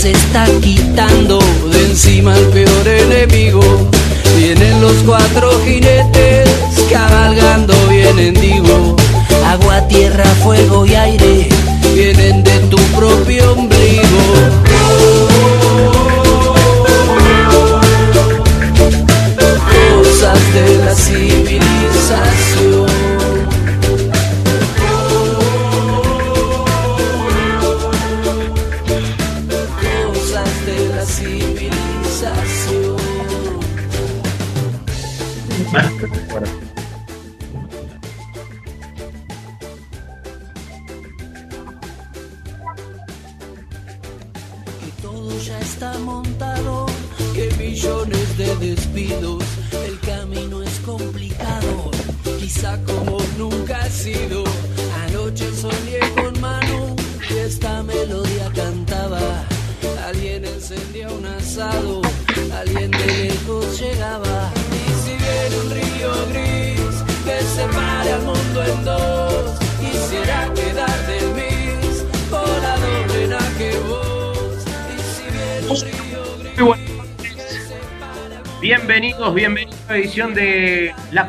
se está quitando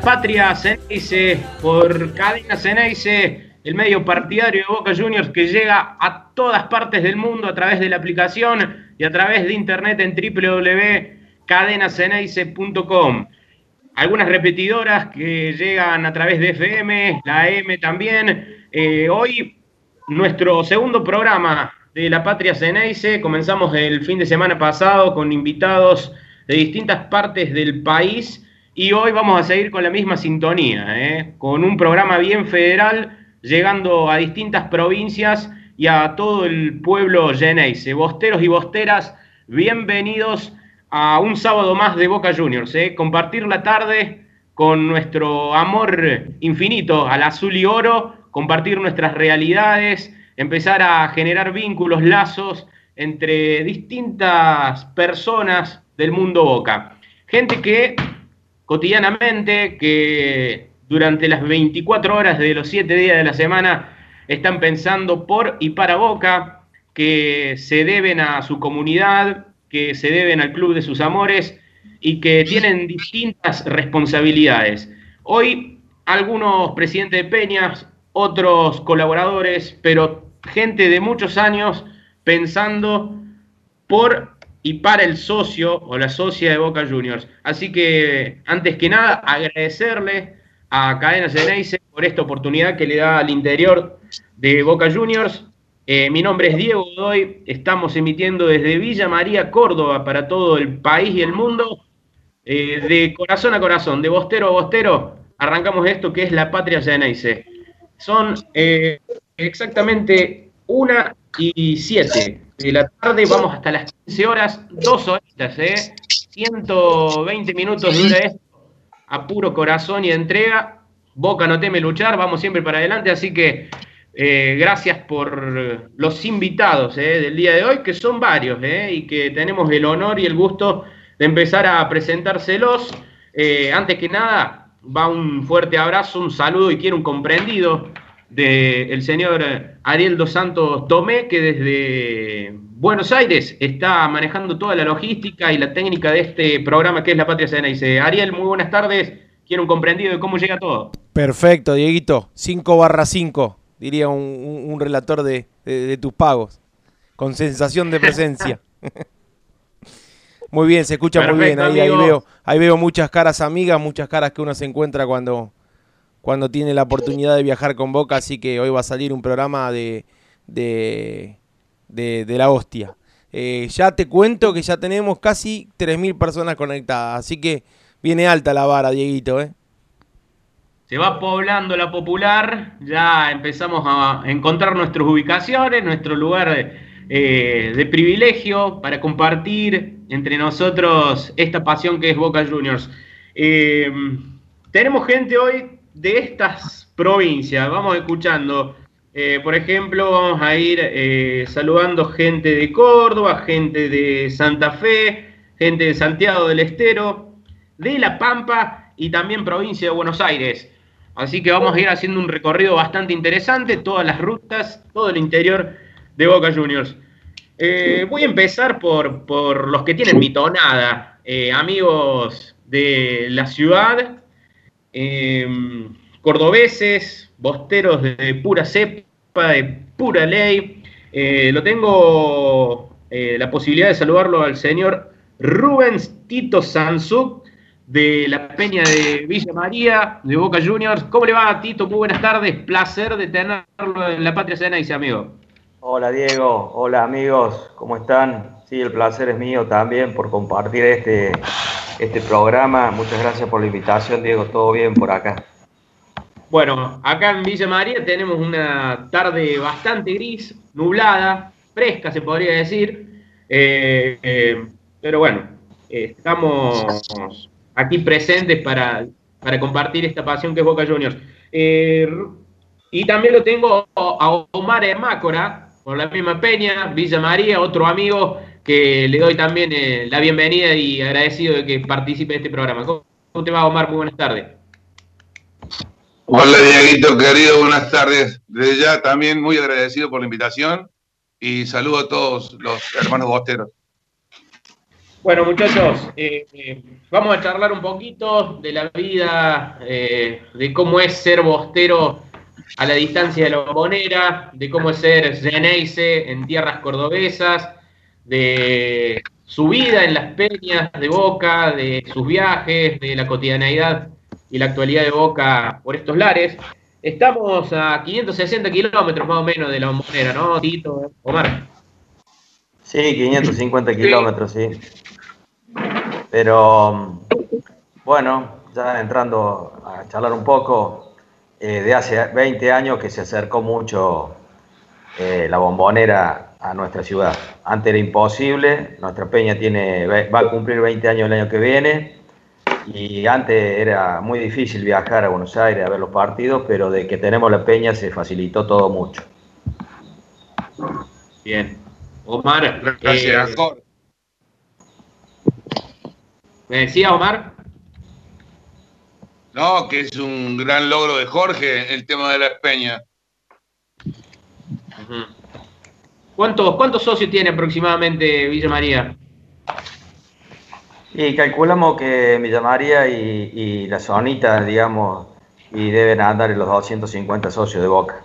Patria Ceneice por Cadena Ceneice, el medio partidario de Boca Juniors que llega a todas partes del mundo a través de la aplicación y a través de internet en www.cadenaceneice.com. Algunas repetidoras que llegan a través de FM, la M también. Eh, hoy nuestro segundo programa de La Patria Ceneice. Comenzamos el fin de semana pasado con invitados de distintas partes del país y hoy vamos a seguir con la misma sintonía, ¿eh? con un programa bien federal, llegando a distintas provincias y a todo el pueblo Geneise. Bosteros y bosteras, bienvenidos a un sábado más de Boca Juniors. ¿eh? Compartir la tarde con nuestro amor infinito al azul y oro, compartir nuestras realidades, empezar a generar vínculos, lazos entre distintas personas del mundo Boca. Gente que cotidianamente, que durante las 24 horas de los 7 días de la semana están pensando por y para Boca, que se deben a su comunidad, que se deben al club de sus amores y que tienen distintas responsabilidades. Hoy algunos presidentes de peñas, otros colaboradores, pero gente de muchos años pensando por y para el socio o la socia de Boca Juniors. Así que, antes que nada, agradecerle a Cadena Ceneice por esta oportunidad que le da al interior de Boca Juniors. Eh, mi nombre es Diego Godoy, estamos emitiendo desde Villa María, Córdoba, para todo el país y el mundo. Eh, de corazón a corazón, de bostero a bostero, arrancamos esto que es la patria Ceneice. Son eh, exactamente una y siete de la tarde, vamos hasta las 15 horas, dos horitas, ¿eh? 120 minutos dura esto, a puro corazón y entrega. Boca no teme luchar, vamos siempre para adelante, así que eh, gracias por los invitados ¿eh? del día de hoy, que son varios, ¿eh? y que tenemos el honor y el gusto de empezar a presentárselos. Eh, antes que nada, va un fuerte abrazo, un saludo y quiero un comprendido del señor Ariel Dos Santos Tomé, que desde Buenos Aires está manejando toda la logística y la técnica de este programa que es La Patria Cena. Dice, Ariel, muy buenas tardes, quiero un comprendido de cómo llega todo. Perfecto, Dieguito, 5 barra 5, diría un, un- un relator de, de- de tus pagos, con sensación de presencia. muy bien, se escucha muy bien, ahí, veo, ahí veo muchas caras amigas, muchas caras que uno se encuentra cuando, cuando tiene la oportunidad de viajar con Boca, así que hoy va a salir un programa de, de, de, la hostia. Eh, ya te cuento que ya tenemos casi 3.000 personas conectadas, así que viene alta la vara, Dieguito, ¿eh? Se va poblando la popular, ya empezamos a encontrar nuestras ubicaciones, nuestro lugar eh, de privilegio para compartir entre nosotros esta pasión que es Boca Juniors. Eh, tenemos gente hoy de estas provincias, vamos escuchando. Eh, por ejemplo, vamos a ir eh, saludando gente de Córdoba, gente de Santa Fe, gente de Santiago del Estero, de La Pampa y también provincia de Buenos Aires. Así que vamos a ir haciendo un recorrido bastante interesante, todas las rutas, todo el interior de Boca Juniors. Eh, voy a empezar por, por, los que tienen mi tonada, amigos de la ciudad, cordobeses, bosteros de pura cepa, de pura ley. Eh, lo tengo eh, la posibilidad de saludarlo al señor Rubens Tito Sanzuk de la Peña de Villa María, de Boca Juniors. ¿Cómo le va, Tito? Muy buenas tardes. Placer de tenerlo en la Patria Cena, dice amigo. Hola, Diego. Hola, amigos. ¿Cómo están? Sí, el placer es mío también por compartir este, este programa. Muchas gracias por la invitación, Diego. Todo bien por acá. Bueno, acá en Villa María tenemos una tarde bastante gris, nublada, fresca se podría decir. Eh, eh, pero bueno, estamos aquí presentes para, compartir esta pasión que es Boca Juniors. Eh, y también lo tengo a Omar Mácora, por la misma peña, Villa María, otro amigo que le doy también la bienvenida y agradecido de que participe en este programa. ¿Cómo te va, Omar? Muy buenas tardes. Hola Dieguito, querido, buenas tardes. Desde ya también muy agradecido por la invitación y saludo a todos los hermanos bosteros. Bueno muchachos, eh, eh, vamos a charlar un poquito de la vida, eh, de cómo es ser bostero a la distancia de la bombonera, de cómo es ser Geneise en tierras cordobesas, de su vida en las peñas de Boca, de sus viajes, de la cotidianeidad y la actualidad de Boca por estos lares. Estamos a 560 kilómetros más o menos de la bombonera, ¿no, Tito? Omar. Sí, 550 kilómetros, sí. Pero, bueno, ya entrando a charlar un poco, eh, de hace 20 años que se acercó mucho eh, la bombonera a nuestra ciudad. Antes era imposible, nuestra peña tiene, va a cumplir 20 años el año que viene y antes era muy difícil viajar a Buenos Aires a ver los partidos, pero de que tenemos la peña se facilitó todo mucho. Bien. Omar. Gracias, eh, ¿Me decía Omar? No, que es un gran logro de Jorge el tema de la peña. ¿Cuántos, ¿Cuántos socios tiene aproximadamente Villa María? Y calculamos que Villa María y, la zonita, digamos, y deben andar en los 250 socios de Boca.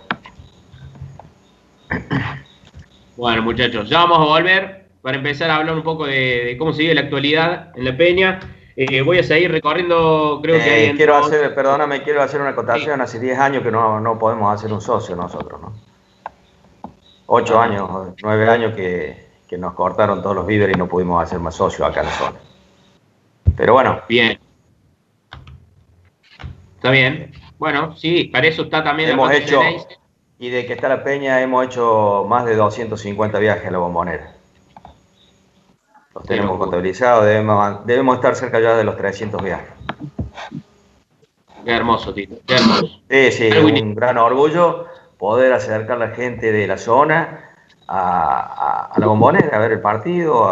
Bueno, muchachos, ya vamos a volver para empezar a hablar un poco de, cómo sigue la actualidad en la Peña. Eh, voy a seguir recorriendo, creo que eh, Quiero hacer, perdóname, quiero hacer una acotación. Hace 10 años que no, podemos hacer un socio nosotros, ¿no? 8 ah. años, 9 años que, que nos cortaron todos los víveres y no pudimos hacer más socios acá en la zona. Pero bueno. Bien. Está bien. Bueno, sí, para eso está también hemos hecho Y de que está la peña hemos hecho más de 250 viajes a la bombonera. Los tenemos contabilizados, debemos, debemos estar cerca ya de los 300 viajes. Qué hermoso, Tito. Qué hermoso. Sí, sí, un gran orgullo poder acercar a la gente de la zona a, la bombonera a ver el partido,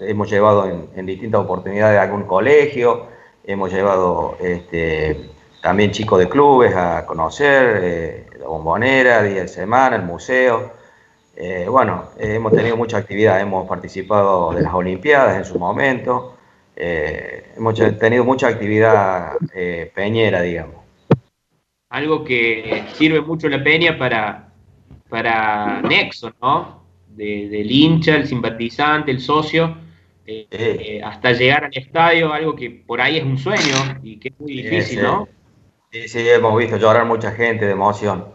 hemos llevado en, distintas oportunidades a algún colegio, hemos llevado este, también chicos de clubes a conocer eh, la bombonera, día de semana, el museo. Eh, bueno, hemos tenido mucha actividad, hemos participado de las Olimpiadas en su momento, eh, hemos tenido mucha actividad peñera, digamos. Algo que sirve mucho la peña para, para Nexo, ¿no? del hincha, el simpatizante, el socio, eh, eh, hasta llegar al estadio, algo que por ahí es un sueño y que es muy difícil, ¿no? Sí, sí, hemos visto llorar mucha gente de emoción.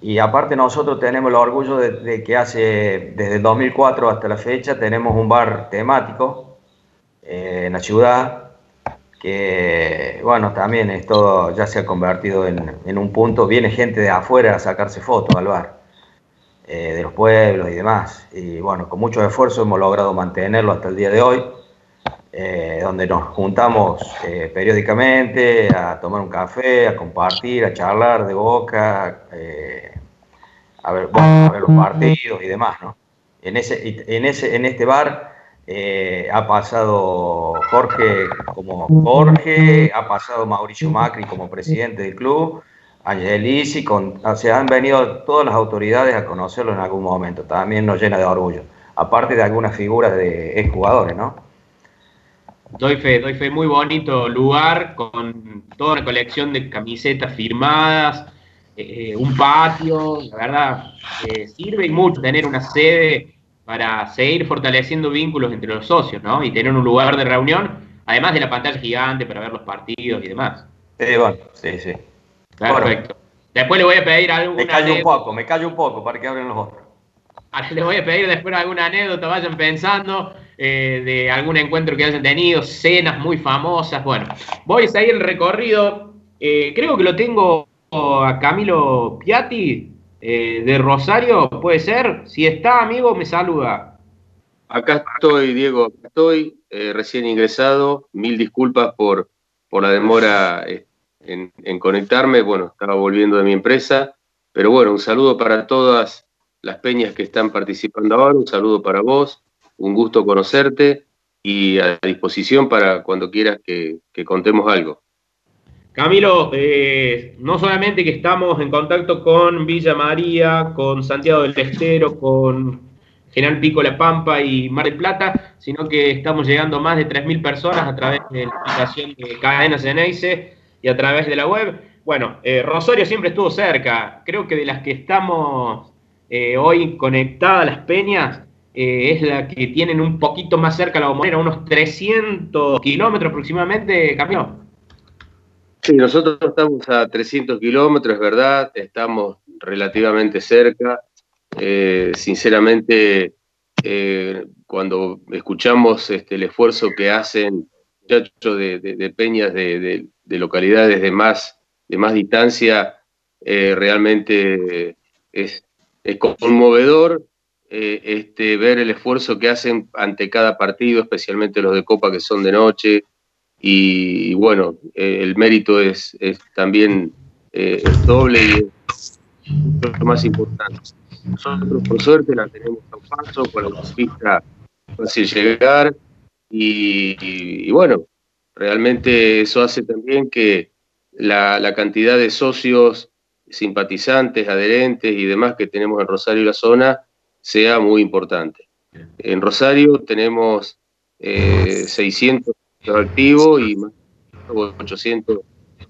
Y aparte nosotros tenemos el orgullo de, que hace, desde el 2004 hasta la fecha, tenemos un bar temático eh, en la ciudad, que bueno, también esto ya se ha convertido en, en un punto, viene gente de afuera a sacarse fotos al bar. Eh, de los pueblos y demás. Y bueno, con mucho esfuerzo hemos logrado mantenerlo hasta el día de hoy. eh, donde nos juntamos eh, periódicamente a tomar un café, a compartir, a charlar de boca, a, ver, a ver los partidos y demás, ¿no? En, ese, en, ese, en este bar ha pasado Jorge como Jorge, ha pasado Mauricio Macri como presidente del club, Angelisi, con, o sea, han venido todas las autoridades a conocerlo en algún momento, también nos llena de orgullo, aparte de algunas figuras de exjugadores, ¿no? Doy fe, doy fe, muy bonito lugar, con toda una colección de camisetas firmadas, eh, un patio, la verdad, eh, sirve mucho tener una sede para seguir fortaleciendo vínculos entre los socios, ¿no? Y tener un lugar de reunión, además de la pantalla gigante para ver los partidos y demás. Sí, bueno, sí, sí. Perfecto. Después le voy a pedir algo. Me callo un poco, me callo un poco para que abren los otros. Ah, les voy a pedir después alguna anécdota, vayan pensando eh, de algún encuentro que hayan tenido, cenas muy famosas. Bueno, voy a seguir el recorrido. Eh, creo que lo tengo a Camilo Piatti eh, de Rosario, ¿puede ser? Si está, amigo, me saluda. Acá estoy, Diego, estoy recién ingresado. Mil disculpas por, por la demora en, conectarme, bueno, estaba volviendo de mi empresa, pero bueno, un saludo para todas las peñas que están participando ahora, un saludo para vos, un gusto conocerte y a disposición para cuando quieras que, contemos algo. Camilo, eh, no solamente que estamos en contacto con Villa María, con Santiago del Estero, con General Pico La Pampa y Mar del Plata, sino que estamos llegando a más de 3.000 personas a través de la aplicación de Cadenas Ceneice y a través de la web. Bueno, eh, Rosario siempre estuvo cerca. Creo que de las que estamos eh, hoy conectadas las peñas, eh, es la que tienen un poquito más cerca la bombonera, unos 300 kilómetros aproximadamente, Camilo. Sí, nosotros estamos a 300 kilómetros, verdad, estamos relativamente cerca. sinceramente, cuando escuchamos este, el esfuerzo que hacen muchachos de, peñas de, de localidades de más, de más distancia, eh, realmente es, conmovedor eh, este, ver el esfuerzo que hacen ante cada partido, especialmente los de Copa que son de noche. Y, bueno, eh, el mérito es, también doble y es mucho más importante. Nosotros, por suerte, la tenemos a paso, con la autopista fácil llegar. y bueno, Realmente eso hace también que la, cantidad de socios, simpatizantes, adherentes y demás que tenemos en Rosario y la zona sea muy importante. En Rosario tenemos 600 activos y más de 800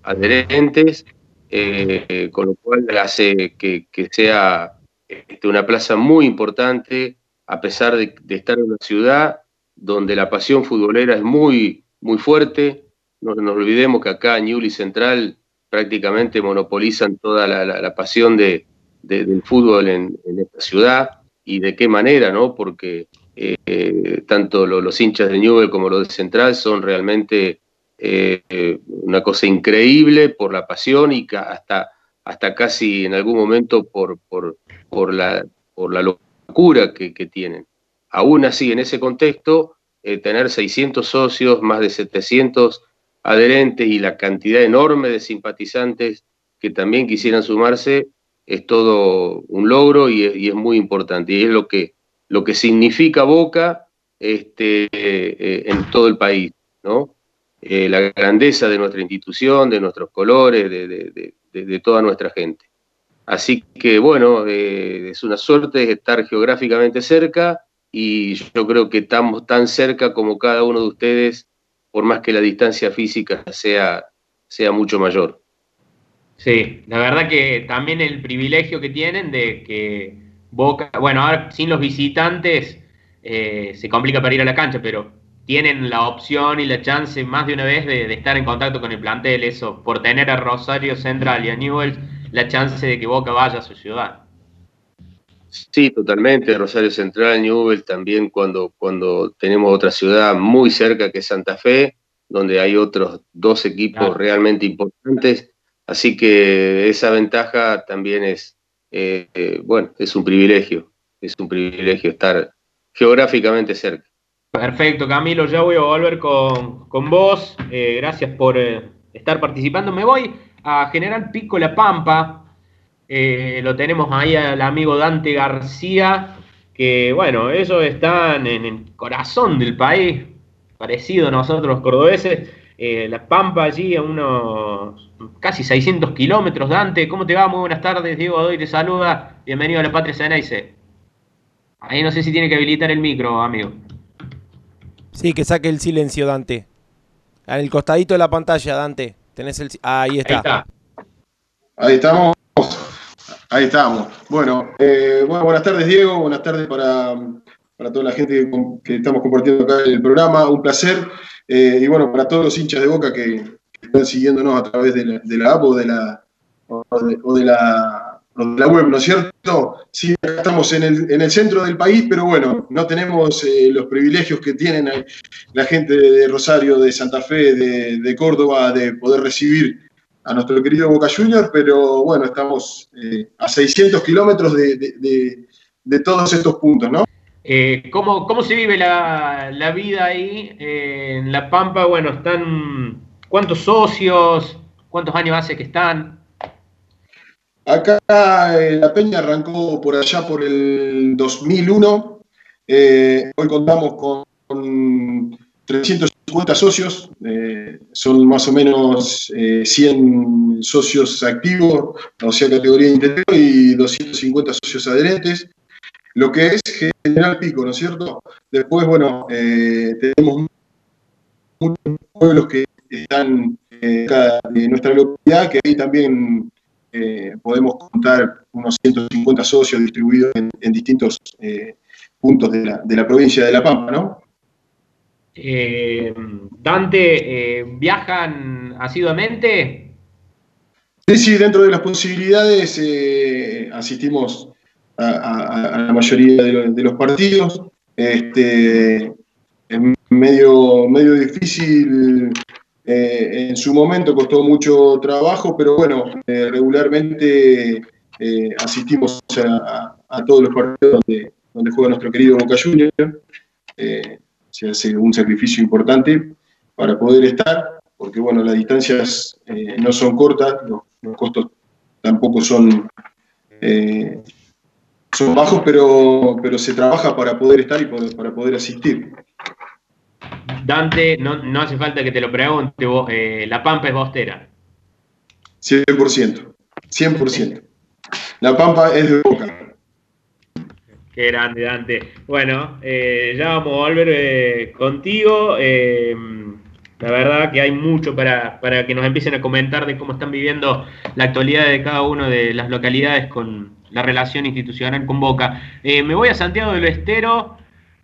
adherentes, eh, con lo cual hace que, sea este, una plaza muy importante, a pesar de, de, estar en una ciudad donde la pasión futbolera es muy, muy fuerte. No nos olvidemos que acá en y Central prácticamente monopolizan toda la, pasión de, del fútbol en, esta ciudad y de qué manera, ¿no? Porque eh, tanto los hinchas de Newell como los de Central son realmente eh, una cosa increíble por la pasión y hasta, hasta casi en algún momento por, por, por, la, por la locura que, tienen. Aún así, en ese contexto, eh, tener 600 socios, más de 700 adherentes y la cantidad enorme de simpatizantes que también quisieran sumarse, es todo un logro y es, muy importante. Y es lo que, lo que significa Boca este, eh, en todo el país, ¿no? Eh, la grandeza de nuestra institución, de nuestros colores, de, toda nuestra gente. Así que bueno, es una suerte estar geográficamente cerca y yo creo que estamos tan cerca como cada uno de ustedes, por más que la distancia física sea, sea mucho mayor. Sí, la verdad que también el privilegio que tienen de que Boca, bueno, ahora sin los visitantes eh, se complica para ir a la cancha, pero tienen la opción y la chance más de una vez de, de, estar en contacto con el plantel, eso, por tener a Rosario Central y a Newell's, la chance de que Boca vaya a su ciudad. Sí, totalmente. Rosario Central, Newell, también cuando, cuando tenemos otra ciudad muy cerca que es Santa Fe, donde hay otros dos equipos realmente importantes. Así que esa ventaja también es, eh, bueno, es un privilegio. Es un privilegio estar geográficamente cerca. Perfecto, Camilo, ya voy a volver con, vos. Eh, gracias por eh, estar participando. Me voy a General Pico La Pampa. Lo tenemos ahí al amigo Dante García, que bueno, ellos están en el corazón del país, parecido a nosotros los cordobeses. la Pampa allí a unos casi 600 kilómetros. Dante, ¿cómo te va? Muy buenas tardes. Diego Doy te saluda. Bienvenido a la Patria Ceneice. Ahí no sé si tiene que habilitar el micro, amigo. Sí, que saque el silencio, Dante. En el costadito de la pantalla, Dante. Tenés el. ahí está. Ahí, estamos. Ahí estamos. Bueno, eh, buenas tardes, Diego. Buenas tardes para, toda la gente que, estamos compartiendo acá en el programa. Un placer. Eh, y bueno, para todos los hinchas de boca que, están siguiéndonos a través de la, app o de la, o de la la web, ¿no es cierto? Sí, estamos en el, en el centro del país, pero bueno, no tenemos eh, los privilegios que tienen la gente de Rosario, de Santa Fe, de, Córdoba, de poder recibir a nuestro querido Boca Juniors, pero bueno, estamos eh, a 600 kilómetros de, todos estos puntos, ¿no? Eh, ¿cómo, se vive la, la vida ahí en La Pampa? Bueno, están, ¿cuántos socios? ¿Cuántos años hace que están? Acá eh, la peña arrancó por allá por el 2001. Eh, hoy contamos con 350 socios, eh, son más o menos 100 socios activos, o sea, categoría interior, y 250 socios adherentes, lo que es General Pico, ¿no es cierto? Después, bueno, tenemos muchos pueblos que están en nuestra localidad, que ahí también eh, podemos contar unos 150 socios distribuidos en, distintos eh, puntos de la, provincia de La Pampa, ¿no? Eh, Dante, ¿viajan asiduamente? Sí, sí, dentro de las posibilidades asistimos a, la mayoría de, los partidos. Este, es medio, medio difícil eh, en su momento costó mucho trabajo, pero bueno, eh, regularmente eh, asistimos a, todos los partidos donde, juega nuestro querido Boca Juniors. se hace un sacrificio importante para poder estar, porque bueno, las distancias no son cortas, los, costos tampoco son, bajos, pero se trabaja para poder estar y para poder asistir. Dante, no, hace falta que te lo pregunte, eh, La Pampa es bostera. 100%, 100%. La Pampa es de Boca. Qué grande, Dante. Bueno, eh, ya vamos a volver eh, contigo. la verdad que hay mucho para, para, que nos empiecen a comentar de cómo están viviendo la actualidad de cada una de las localidades con la relación institucional con Boca. me voy a Santiago del Estero.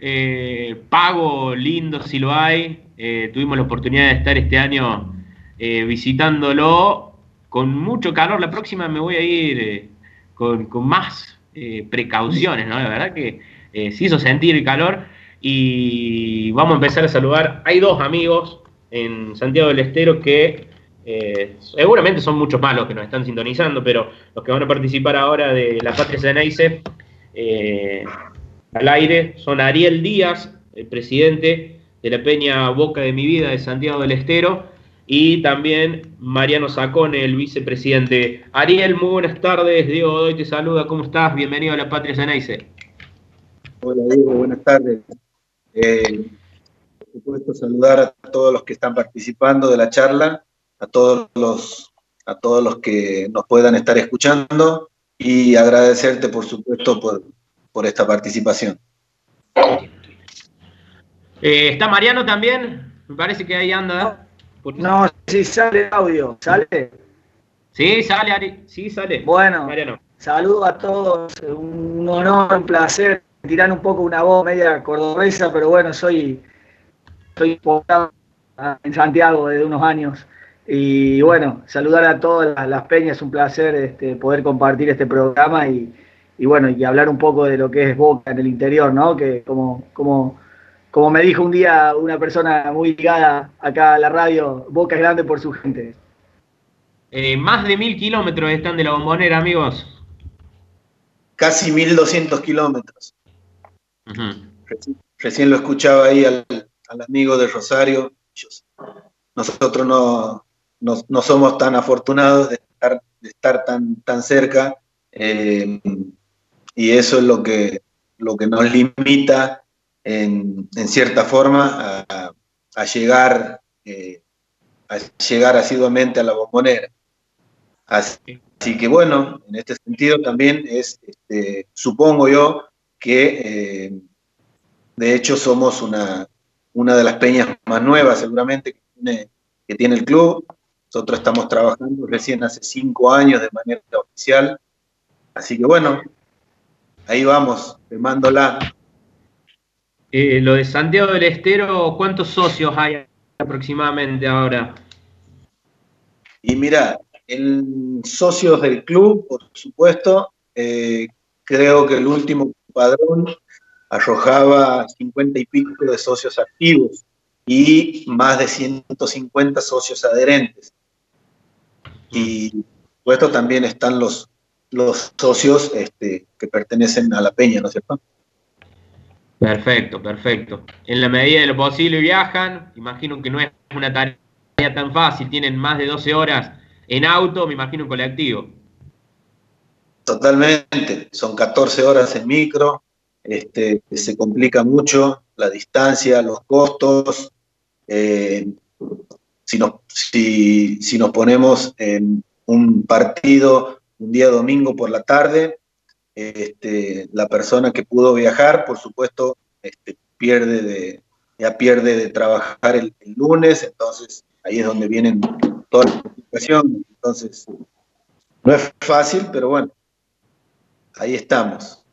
Eh, pago lindo si lo hay. Eh, tuvimos la oportunidad de estar este año eh, visitándolo con mucho calor. La próxima me voy a ir con, más precauciones, ¿no? La verdad que se hizo sentir el calor y vamos a empezar a saludar. Hay dos amigos en Santiago del Estero que seguramente son muchos malos que nos están sintonizando, pero los que van a participar ahora de la Patria Ceneice al aire son Ariel Díaz, el presidente de la Peña Boca de mi vida de Santiago del Estero, y también Mariano Sacone, el vicepresidente. Ariel, muy buenas tardes. Diego Godoy te saluda. ¿Cómo estás? Bienvenido a la Patria Ceneice. Hola, Diego. Buenas tardes. Eh, por supuesto, saludar a todos los que están participando de la charla, a todos los, a todos los que nos puedan estar escuchando y agradecerte, por supuesto, por, por esta participación. Eh, ¿Está Mariano también? Me parece que ahí anda. No, sí sale audio, ¿sale? Sí, sale, Ari. Sí, sale. Bueno, Mariano. saludo a todos. Un honor, un placer. Tirar un poco una voz media cordobesa, pero bueno, soy, soy en Santiago desde unos años. Y bueno, saludar a todas las, las peñas, un placer este, poder compartir este programa y, y bueno, y hablar un poco de lo que es Boca en el interior, ¿no? Que como, como, como me dijo un día una persona muy ligada acá a la radio, Boca es grande por su gente. Eh, más de mil kilómetros están de la bombonera, amigos. Casi mil doscientos kilómetros. recién lo escuchaba ahí al, amigo de Rosario. Nosotros no, no, somos tan afortunados de estar, de estar tan, tan cerca eh, y eso es lo que, lo que nos limita en, cierta forma a, llegar, eh, a llegar asiduamente a la bombonera. Así, que bueno, en este sentido también es, este, supongo yo, que eh, de hecho somos una, una de las peñas más nuevas seguramente que tiene, que tiene el club. Nosotros estamos trabajando recién hace cinco años de manera oficial. Así que bueno, ahí vamos, remándola. Eh, lo de Santiago del Estero, ¿cuántos socios hay aproximadamente ahora? Y mira, en socios del club, por supuesto, eh, creo que el último padrón arrojaba 50 y pico de socios activos y más de 150 socios adherentes. Y por supuesto también están los, los socios este, que pertenecen a la peña, ¿no es cierto? Perfecto, perfecto. En la medida de lo posible viajan, imagino que no es una tarea tan fácil, tienen más de 12 horas en auto, me imagino en colectivo. Totalmente, son 14 horas en micro, este, se complica mucho la distancia, los costos. Eh, si, nos, si, nos ponemos en un partido un día domingo por la tarde, este, la persona que pudo viajar, por supuesto, este, pierde de, ya pierde de trabajar el, lunes, entonces ahí es donde vienen todas las complicaciones. Entonces, no es fácil, pero bueno, ahí estamos.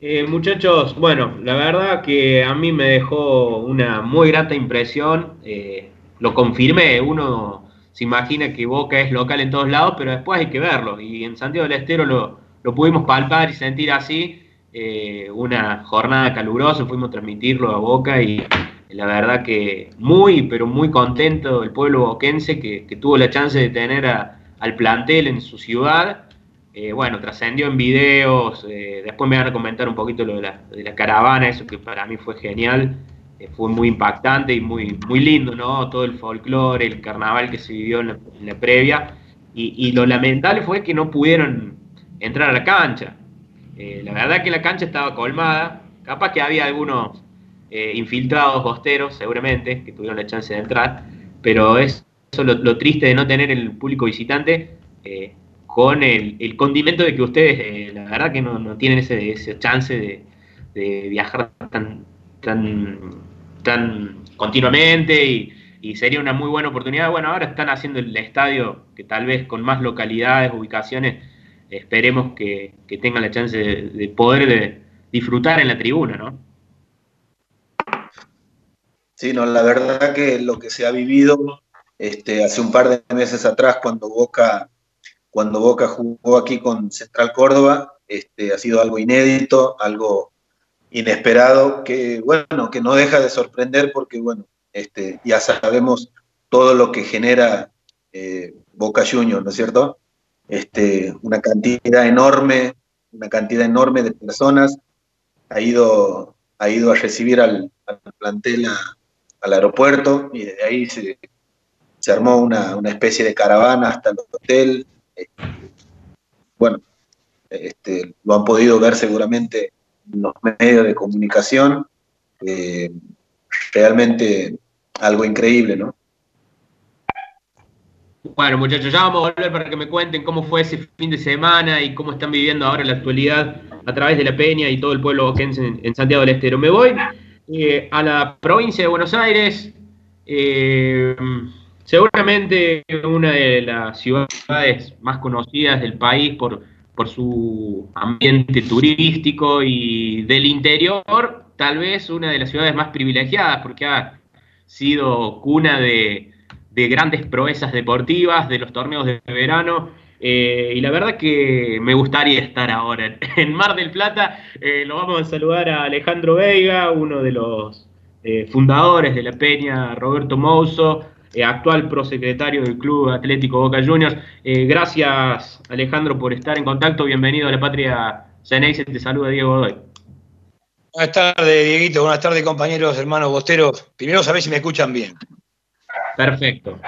Eh, muchachos, bueno, la verdad que a mí me dejó una muy grata impresión. Eh, lo confirmé, uno se imagina que Boca es local en todos lados, pero después hay que verlo. Y en Santiago del Estero lo, pudimos palpar y sentir así. Eh, una jornada calurosa, fuimos a transmitirlo a Boca y la verdad que muy, pero muy contento el pueblo boquense que, tuvo la chance de tener al plantel en su ciudad eh, bueno, trascendió en videos, eh, después me van a comentar un poquito lo de la, caravana, eso que para mí fue genial, fue muy impactante y muy, muy lindo, ¿no? Todo el folclore, el carnaval que se vivió en la, previa, y, lo lamentable fue que no pudieron entrar a la cancha. la verdad que la cancha estaba colmada, capaz que había algunos infiltrados bosteros, seguramente, que tuvieron la chance de entrar, pero es eso lo, lo triste de no tener el público visitante con el, condimento de que ustedes, eh, la verdad que no, tienen ese, chance de, viajar tan, tan, tan continuamente y, sería una muy buena oportunidad. Bueno, ahora están haciendo el estadio que tal vez con más localidades, ubicaciones, esperemos que, tengan la chance de, poder disfrutar en la tribuna, ¿no? Sí, no, la verdad que lo que se ha vivido este, hace un par de meses atrás cuando Boca cuando Boca jugó aquí con Central Córdoba, este, ha sido algo inédito, algo inesperado, que bueno, que no deja de sorprender porque bueno, este, ya sabemos todo lo que genera eh, Boca Juniors, ¿no es cierto? Este, una cantidad enorme, una cantidad enorme de personas ha ido, ha ido a recibir al, plantel al aeropuerto y desde ahí se, armó una, una, especie de caravana hasta el hotel, bueno, este, lo han podido ver seguramente en los medios de comunicación. Eh, realmente algo increíble, ¿no? Bueno, muchachos, ya vamos a volver para que me cuenten cómo fue ese fin de semana y cómo están viviendo ahora la actualidad a través de la Peña y todo el pueblo boquense en, Santiago del Estero. Me voy eh, a la provincia de Buenos Aires. Eh, Seguramente una de las ciudades más conocidas del país por, por su ambiente turístico y del interior, tal vez una de las ciudades más privilegiadas porque ha sido cuna de, grandes proezas deportivas, de los torneos de verano. Eh, y la verdad que me gustaría estar ahora en Mar del Plata. Eh, lo vamos a saludar a Alejandro Veiga, uno de los eh, fundadores de la Peña, Roberto Mouso, eh, actual prosecretario del Club Atlético Boca Juniors. Eh, gracias, Alejandro, por estar en contacto. Bienvenido a la Patria Ceneice. Te saluda Diego Godoy. Buenas tardes, Dieguito. Buenas tardes, compañeros, hermanos bosteros. Primero, sabés si me escuchan bien. Perfecto.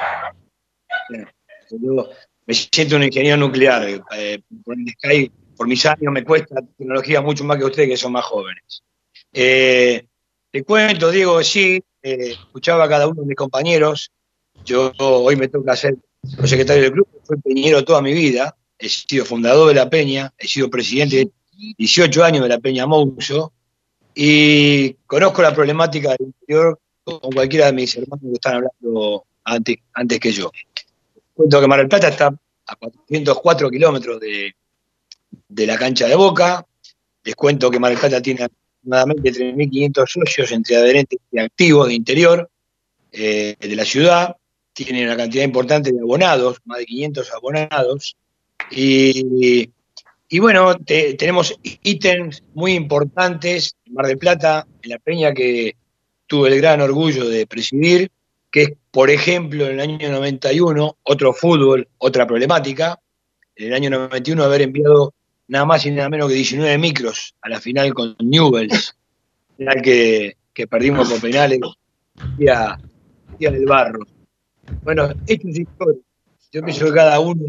Yo me siento un ingeniero nuclear. eh, por, el Sky, por mis años me cuesta la tecnología mucho más que ustedes que son más jóvenes. Eh, te cuento, Diego, sí, eh, escuchaba a cada uno de mis compañeros. Yo hoy me toca ser secretario del club, fui peñero toda mi vida, he sido fundador de la Peña, he sido presidente 18 años de la Peña Mouso y conozco la problemática del interior con cualquiera de mis hermanos que están hablando antes, antes que yo. Cuento que Mar del Plata está a 404 kilómetros de, de la cancha de Boca. Les cuento que Mar del Plata tiene aproximadamente 3.500 socios entre adherentes y activos de interior eh, de la ciudad. Tiene una cantidad importante de abonados, más de 500 abonados. Y, y bueno, te- tenemos ítems muy importantes en Mar del Plata, en la peña que tuve el gran orgullo de presidir, que es, por ejemplo, en el año 91, otro fútbol, otra problemática. En el año 91 haber enviado nada más y nada menos que 19 micros a la final con Newells, final que, que perdimos por penales, día, día del barro. Bueno, es historia. Yo pienso que cada uno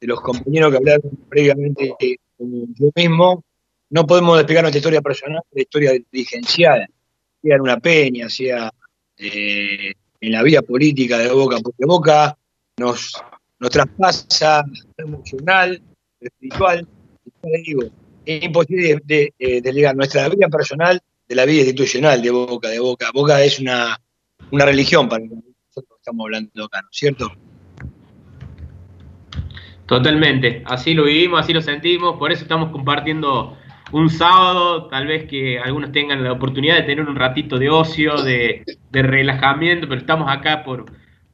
de los compañeros que hablaron previamente eh, como yo mismo, no podemos despegar nuestra historia personal la historia dirigencial, sea en una peña, sea eh, en la vida política de Boca, porque Boca nos, nos traspasa emocional, espiritual, digo, es imposible de, ligar nuestra vida personal de la vida institucional de Boca, de Boca. Boca es una, una religión para nosotros estamos hablando acá, ¿no es cierto? Totalmente, así lo vivimos, así lo sentimos, por eso estamos compartiendo un sábado, tal vez que algunos tengan la oportunidad de tener un ratito de ocio, de, de relajamiento, pero estamos acá por,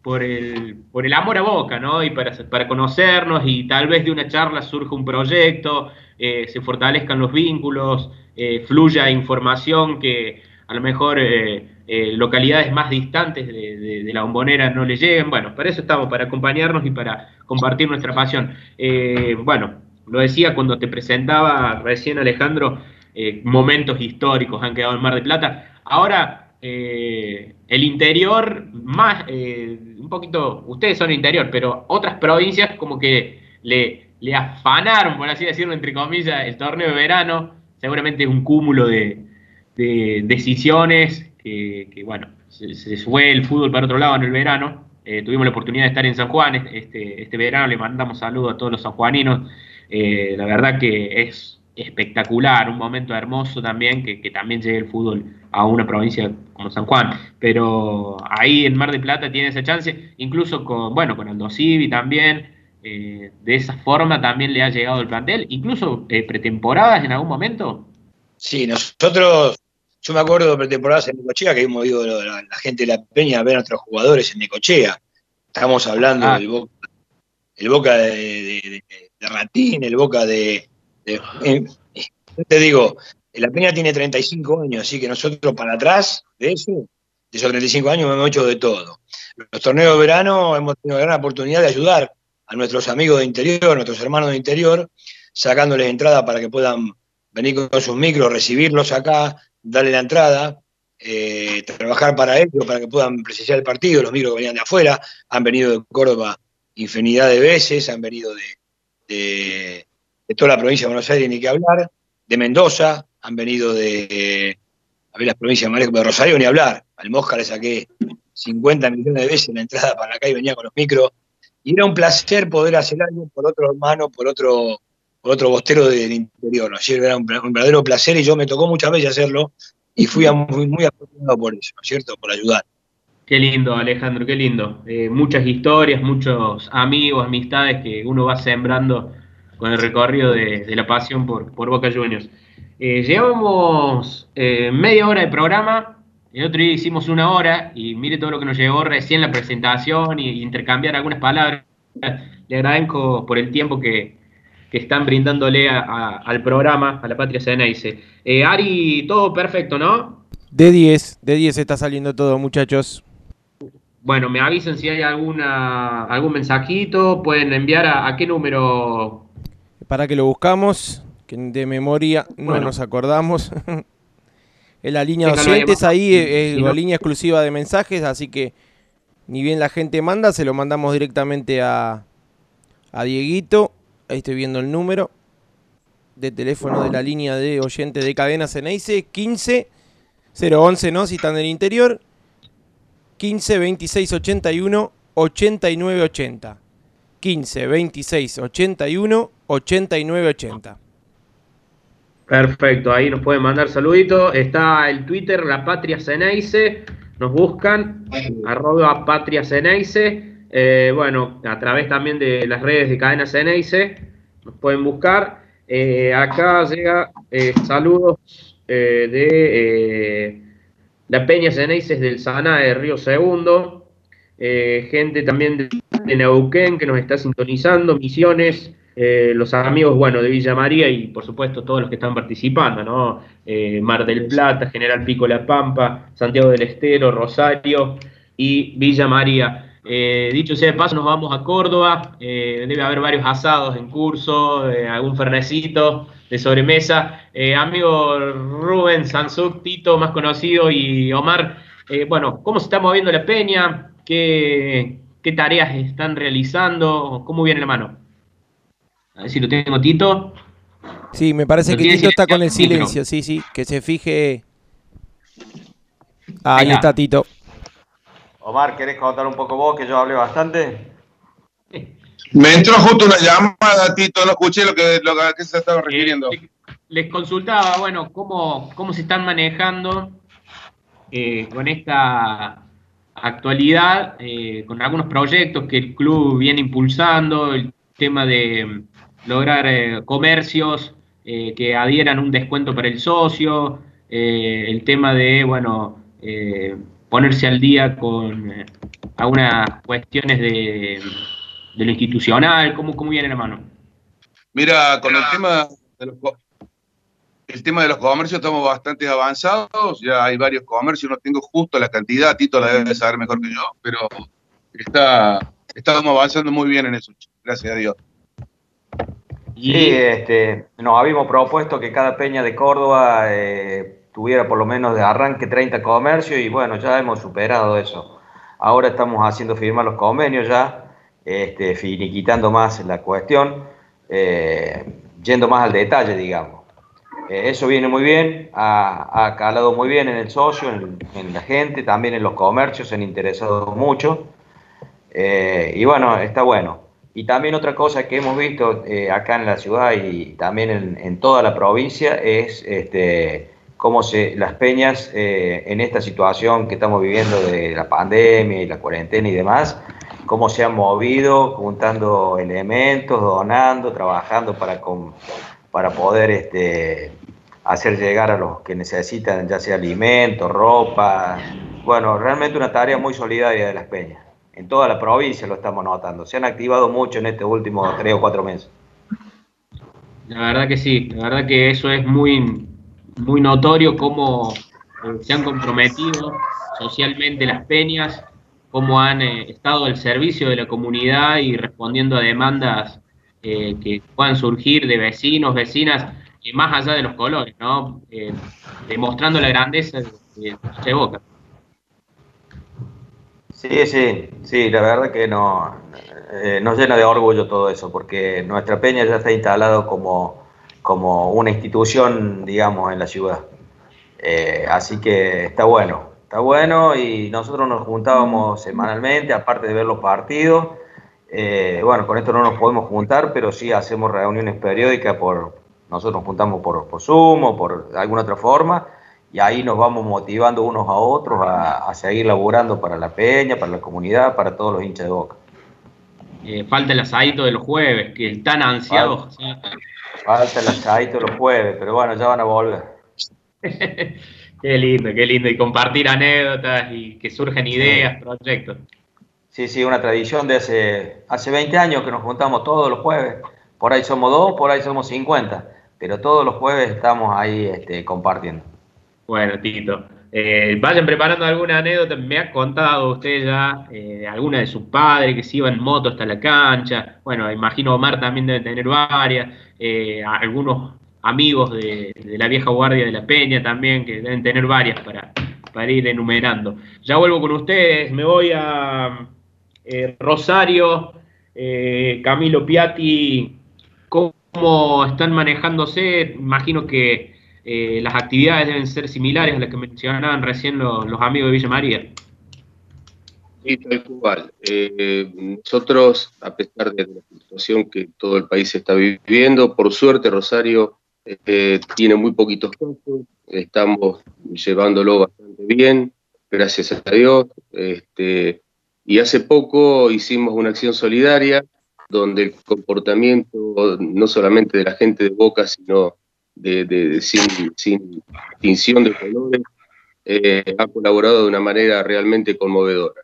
por, el, por el amor a Boca, ¿no? Y para, para conocernos y tal vez de una charla surja un proyecto, eh, se fortalezcan los vínculos, eh, fluya información que a lo mejor eh, eh, localidades más distantes de, la bombonera no le lleguen. Bueno, para eso estamos, para acompañarnos y para compartir nuestra pasión. Eh, bueno, lo decía cuando te presentaba recién Alejandro, eh, momentos históricos han quedado en Mar de Plata. Ahora, el interior, más, un poquito, ustedes son interior, pero otras provincias como que le, afanaron, por así decirlo, entre comillas, el torneo de verano. Seguramente es un cúmulo de decisiones que, bueno, se, se fue el fútbol para otro lado en el verano. Eh, tuvimos la oportunidad de estar en San Juan este, este verano, le mandamos saludos a todos los sanjuaninos. Eh, la verdad que es espectacular, un momento hermoso también, que, que también llegue el fútbol a una provincia como San Juan. Pero ahí en Mar de Plata tiene esa chance, incluso con, bueno, con Aldo Civi también. eh, de esa forma también le ha llegado el plantel, incluso pretemporadas en algún momento. Sí, nosotros, yo me acuerdo de pretemporadas en Necochea, que hemos ido la, la gente de la Peña a ver a nuestros jugadores en Necochea. Estamos hablando Ah. del Boca, el Boca de, de- de- de Ratín, el Boca de... te digo, la Peña tiene 35 años, así que nosotros para atrás de eso, de esos 35 años hemos hecho de todo. Los torneos de verano hemos tenido la gran oportunidad de ayudar a nuestros amigos de interior, nuestros hermanos de interior, sacándoles entrada para que puedan venir con sus micros, recibirlos acá, darle la entrada, eh, trabajar para ellos, para que puedan presenciar el partido, los micros que venían de afuera, han venido de Córdoba infinidad de veces, han venido de, toda la provincia de Buenos Aires, ni que hablar, de Mendoza, han venido de, ver, las provincias de de Rosario, ni hablar, al Mosca le saqué 50 millones de veces la entrada para acá y venía con los micros, y era un placer poder hacer algo por otro hermano, por otro otro bostero del interior, ¿no es cierto? Era un, verdadero placer y yo me tocó muchas veces hacerlo y fui muy, muy afortunado por eso, ¿no es cierto? Por ayudar. Qué lindo, Alejandro, qué lindo. Eh, muchas historias, muchos amigos, amistades que uno va sembrando con el recorrido de, la pasión por, por Boca Juniors. Eh, llevamos eh, media hora de programa, el otro día hicimos una hora y mire todo lo que nos llegó recién la presentación y, intercambiar algunas palabras. Le agradezco por el tiempo que, que están brindándole a- a- al programa, a la Patria Ceneice. Eh, Ari, todo perfecto, ¿no? De 10, de 10 está saliendo todo, muchachos. Bueno, me avisen si hay alguna algún mensajito, pueden enviar a, a qué número. Para que lo buscamos, que de memoria no Bueno. nos acordamos. En la línea de oyentes ahí es la línea exclusiva de mensajes, así que ni bien la gente manda, se lo mandamos directamente a, a Dieguito. Ahí estoy viendo el número de teléfono de la línea de oyentes de Cadena Ceneice, 15 011, ¿no? Si están en el interior. 15 26 81 89 80. 15 26 81 89 80. Perfecto, ahí nos pueden mandar saluditos. Está el Twitter, La Patria Ceneice. Nos buscan, arroba Patria Ceneice. Eh, bueno, a través también de las redes de Cadena Ceneice. Nos pueden buscar. Eh, acá llega eh, saludos de la Peña Ceneices del Sana de Río Segundo. gente también de, de Neuquén que nos está sintonizando. Misiones. Los amigos, bueno, de Villa María y por supuesto todos los que están participando, ¿no? Mar del Plata, General Pico La Pampa, Santiago del Estero, Rosario y Villa María. Eh, dicho sea de paso, nos vamos a Córdoba, debe haber varios asados en curso, algún fernecito de sobremesa. amigo Rubén Sansuk, Tito, más conocido, y Omar, bueno, ¿cómo se está moviendo la peña? ¿Qué, ¿Qué tareas están realizando? ¿Cómo viene la mano? A ver si lo tengo Tito. Sí, me parece que Tito está con el silencio, sí, sí, que se fije. ahí está Tito. Omar, ¿querés contar un poco vos que yo hablé bastante? Me entró justo una llamada, Tito, no escuché lo que, lo que se estaba refiriendo. Eh, les consultaba, bueno, cómo, cómo se están manejando eh, con esta actualidad, eh, con algunos proyectos que el club viene impulsando, el tema de lograr eh, comercios eh, que adhieran un descuento para el socio, eh, el tema de, bueno, ponerse al día con algunas cuestiones de, lo institucional, ¿cómo, cómo viene la mano? Mira, con el tema de los el tema de los comercios estamos bastante avanzados, ya hay varios comercios, no tengo justo la cantidad, Tito la debe saber mejor que yo, pero está, estamos avanzando muy bien en eso, gracias a Dios. Sí, este, nos habíamos propuesto que cada peña de Córdoba eh, tuviera por lo menos de arranque 30 comercios y bueno, ya hemos superado eso. Ahora estamos haciendo firmar los convenios ya, este, finiquitando más la cuestión, eh, yendo más al detalle, digamos. Eh, eso viene muy bien, ha, calado muy bien en el socio, en, la gente, también en los comercios, se han interesado mucho. y bueno, está bueno. Y también otra cosa que hemos visto eh, acá en la ciudad y también en, toda la provincia es este, cómo se, las peñas eh, en esta situación que estamos viviendo de la pandemia y la cuarentena y demás, cómo se han movido juntando elementos, donando, trabajando para, para poder este, hacer llegar a los que necesitan ya sea alimentos, ropa. Bueno, realmente una tarea muy solidaria de las peñas en toda la provincia lo estamos notando. Se han activado mucho en estos últimos tres o cuatro meses. La verdad que sí, la verdad que eso es muy, muy notorio cómo eh, se han comprometido socialmente las peñas, cómo han eh, estado al servicio de la comunidad y respondiendo a demandas eh, que puedan surgir de vecinos, vecinas, y más allá de los colores, ¿no? demostrando la grandeza de, Boca. Sí, sí, sí, la verdad que no, nos llena de orgullo todo eso, porque nuestra peña ya está instalado como, como una institución, digamos, en la ciudad. Eh, así que está bueno, está bueno y nosotros nos juntábamos semanalmente, aparte de ver los partidos. Eh, bueno, con esto no nos podemos juntar, pero sí hacemos reuniones periódicas por, nosotros nos juntamos por, por Zoom o por alguna otra forma y ahí nos vamos motivando unos a otros a, seguir laburando para la peña, para la comunidad, para todos los hinchas de boca. Eh, falta el asadito de los jueves, que están ansiados. Falta, el asadito los jueves, pero bueno, ya van a volver. qué lindo, qué lindo. Y compartir anécdotas y que surgen ideas, proyectos. Sí, sí, una tradición de hace, hace 20 años que nos juntamos todos los jueves. Por ahí somos dos, por ahí somos 50, pero todos los jueves estamos ahí este, compartiendo. Bueno, Tito. Eh, vayan preparando alguna anécdota. Me ha contado usted ya eh, alguna de sus padres que se iba en moto hasta la cancha. Bueno, imagino Omar también debe tener varias. Eh, algunos amigos de, la vieja guardia de la Peña también, que deben tener varias para, para ir enumerando. Ya vuelvo con ustedes, me voy a Rosario, Camilo Piatti, ¿cómo están manejándose? Imagino que eh, las actividades deben ser similares a las que mencionaban recién los, amigos de Villa María. Sí, tal cual. Eh, nosotros, a pesar de la situación que todo el país está viviendo, por suerte Rosario eh, tiene muy poquitos casos, estamos llevándolo bastante bien, gracias a Dios. Este, y hace poco hicimos una acción solidaria donde el comportamiento no solamente de la gente de Boca, sino de, sin, sin, distinción de colores, eh, ha colaborado de una manera realmente conmovedora.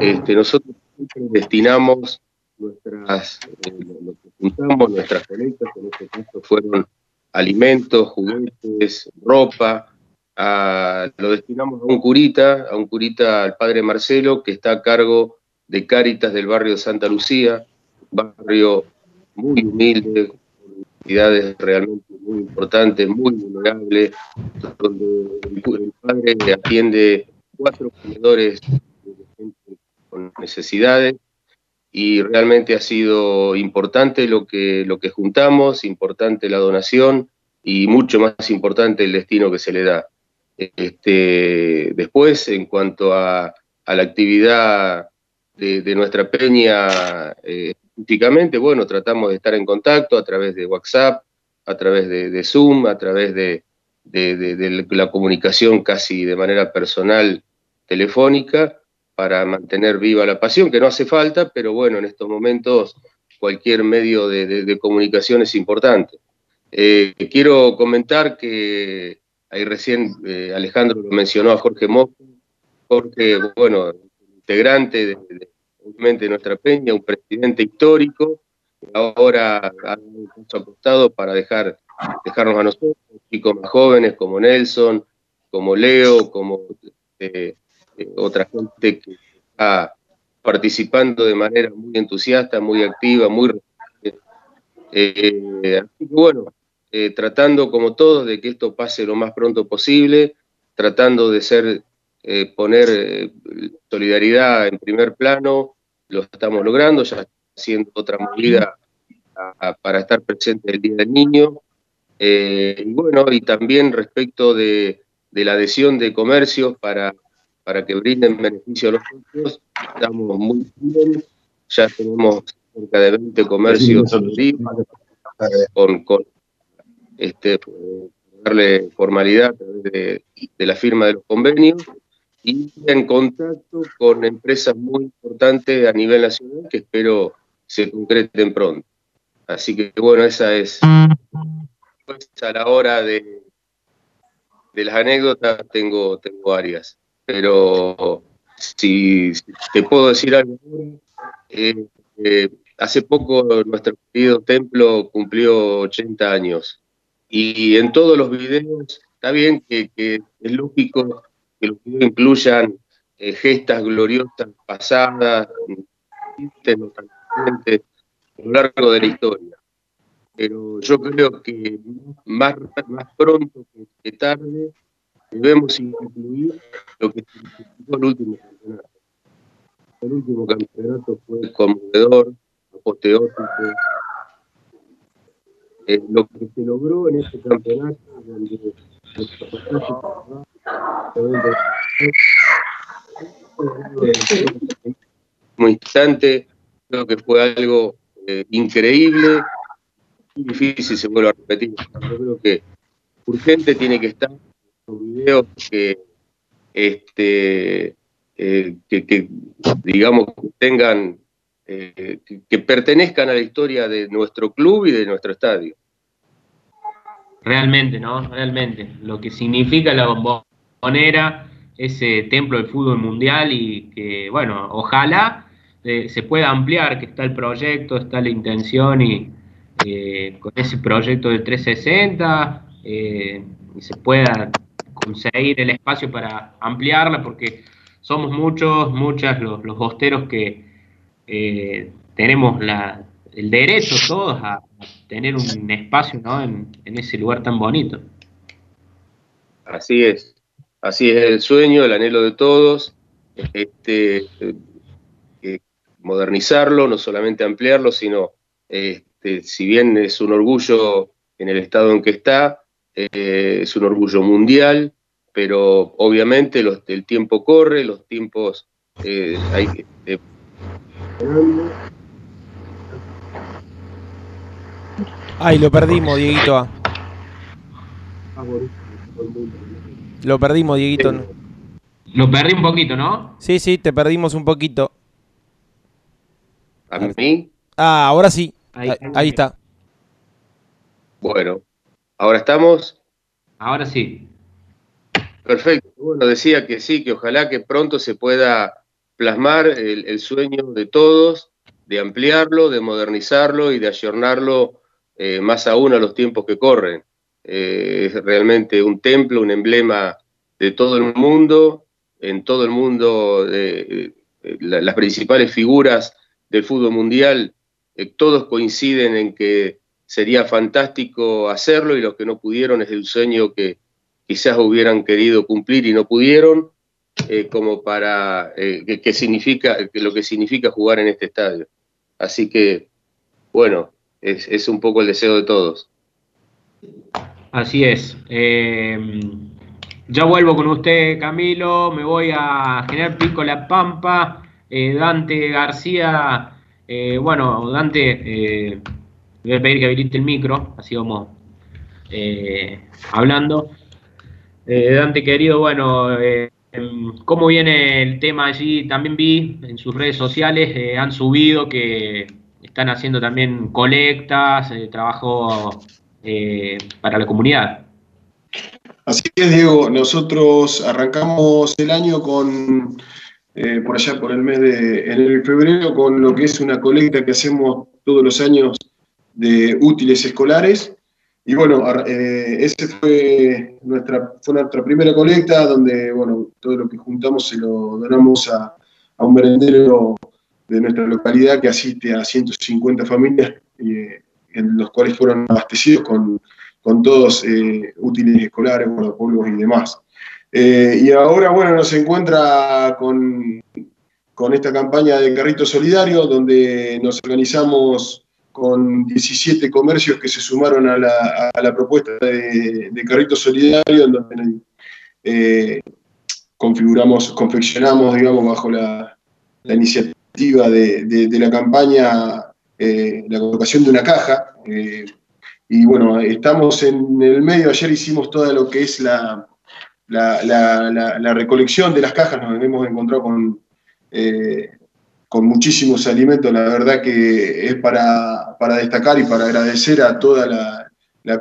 Este, nosotros destinamos nuestras, eh, lo que juntamos, nuestras colectas, en este caso fueron alimentos, juguetes, ropa, lo destinamos a un curita, a un curita, al padre Marcelo, que está a cargo de Cáritas del barrio de Santa Lucía, barrio muy humilde, entidades realmente muy importantes, muy vulnerables, donde el padre atiende cuatro comedores con necesidades y realmente ha sido importante lo que, lo que juntamos, importante la donación y mucho más importante el destino que se le da. Este, después, en cuanto a, la actividad de, nuestra peña, eh, bueno, tratamos de estar en contacto a través de WhatsApp, a través de, Zoom, a través de, de, la comunicación casi de manera personal telefónica, para mantener viva la pasión, que no hace falta, pero bueno, en estos momentos cualquier medio de, comunicación es importante. Eh, quiero comentar que ahí recién eh, Alejandro lo mencionó a Jorge Moffa, Jorge, bueno, integrante de, de, nuestra peña, un presidente histórico, ahora ha acostado para dejar, dejarnos a nosotros, chicos más jóvenes como Nelson, como Leo, como eh, eh, otra gente que está participando de manera muy entusiasta, muy activa, muy... Eh, así que bueno, eh, tratando como todos de que esto pase lo más pronto posible, tratando de ser, poner solidaridad en primer plano, lo estamos logrando, ya haciendo otra movida para estar presente el Día del Niño. y bueno, y también respecto de, de la adhesión de comercios para para que brinden beneficio a los socios. Estamos muy bien, ya tenemos cerca de 20 comercios con, con este, darle formalidad a través de, la firma de los convenios y en contacto con empresas muy importantes a nivel nacional que espero se concreten pronto. Así que bueno, esa es pues, a la hora de, de las anécdotas tengo, tengo varias pero si, te puedo decir algo, eh, eh, hace poco nuestro querido templo cumplió 80 años y en todos los videos está bien que, es lógico que los videos incluyan eh, gestas gloriosas pasadas, a lo largo de la historia. Pero yo creo que más, más pronto que tarde debemos incluir lo que significó el último campeonato. El último campeonato fue conmovedor, apoteótico. Eh, lo que se logró en este campeonato, donde como instante, creo que fue algo eh, increíble, difícil se vuelve a repetir. Yo creo que urgente tiene que estar videos que, este, eh, que, digamos, tengan, eh, que, pertenezcan a la historia de nuestro club y de nuestro estadio. Realmente, ¿no? Realmente. Lo que significa la ese templo del fútbol mundial y que, bueno, ojalá eh, se pueda ampliar, que está el proyecto, está la intención y con ese proyecto de 360 y se pueda conseguir el espacio para ampliarla, porque somos muchos, muchas los, los bosteros que eh, tenemos la, el derecho todos a tener un espacio ¿no? en, ese lugar tan bonito. Así es, así es el sueño, el anhelo de todos, este, eh, modernizarlo, no solamente ampliarlo, sino, este, si bien es un orgullo en el estado en que está, eh, es un orgullo mundial, pero obviamente el tiempo corre, los tiempos eh, hay eh, Ay, lo perdimos, Dieguito. Lo perdimos, Dieguito. Lo perdí un poquito, ¿no? Sí, sí, te perdimos un poquito. ¿A mí? Ah, ahora sí. ahí está. Bueno, ¿ahora estamos? Ahora sí. Perfecto. Bueno, decía que sí, que ojalá que pronto se pueda plasmar el, sueño de todos, de ampliarlo, de modernizarlo y de ayornarlo eh, más aún a los tiempos que corren. Eh, es realmente un templo, un emblema de todo el mundo, en todo el mundo, eh, las principales figuras del fútbol mundial, todos coinciden en que sería fantástico hacerlo y los que no pudieron es el sueño que, quizás hubieran querido cumplir y no pudieron, eh, como para eh, que, significa, lo que significa jugar en este estadio. Así que, bueno, es, un poco el deseo de todos. Así es. Eh, ya vuelvo con usted, Camilo. Me voy a General Pico La Pampa. Dante García. bueno, Dante, voy a pedir que habilite el micro, así vamos hablando. Eh, Dante querido, bueno, eh, em, ¿cómo viene el tema allí? También vi en sus redes sociales, eh, han subido que están haciendo también colectas, trabajo para la comunidad. Así es, Diego. Nosotros arrancamos el año con, por allá por el mes de enero y febrero, con lo que es una colecta que hacemos todos los años de útiles escolares. Y bueno, eh, esa fue nuestra, fue nuestra primera colecta, donde bueno, todo lo que juntamos se lo donamos a, un merendero de nuestra localidad que asiste a 150 familias, eh, en los cuales fueron abastecidos con, todos eh, útiles escolares, guardapolvos y demás. y ahora, bueno, nos encuentra con, con esta campaña de Carrito Solidario, donde nos organizamos con 17 comercios que se sumaron a la, propuesta de, Carrito Solidario, en donde eh, configuramos, confeccionamos, digamos, bajo la, iniciativa de, la campaña eh, la colocación de una caja. Eh, y bueno, estamos en el medio, ayer hicimos todo lo que es la, la, recolección de las cajas, nos hemos encontrado con con muchísimos alimentos, la verdad que es para, destacar y para agradecer a toda la,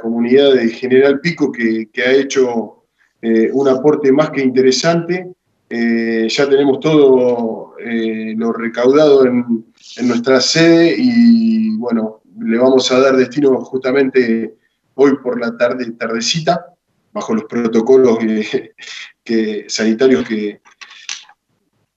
comunidad de General Pico que, ha hecho eh, un aporte más que interesante. Eh, ya tenemos todo eh, lo recaudado en, nuestra sede y bueno, le vamos a dar destino justamente hoy por la tarde, tardecita, bajo los protocolos que, sanitarios que,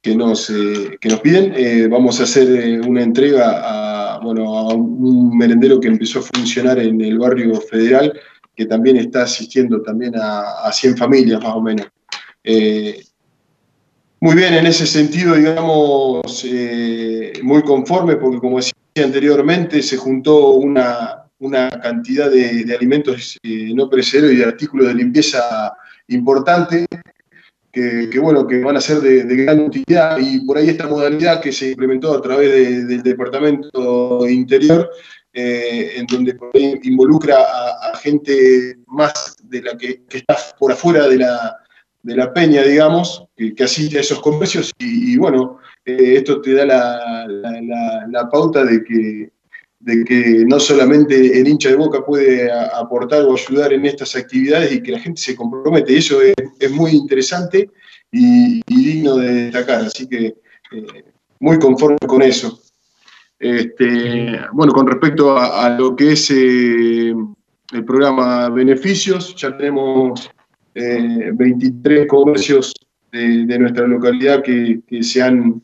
que nos, eh, nos piden. Vamos a hacer una entrega a, bueno, a un merendero que empezó a funcionar en el barrio federal, que también está asistiendo también a, a 100 familias más o menos. Muy bien, en ese sentido, digamos, muy conforme, porque como decía anteriormente, se juntó una, una cantidad de, alimentos no perecederos y de artículos de limpieza importante que, bueno, que van a ser de, gran utilidad. Y por ahí esta modalidad que se implementó a través del Departamento Interior, eh, en donde involucra a, gente más de la que, está por afuera de la, de la peña, digamos, que, asiste a esos comercios y, bueno, eh, esto te da la, la pauta de que de que no solamente el hincha de Boca puede aportar o ayudar en estas actividades y que la gente se compromete. Eso es, muy interesante y, digno de destacar. Así que eh, muy conforme con eso. Este, bueno, con respecto a, lo que es eh, el programa Beneficios, ya tenemos 23 eh, comercios de, nuestra localidad que, se han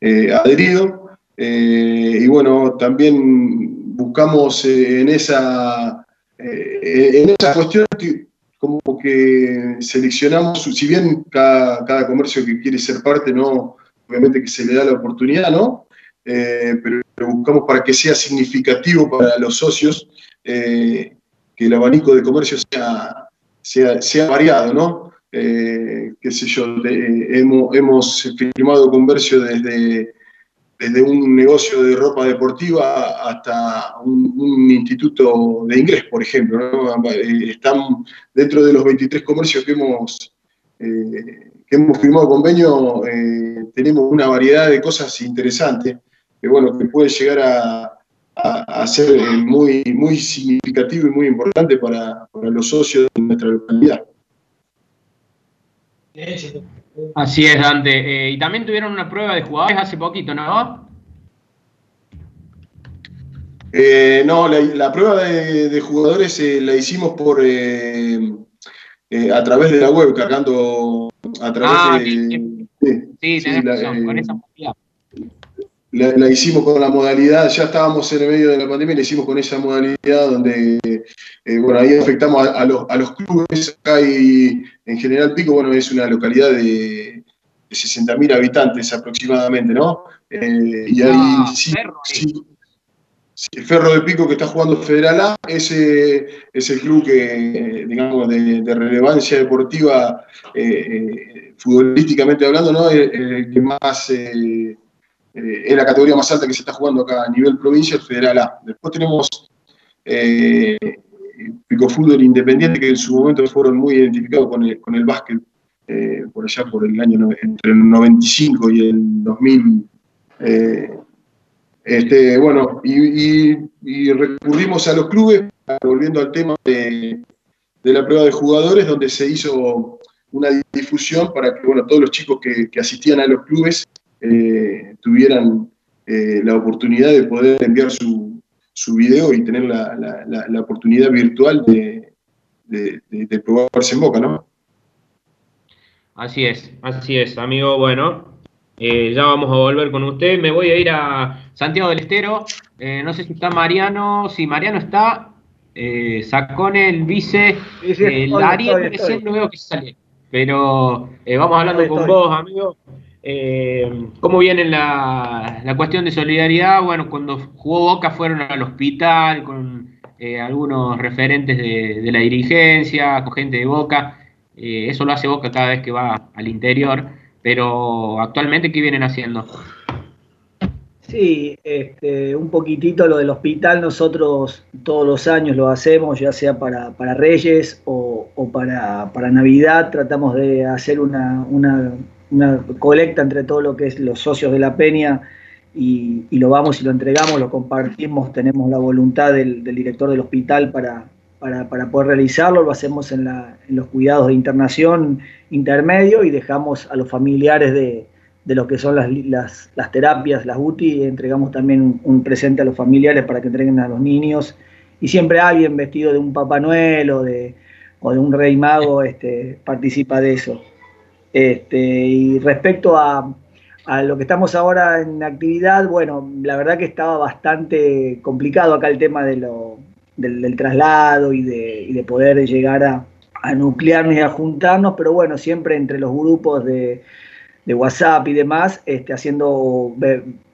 adherido. Eh, y bueno, también buscamos en, esa, en esa cuestión que como que seleccionamos, si bien cada, cada, comercio que quiere ser parte, no, obviamente que se le da la oportunidad, ¿no? pero buscamos para que sea significativo para los socios, que el abanico de comercio sea, sea, sea variado, ¿no? Eh, qué sé yo, hemos, hemos, firmado conversio desde, desde un negocio de ropa deportiva hasta un, instituto de inglés, por ejemplo. Eh, están dentro de los 23 comercios que hemos, eh, que hemos firmado convenio, tenemos una variedad de cosas interesantes que, bueno, que puede llegar a, a, ser muy, muy significativo y muy importante para, para los socios de nuestra localidad. Así es, Dante. Eh, y también tuvieron una prueba de jugadores hace poquito, ¿no? Eh, no, la, prueba de, jugadores eh, la hicimos por a través de la web, cargando a través ah, de. Sí, sí, con esa la, hicimos con la modalidad, ya estábamos en el medio de la pandemia, la hicimos con esa modalidad donde, eh, bueno, ahí afectamos a, los, a, los, clubes, acá y en General Pico, bueno, es una localidad de, 60.000 habitantes aproximadamente, ¿no? Eh, y ahí ah, sí, el Ferro de Pico que está jugando Federal A, ese es el club que, digamos, de, relevancia deportiva, eh, futbolísticamente hablando, ¿no? El, que más eh, es la categoría más alta que se está jugando acá a nivel provincia, el Federal A. Después tenemos eh, Pico Fútbol Independiente, que en su momento fueron muy identificados con el, con el básquet, eh, por allá por el año entre el 95 y el 2000. este, bueno, y, recurrimos a los clubes, volviendo al tema de, la prueba de jugadores, donde se hizo una difusión para que bueno, todos los chicos que, que asistían a los clubes eh, tuvieran eh, la oportunidad de poder enviar su, su video y tener la, la, oportunidad virtual de, de, probarse en boca, ¿no? Así es, así es, amigo. Bueno, eh, ya vamos a volver con usted. Me voy a ir a Santiago del Estero. no sé si está Mariano. Si Mariano está, sacó el vice, el Ariel, no veo que sale. Pero vamos hablando con vos, amigo. Eh, ¿Cómo viene la, cuestión de solidaridad? Bueno, cuando jugó Boca fueron al hospital con eh, algunos referentes de, la dirigencia, con gente de Boca. Eh, eso lo hace Boca cada vez que va al interior. Pero actualmente, ¿qué vienen haciendo? Sí, este, un poquitito lo del hospital, nosotros todos los años lo hacemos, ya sea para, Reyes o, para, Navidad, tratamos de hacer una una colecta entre todo lo que es los socios de la peña y, lo vamos y lo entregamos, lo compartimos, tenemos la voluntad del, director del hospital para, para, poder realizarlo, lo hacemos en, los cuidados de internación intermedio y dejamos a los familiares de, lo que son las, las, terapias, las UTI, entregamos también un, presente a los familiares para que entreguen a los niños y siempre alguien vestido de un Papá Noel o de, o de un Rey Mago este, participa de eso. Este, y respecto a, lo que estamos ahora en actividad, bueno, la verdad que estaba bastante complicado acá el tema de lo, del, traslado y de, poder llegar a, nuclearnos y a juntarnos, pero bueno, siempre entre los grupos de, WhatsApp y demás, este, haciendo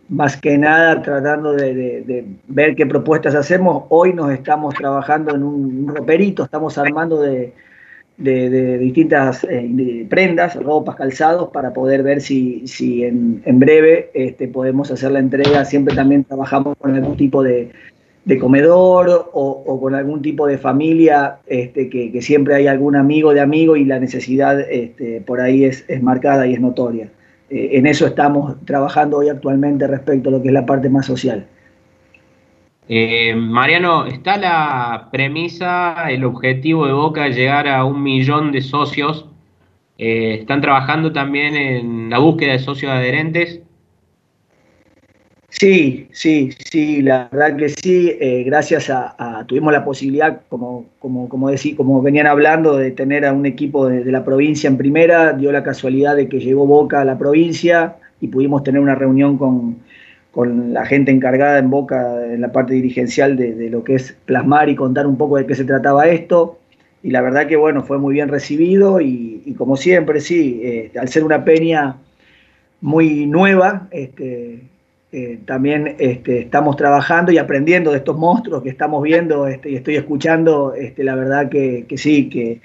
más que nada tratando de, ver qué propuestas hacemos. Hoy nos estamos trabajando en un roperito, estamos armando de de, distintas eh, prendas, ropas, calzados, para poder ver si, si en, en breve este, podemos hacer la entrega. Siempre también trabajamos con algún tipo de, de comedor o, con algún tipo de familia, este, que, siempre hay algún amigo de amigo y la necesidad este, por ahí es, es, marcada y es notoria. Eh, en eso estamos trabajando hoy actualmente respecto a lo que es la parte más social. Eh, Mariano, ¿está la premisa, el objetivo de Boca llegar a un millón de socios? Eh, ¿Están trabajando también en la búsqueda de socios adherentes? Sí, sí, sí, la verdad que sí. Eh, gracias a, tuvimos la posibilidad, como, como, como, como venían hablando, de tener a un equipo de, de la provincia en primera. Dio la casualidad de que llegó Boca a la provincia y pudimos tener una reunión con, con la gente encargada en Boca, en la parte dirigencial de, lo que es plasmar y contar un poco de qué se trataba esto. Y la verdad que bueno, fue muy bien recibido y, como siempre, sí, eh, al ser una peña muy nueva, este, eh, también este, estamos trabajando y aprendiendo de estos monstruos que estamos viendo este, y estoy escuchando, este, la verdad que, sí, que,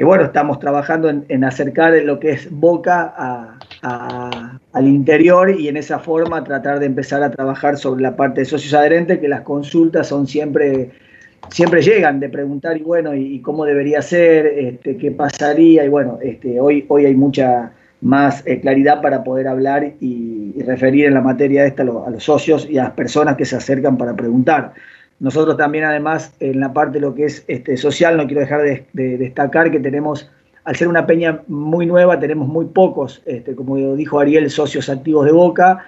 bueno, estamos trabajando en, acercar lo que es Boca al interior y en esa forma tratar de empezar a trabajar sobre la parte de socios adherentes, que las consultas son siempre, siempre llegan de preguntar y bueno, y, cómo debería ser, este, qué pasaría, y bueno, este, hoy, hoy hay mucha más eh, claridad para poder hablar y, referir en la materia esta a, los socios y a las personas que se acercan para preguntar. Nosotros también, además, en la parte de lo que es este, social, no quiero dejar de, destacar que tenemos, al ser una peña muy nueva, tenemos muy pocos, este, como dijo Ariel, socios activos de Boca.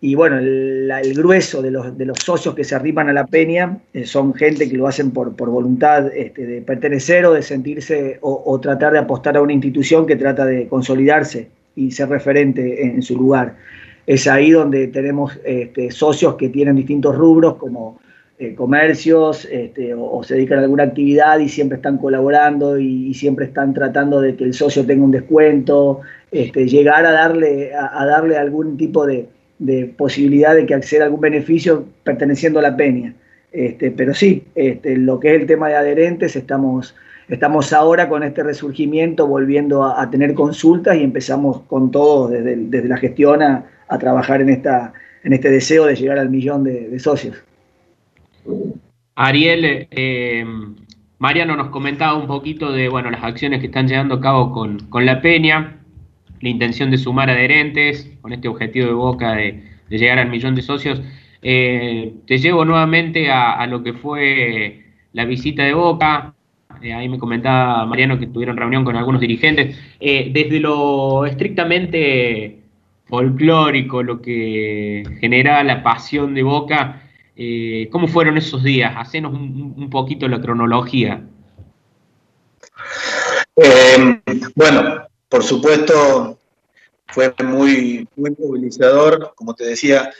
Y bueno, el, grueso de los, de los, socios que se arriman a la peña eh, son gente que lo hacen por, por voluntad este, de pertenecer o de sentirse o, tratar de apostar a una institución que trata de consolidarse y ser referente en, su lugar. Es ahí donde tenemos este, socios que tienen distintos rubros como eh, comercios este, o, se dedican a alguna actividad y siempre están colaborando y, siempre están tratando de que el socio tenga un descuento, este, llegar a darle, a darle algún tipo de posibilidad de que acceda a algún beneficio perteneciendo a la peña. Este, pero sí, este, lo que es el tema de adherentes, estamos, estamos ahora con este resurgimiento volviendo a, tener consultas y empezamos con todo desde, desde la gestión a, trabajar en, esta, en este deseo de llegar al millón de, socios. Ariel, eh, Mariano nos comentaba un poquito de bueno, las acciones que están llevando a cabo con, con la peña la intención de sumar adherentes con este objetivo de Boca de, llegar al millón de socios. Eh, te llevo nuevamente a, lo que fue la visita de Boca. Eh, ahí me comentaba Mariano que tuvieron reunión con algunos dirigentes. Desde lo estrictamente folclórico, lo que genera la pasión de Boca, ¿cómo fueron esos días? Hacenos un, un poquito la cronología. bueno, por supuesto, fue muy, muy movilizador, como te decía,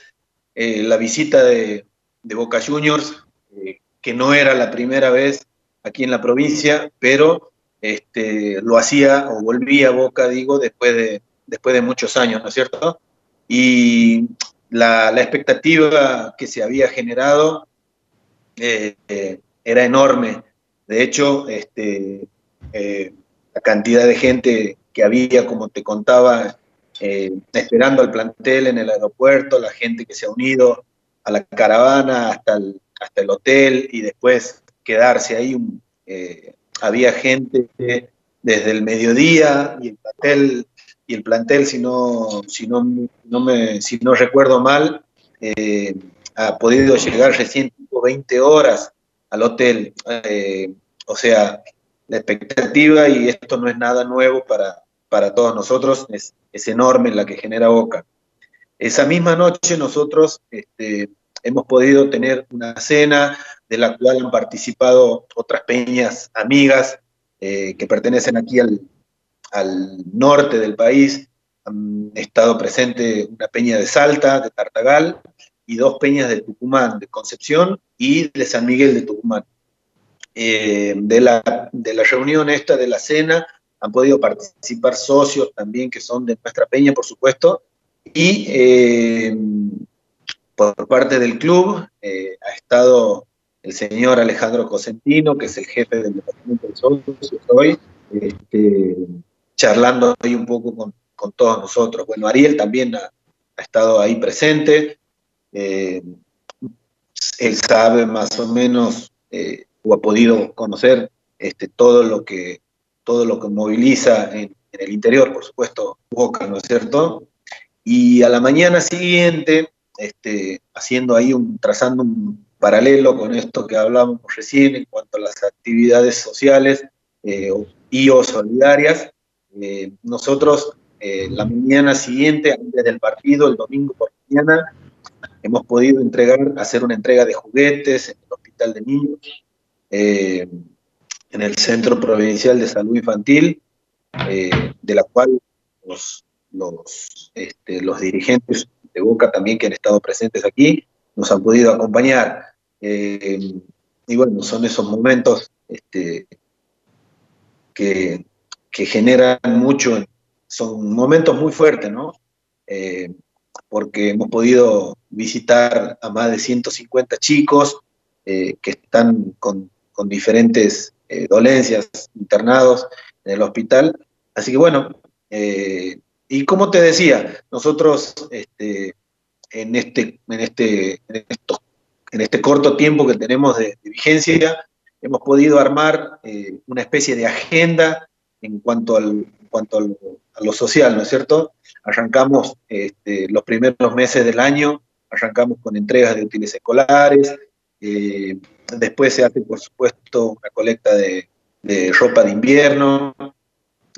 eh, la visita de, Boca Juniors, eh, que no era la primera vez aquí en la provincia, pero este, lo hacía o volvía a Boca, digo, después de, después de muchos años, ¿no es cierto? Y la, expectativa que se había generado eh, era enorme. De hecho, este, la cantidad de gente que había, como te contaba, eh, esperando al plantel en el aeropuerto, la gente que se ha unido a la caravana hasta el, hasta el hotel y después quedarse ahí. Eh, había gente desde el mediodía y el plantel, y el plantel si, no, si, no, no me, si no recuerdo mal, eh, ha podido llegar recién 20 horas al hotel. o sea, la expectativa, y esto no es nada nuevo para, para todos nosotros es, enorme la que genera Boca. Esa misma noche nosotros este, hemos podido tener una cena de la cual han participado otras peñas amigas eh, que pertenecen aquí al, norte del país. Han estado presente una peña de Salta, de Tartagal, y dos peñas de Tucumán, de Concepción y de San Miguel de Tucumán. Eh, de, la, de la reunión esta, de la cena, han podido participar socios también que son de nuestra peña, por supuesto, y eh, por parte del club eh, ha estado el señor Alejandro Cosentino, que es el jefe del departamento de socios hoy, este, charlando ahí un poco con, todos nosotros. Bueno, Ariel también ha, estado ahí presente, eh, él sabe más o menos o ha podido conocer este, todo lo que todo lo que moviliza en, el interior, por supuesto, Boca, ¿no es cierto? Y a la mañana siguiente, este, haciendo ahí un, trazando un paralelo con esto que hablábamos recién en cuanto a las actividades sociales eh, y o solidarias, eh, nosotros eh, la mañana siguiente, antes del partido, el domingo por mañana, hemos podido entregar, hacer una entrega de juguetes en el hospital de niños en el Centro Provincial de Salud Infantil, eh, de la cual los, los, este, los dirigentes Boca también que han estado presentes aquí, nos han podido acompañar. Eh, y bueno, son esos momentos este, que, generan mucho, son momentos muy fuertes, ¿no? Eh, porque hemos podido visitar a más de 150 chicos que están con, diferentes dolencias internados en el hospital. Así que bueno, eh, y como te decía, nosotros este, en, este, en, este, en, este corto tiempo que tenemos de, vigencia, hemos podido armar eh, una especie de agenda en cuanto, al, cuanto a lo social, ¿no es cierto? Arrancamos este, los primeros meses del año, arrancamos con entregas de útiles escolares, eh, después se hace, por supuesto, una colecta de, de ropa de invierno,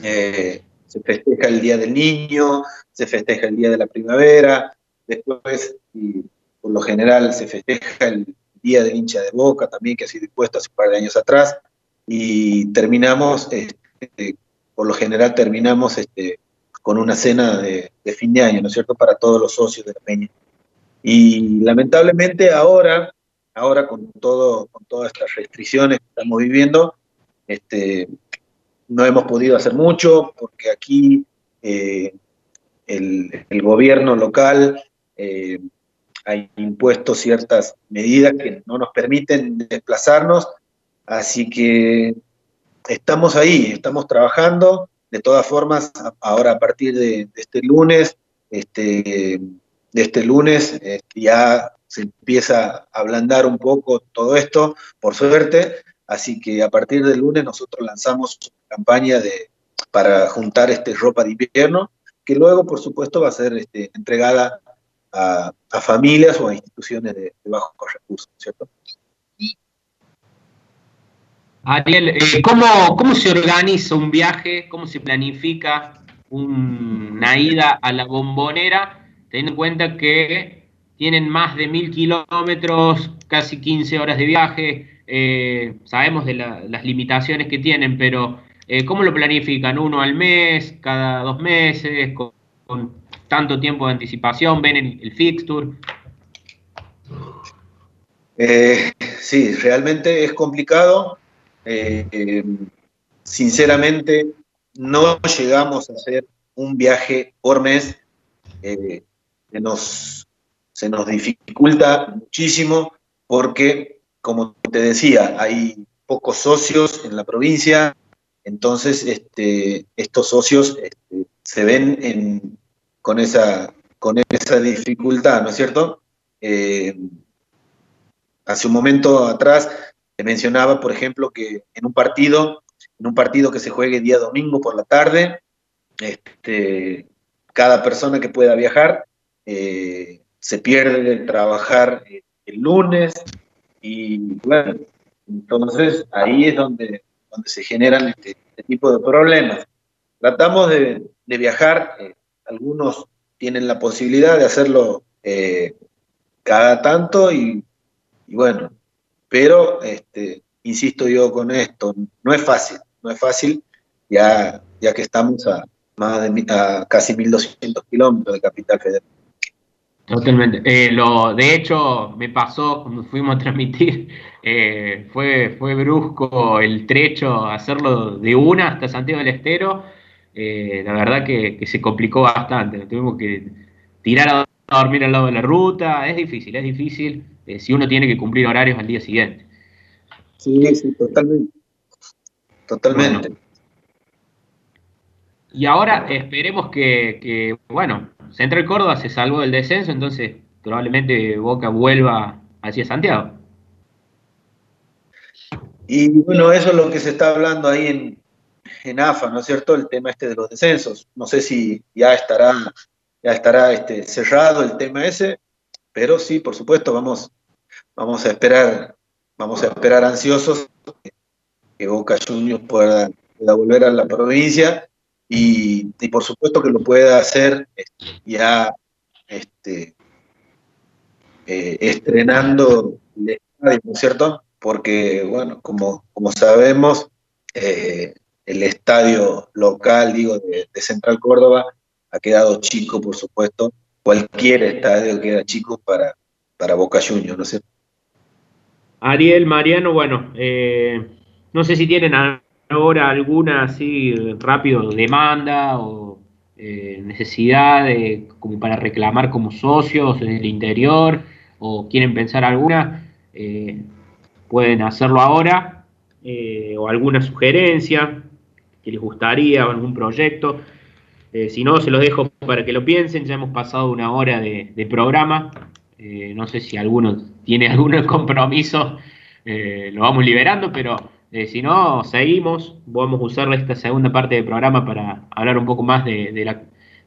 eh, se festeja el Día del Niño, se festeja el Día de la Primavera, después, y por lo general, se festeja el Día del hincha de Boca también, que ha sido impuesto hace un par de años atrás, y terminamos, por lo general terminamos este, con una cena de, fin de año, ¿no es cierto?, para todos los socios de la Peña. Y lamentablemente ahora, ahora con todas estas restricciones que estamos viviendo, este, no hemos podido hacer mucho porque aquí eh, el, gobierno local eh, ha impuesto ciertas medidas que no nos permiten desplazarnos, así que estamos ahí, estamos trabajando. De todas formas, ahora a partir de, este lunes, este, de este lunes este, ya se empieza a ablandar un poco todo esto, por suerte, Así que a partir del lunes nosotros lanzamos una campaña de, para juntar este, ropa de invierno, que luego, por supuesto, va a ser este, entregada a, familias o a instituciones de, bajos recursos, ¿cierto? Ariel, eh, ¿cómo, ¿cómo, se organiza un viaje? ¿Cómo se planifica una ida a la bombonera? Teniendo en cuenta que tienen más de mil kilómetros, casi 15 horas de viaje, eh, sabemos de las limitaciones que tienen, pero eh, ¿cómo lo planifican? ¿Uno al mes, cada dos meses, con, tanto tiempo de anticipación? ¿Ven el, fixture? Sí, realmente es complicado. Sinceramente, no llegamos a hacer un viaje por mes. nos, se nos dificulta muchísimo porque como te decía, hay pocos socios en la provincia, entonces este, estos socios este, se ven con, esa, con esa dificultad, ¿no es cierto? Eh, hace un momento atrás te mencionaba, por ejemplo, que en un partido, en un partido que se juegue día domingo por la tarde, este, cada persona que pueda viajar eh, se pierde trabajar el lunes, y bueno, entonces ahí es donde, donde se generan este, este tipo de problemas. Tratamos de, viajar, eh, algunos tienen la posibilidad de hacerlo eh, cada tanto y, bueno, pero este, insisto yo con esto, no es fácil, no es fácil ya, ya que estamos a, más de, a casi 1.200 kilómetros de Capital Federal. Totalmente. Eh, lo, de hecho, me pasó cuando fuimos a transmitir, eh, fue, fue brusco el trecho, hacerlo de una hasta Santiago del Estero. Eh, la verdad que, se complicó bastante. Tuvimos que tirar a, dormir al lado de la ruta. Es difícil, es difícil si uno tiene que cumplir horarios al día siguiente. Sí, sí, totalmente. Totalmente. y ahora esperemos que, que bueno, Central Córdoba se salvó del descenso, entonces probablemente Boca vuelva hacia Santiago. Y bueno, eso es lo que se está hablando ahí en, en AFA, ¿no es cierto? El tema este de los descensos. No sé si ya estará, ya estará este, cerrado el tema ese, pero sí, por supuesto, vamos, vamos a esperar, vamos a esperar ansiosos que Boca Juniors pueda, volver a la provincia y, por supuesto que lo pueda hacer este, ya este, eh, estrenando el estadio, ¿no es cierto? Porque, bueno, como, como sabemos, eh, el estadio local, digo, de, Central Córdoba ha quedado chico, por supuesto, cualquier estadio queda chico para, para Boca Juniors, ¿no sé. Ariel, Mariano, bueno, eh, no sé si tienen ahora alguna así rápido demanda o eh, necesidad de, como para reclamar como socios en el interior o quieren pensar alguna, eh, pueden hacerlo ahora o alguna sugerencia que les gustaría o algún proyecto. Si no, se los dejo para que lo piensen. Ya hemos pasado una hora de programa. no sé si alguno tiene algún compromiso, eh, lo vamos liberando, pero eh, si no, seguimos. Vamos a usar esta segunda parte del programa para hablar un poco más de,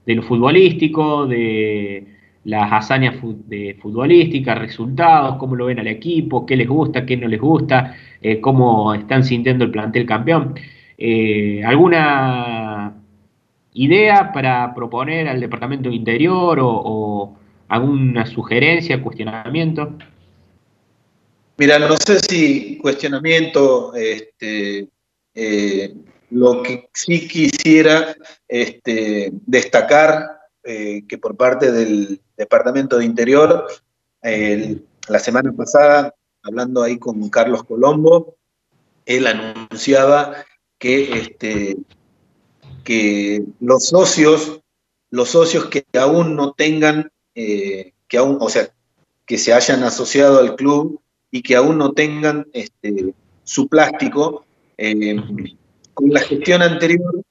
lo futbolístico, de las hazañas futbolísticas, resultados, cómo lo ven al equipo, qué les gusta, qué no les gusta, eh, cómo están sintiendo el plantel campeón. ¿Alguna idea para proponer al Departamento de Interior o alguna sugerencia, cuestionamiento? Mira, no sé si cuestionamiento, este, eh, lo que sí quisiera este, destacar eh, que por parte del Departamento de Interior, la semana pasada, hablando ahí con Carlos Colombo, él anunciaba que, este, que los socios, los socios que aún no tengan, eh, que aún, o sea, que se hayan asociado al club, y que aún no tengan este, su plástico, eh, con la gestión anterior,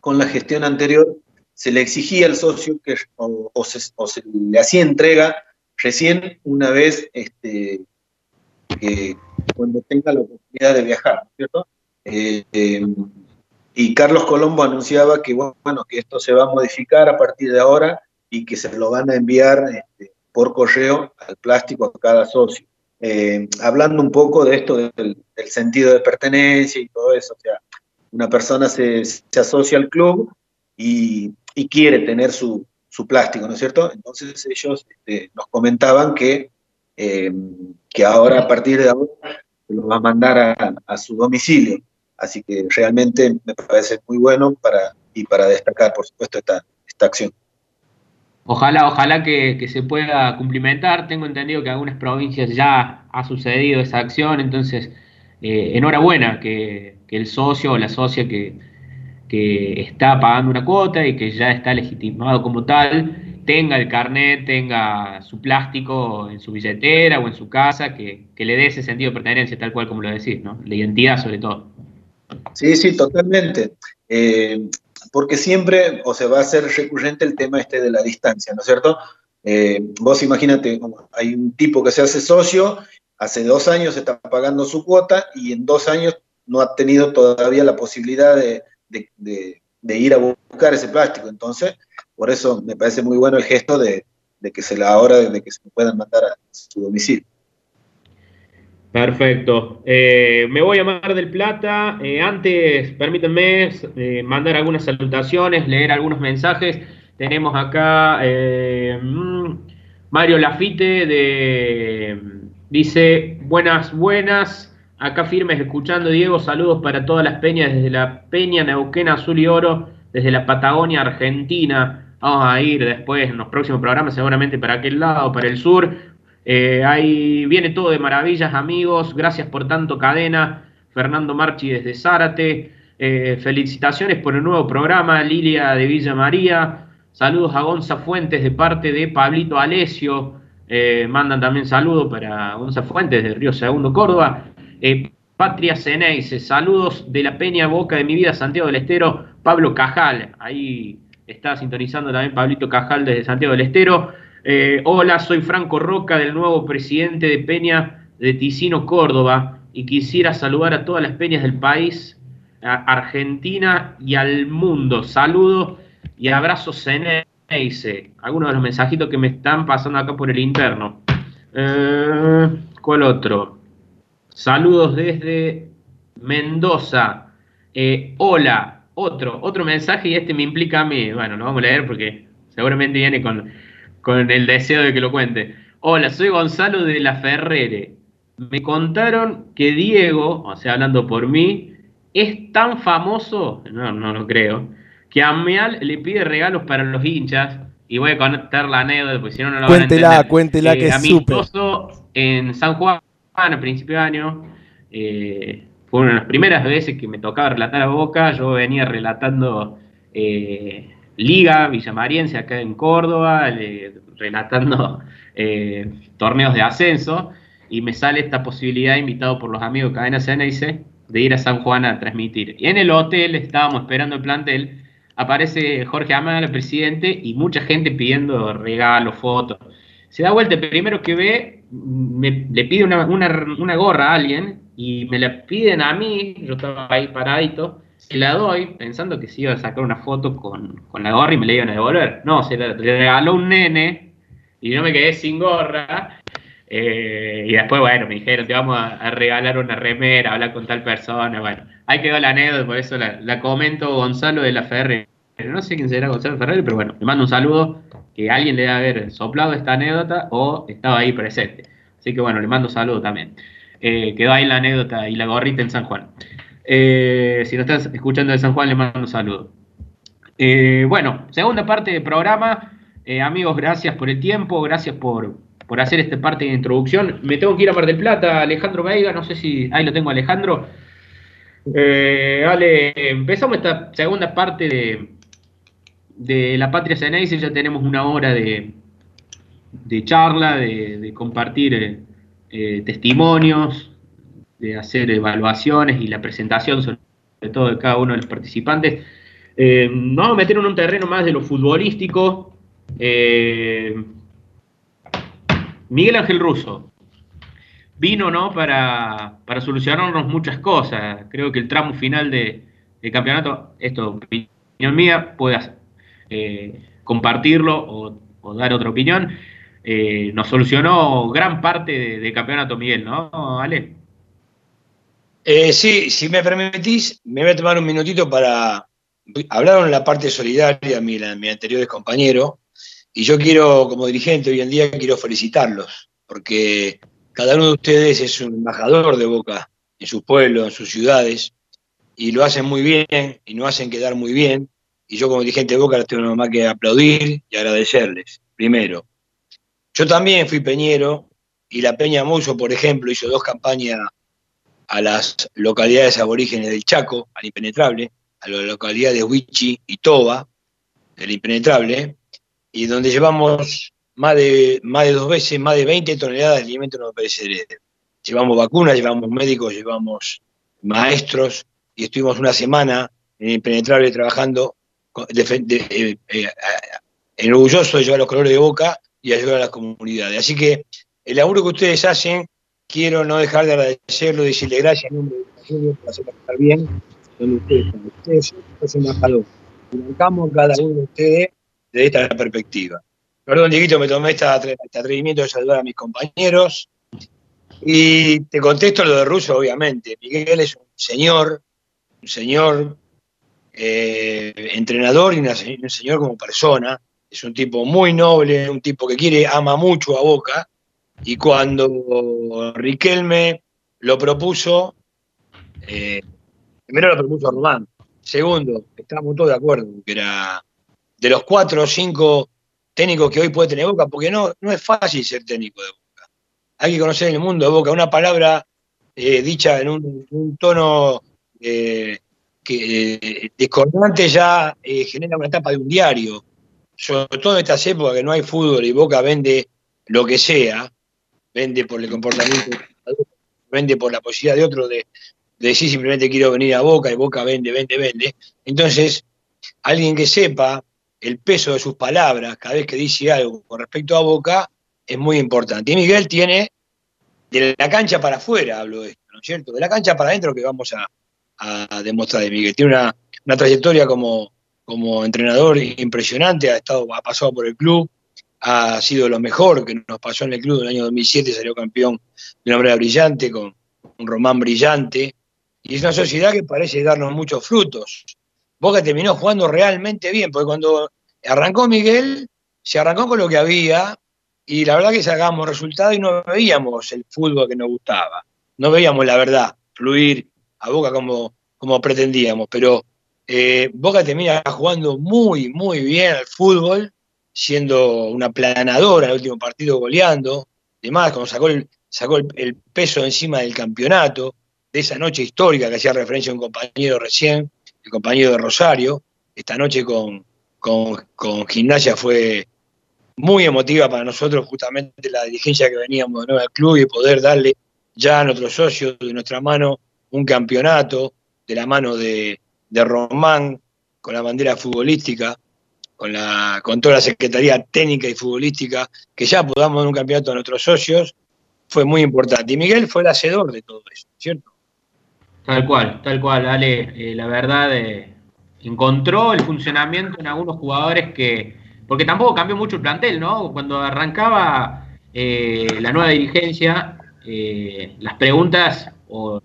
con la gestión anterior se le exigía al socio que o, se, le hacía entrega recién una vez este, cuando tenga la oportunidad de viajar, ¿cierto? Eh, eh, y Carlos Colombo anunciaba que bueno que esto se va a modificar a partir de ahora y que se lo van a enviar este, por correo al plástico a cada socio. Eh, hablando un poco de esto del, sentido de pertenencia y todo eso. O sea, una persona se, asocia al club y, quiere tener su, plástico, ¿no es cierto? Entonces ellos este, nos comentaban que, eh, que ahora, a partir de ahora, se lo va a mandar a, su domicilio. Así que realmente me parece muy bueno para, y para destacar, por supuesto, esta, esta acción. Ojalá, ojalá que, se pueda cumplimentar. Tengo entendido que en algunas provincias ya ha sucedido esa acción, entonces eh, enhorabuena que, el socio o la socia que, está pagando una cuota y que ya está legitimado como tal, tenga el carnet, tenga su plástico en su billetera o en su casa, que, le dé ese sentido de pertenencia, tal cual como lo decís, ¿no? La identidad sobre todo. Sí, sí, totalmente. Eh, porque siempre, o se va a ser recurrente el tema este de la distancia, ¿no es cierto? Eh, vos imagínate, hay un tipo que se hace socio, hace dos años está pagando su cuota y en dos años no ha tenido todavía la posibilidad de, ir a buscar ese plástico. Entonces, por eso me parece muy bueno el gesto de, que se la hora de que se puedan mandar a su domicilio. Perfecto. Eh, me voy a Mar del Plata. Eh, antes, permítanme eh, mandar algunas salutaciones, leer algunos mensajes. Tenemos acá mm, Mario Lafite dice buenas, buenas. Acá firmes escuchando, Diego. Saludos para todas las peñas desde la Peña Neuquén Azul y Oro, desde la Patagonia Argentina. Vamos a ir después en los próximos programas, seguramente para aquel lado, para el sur. Eh, ahí viene todo de maravillas, amigos. Gracias por tanto, cadena. Fernando Marchi desde Zárate. Eh, felicitaciones por el nuevo programa, Lilia de Villa María. Saludos a Gonza Fuentes de parte de Pablito Alesio. Eh, mandan también saludos para Gonza Fuentes de Río Segundo, Córdoba. Patria Ceneice, saludos de la Peña Boca de mi vida, Santiago del Estero, Pablo Cajal. Ahí está sintonizando también Pablito Cajal desde Santiago del Estero. Eh, hola, soy Franco Roca, del nuevo presidente de Peña de Ticino, Córdoba, y quisiera saludar a todas las peñas del país, a Argentina y al mundo. Saludos y abrazos Ceneice. Algunos de los mensajitos que me están pasando acá por el interno. Eh, ¿Cuál otro? Saludos desde Mendoza. Eh, hola, otro, otro mensaje y este me implica a mí. Bueno, lo vamos a leer porque seguramente viene con con el deseo de que lo cuente. Hola, soy Gonzalo de la Ferrere. Me contaron que Diego, o sea, hablando por mí, es tan famoso, no, no lo creo, que Ameal le pide regalos para los hinchas y voy a contar la anécdota, porque si no, no lo Cuéntela, van a entender. cuéntela, que es súper. en San Juan, a principio de año, eh, fue una de las primeras veces que me tocaba relatar a Boca. Yo venía relatando eh, Liga Villamariense acá en Córdoba, relatando eh, torneos de ascenso, y me sale esta posibilidad, invitado por los amigos de Cadena Ceneice, de ir a San Juan a transmitir. Y en el hotel estábamos esperando el plantel, aparece Jorge Amado, el presidente, y mucha gente pidiendo regalos, fotos. Se da vuelta, el primero que ve, me- le pide una, una- una gorra a alguien, y me la piden a mí, yo estaba ahí paradito, se la doy pensando que se iba a sacar una foto con, con la gorra y me la iban a devolver. No, se la regaló un nene, y yo me quedé sin gorra. eh, y después, bueno, me dijeron, te vamos a, regalar una remera, hablar con tal persona. Bueno, ahí quedó la anécdota, por eso la, comento Gonzalo de la Ferrer. No sé quién será Gonzalo Ferrer, pero bueno, le mando un saludo, que alguien le debe haber soplado esta anécdota o estaba ahí presente. Así que bueno, le mando un saludo también. Eh, quedó ahí la anécdota y la gorrita en San Juan. Eh, si no estás escuchando de San Juan, le mando un saludo. Eh, bueno, segunda parte del programa. Eh, amigos, gracias por el tiempo, gracias por, por hacer esta parte de introducción. Me tengo que ir a Mar del Plata, Alejandro Veiga, no sé si ahí lo tengo, Alejandro. Ale, empezamos esta segunda parte de, de La Patria Ceneice, ya tenemos una hora de, de charla, de, compartir testimonios, de hacer evaluaciones y la presentación sobre todo de cada uno de los participantes. Eh, vamos a meter en un terreno más de lo futbolístico. Eh, Miguel Ángel Russo vino ¿no? para, para solucionarnos muchas cosas. Creo que el tramo final de, del campeonato, esto opinión mía, puede eh, compartirlo o, dar otra opinión. Eh, nos solucionó gran parte de- del campeonato, Miguel, ¿no, Ale? Eh, sí, si me permitís, me voy a tomar un minutito para. Hablaron la parte solidaria, mi, la- mi anteriores compañeros, y yo quiero, como dirigente hoy en día, quiero felicitarlos, porque cada uno de ustedes es un embajador de Boca en sus pueblos, en sus ciudades, y lo hacen muy bien, y nos hacen quedar muy bien, y yo como dirigente de Boca les tengo más que aplaudir y agradecerles, primero. Yo también fui peñero, y la Peña Muso, por ejemplo, hizo dos campañas a las localidades aborígenes del Chaco, al impenetrable, a las localidades de Huichi y Toba, del impenetrable, y donde llevamos más de, más de dos veces, más de 20 toneladas de alimentos no perecederos. Llevamos vacunas, llevamos médicos, llevamos maestros, y estuvimos una semana en el impenetrable trabajando, defen- de- eh, eh, orgulloso de llevar los colores de boca y ayudar a las comunidades. Así que el laburo que ustedes hacen quiero no dejar de agradecerlo, decirle gracias en nombre de la Junior por hacerlo estar bien, donde ustedes están. Ustedes son embajadores. Y bancamos a cada uno de ustedes desde esta perspectiva. Perdón, Dieguito, me tomé este atrevimiento de saludar a mis compañeros. Y te contesto lo de Russo, obviamente. Miguel es un señor, un señor eh, entrenador y un señor como persona. Es un tipo muy noble, un tipo que quiere, ama mucho a Boca. Y cuando Riquelme lo propuso, eh, primero lo propuso Román. Segundo, estábamos todos de acuerdo, que era de los cuatro o cinco técnicos que hoy puede tener Boca, porque no, no es fácil ser técnico de Boca. Hay que conocer el mundo de Boca. Una palabra eh, dicha en un, tono eh, que, discordante ya genera una etapa de un diario. Sobre todo en estas épocas que no hay fútbol y Boca vende lo que sea, vende por el comportamiento, vende por la posibilidad de otro de, de decir simplemente quiero venir a Boca y Boca vende, vende, vende. Entonces, alguien que sepa el peso de sus palabras cada vez que dice algo con respecto a Boca es muy importante. Y Miguel tiene de la cancha para afuera, hablo de esto, ¿no es cierto? De la cancha para adentro que vamos a, a demostrar de Miguel. Tiene una, una trayectoria como, como entrenador impresionante, ha, estado, ha pasado por el club, ha sido lo mejor que nos pasó en el club. En el año 2007 salió campeón de una manera brillante, con un Román brillante. Y es una sociedad que parece darnos muchos frutos. Boca terminó jugando realmente bien, porque cuando arrancó Miguel, se arrancó con lo que había, y la verdad que sacábamos resultados y no veíamos el fútbol que nos gustaba. No veíamos la verdad fluir a Boca como, como pretendíamos, pero eh, Boca termina jugando muy, muy bien al fútbol, siendo una planadora el último partido goleando, demás, cuando sacó el, sacó el, peso encima del campeonato, de esa noche histórica que hacía referencia a un compañero recién, el compañero de Rosario, esta noche con, con, Gimnasia fue muy emotiva para nosotros, justamente la dirigencia que veníamos de nuevo al club y poder darle ya a nuestros socios de nuestra mano un campeonato, de la mano de Román, con la bandera futbolística, con, la, con toda la Secretaría Técnica y Futbolística, que ya podamos dar un campeonato a nuestros socios, fue muy importante. Y Miguel fue el hacedor de todo eso, ¿cierto? Tal cual, tal cual, Ale. Eh, la verdad, eh, encontró el funcionamiento en algunos jugadores que. Porque tampoco cambió mucho el plantel, ¿no? Cuando arrancaba eh, la nueva dirigencia, las preguntas o,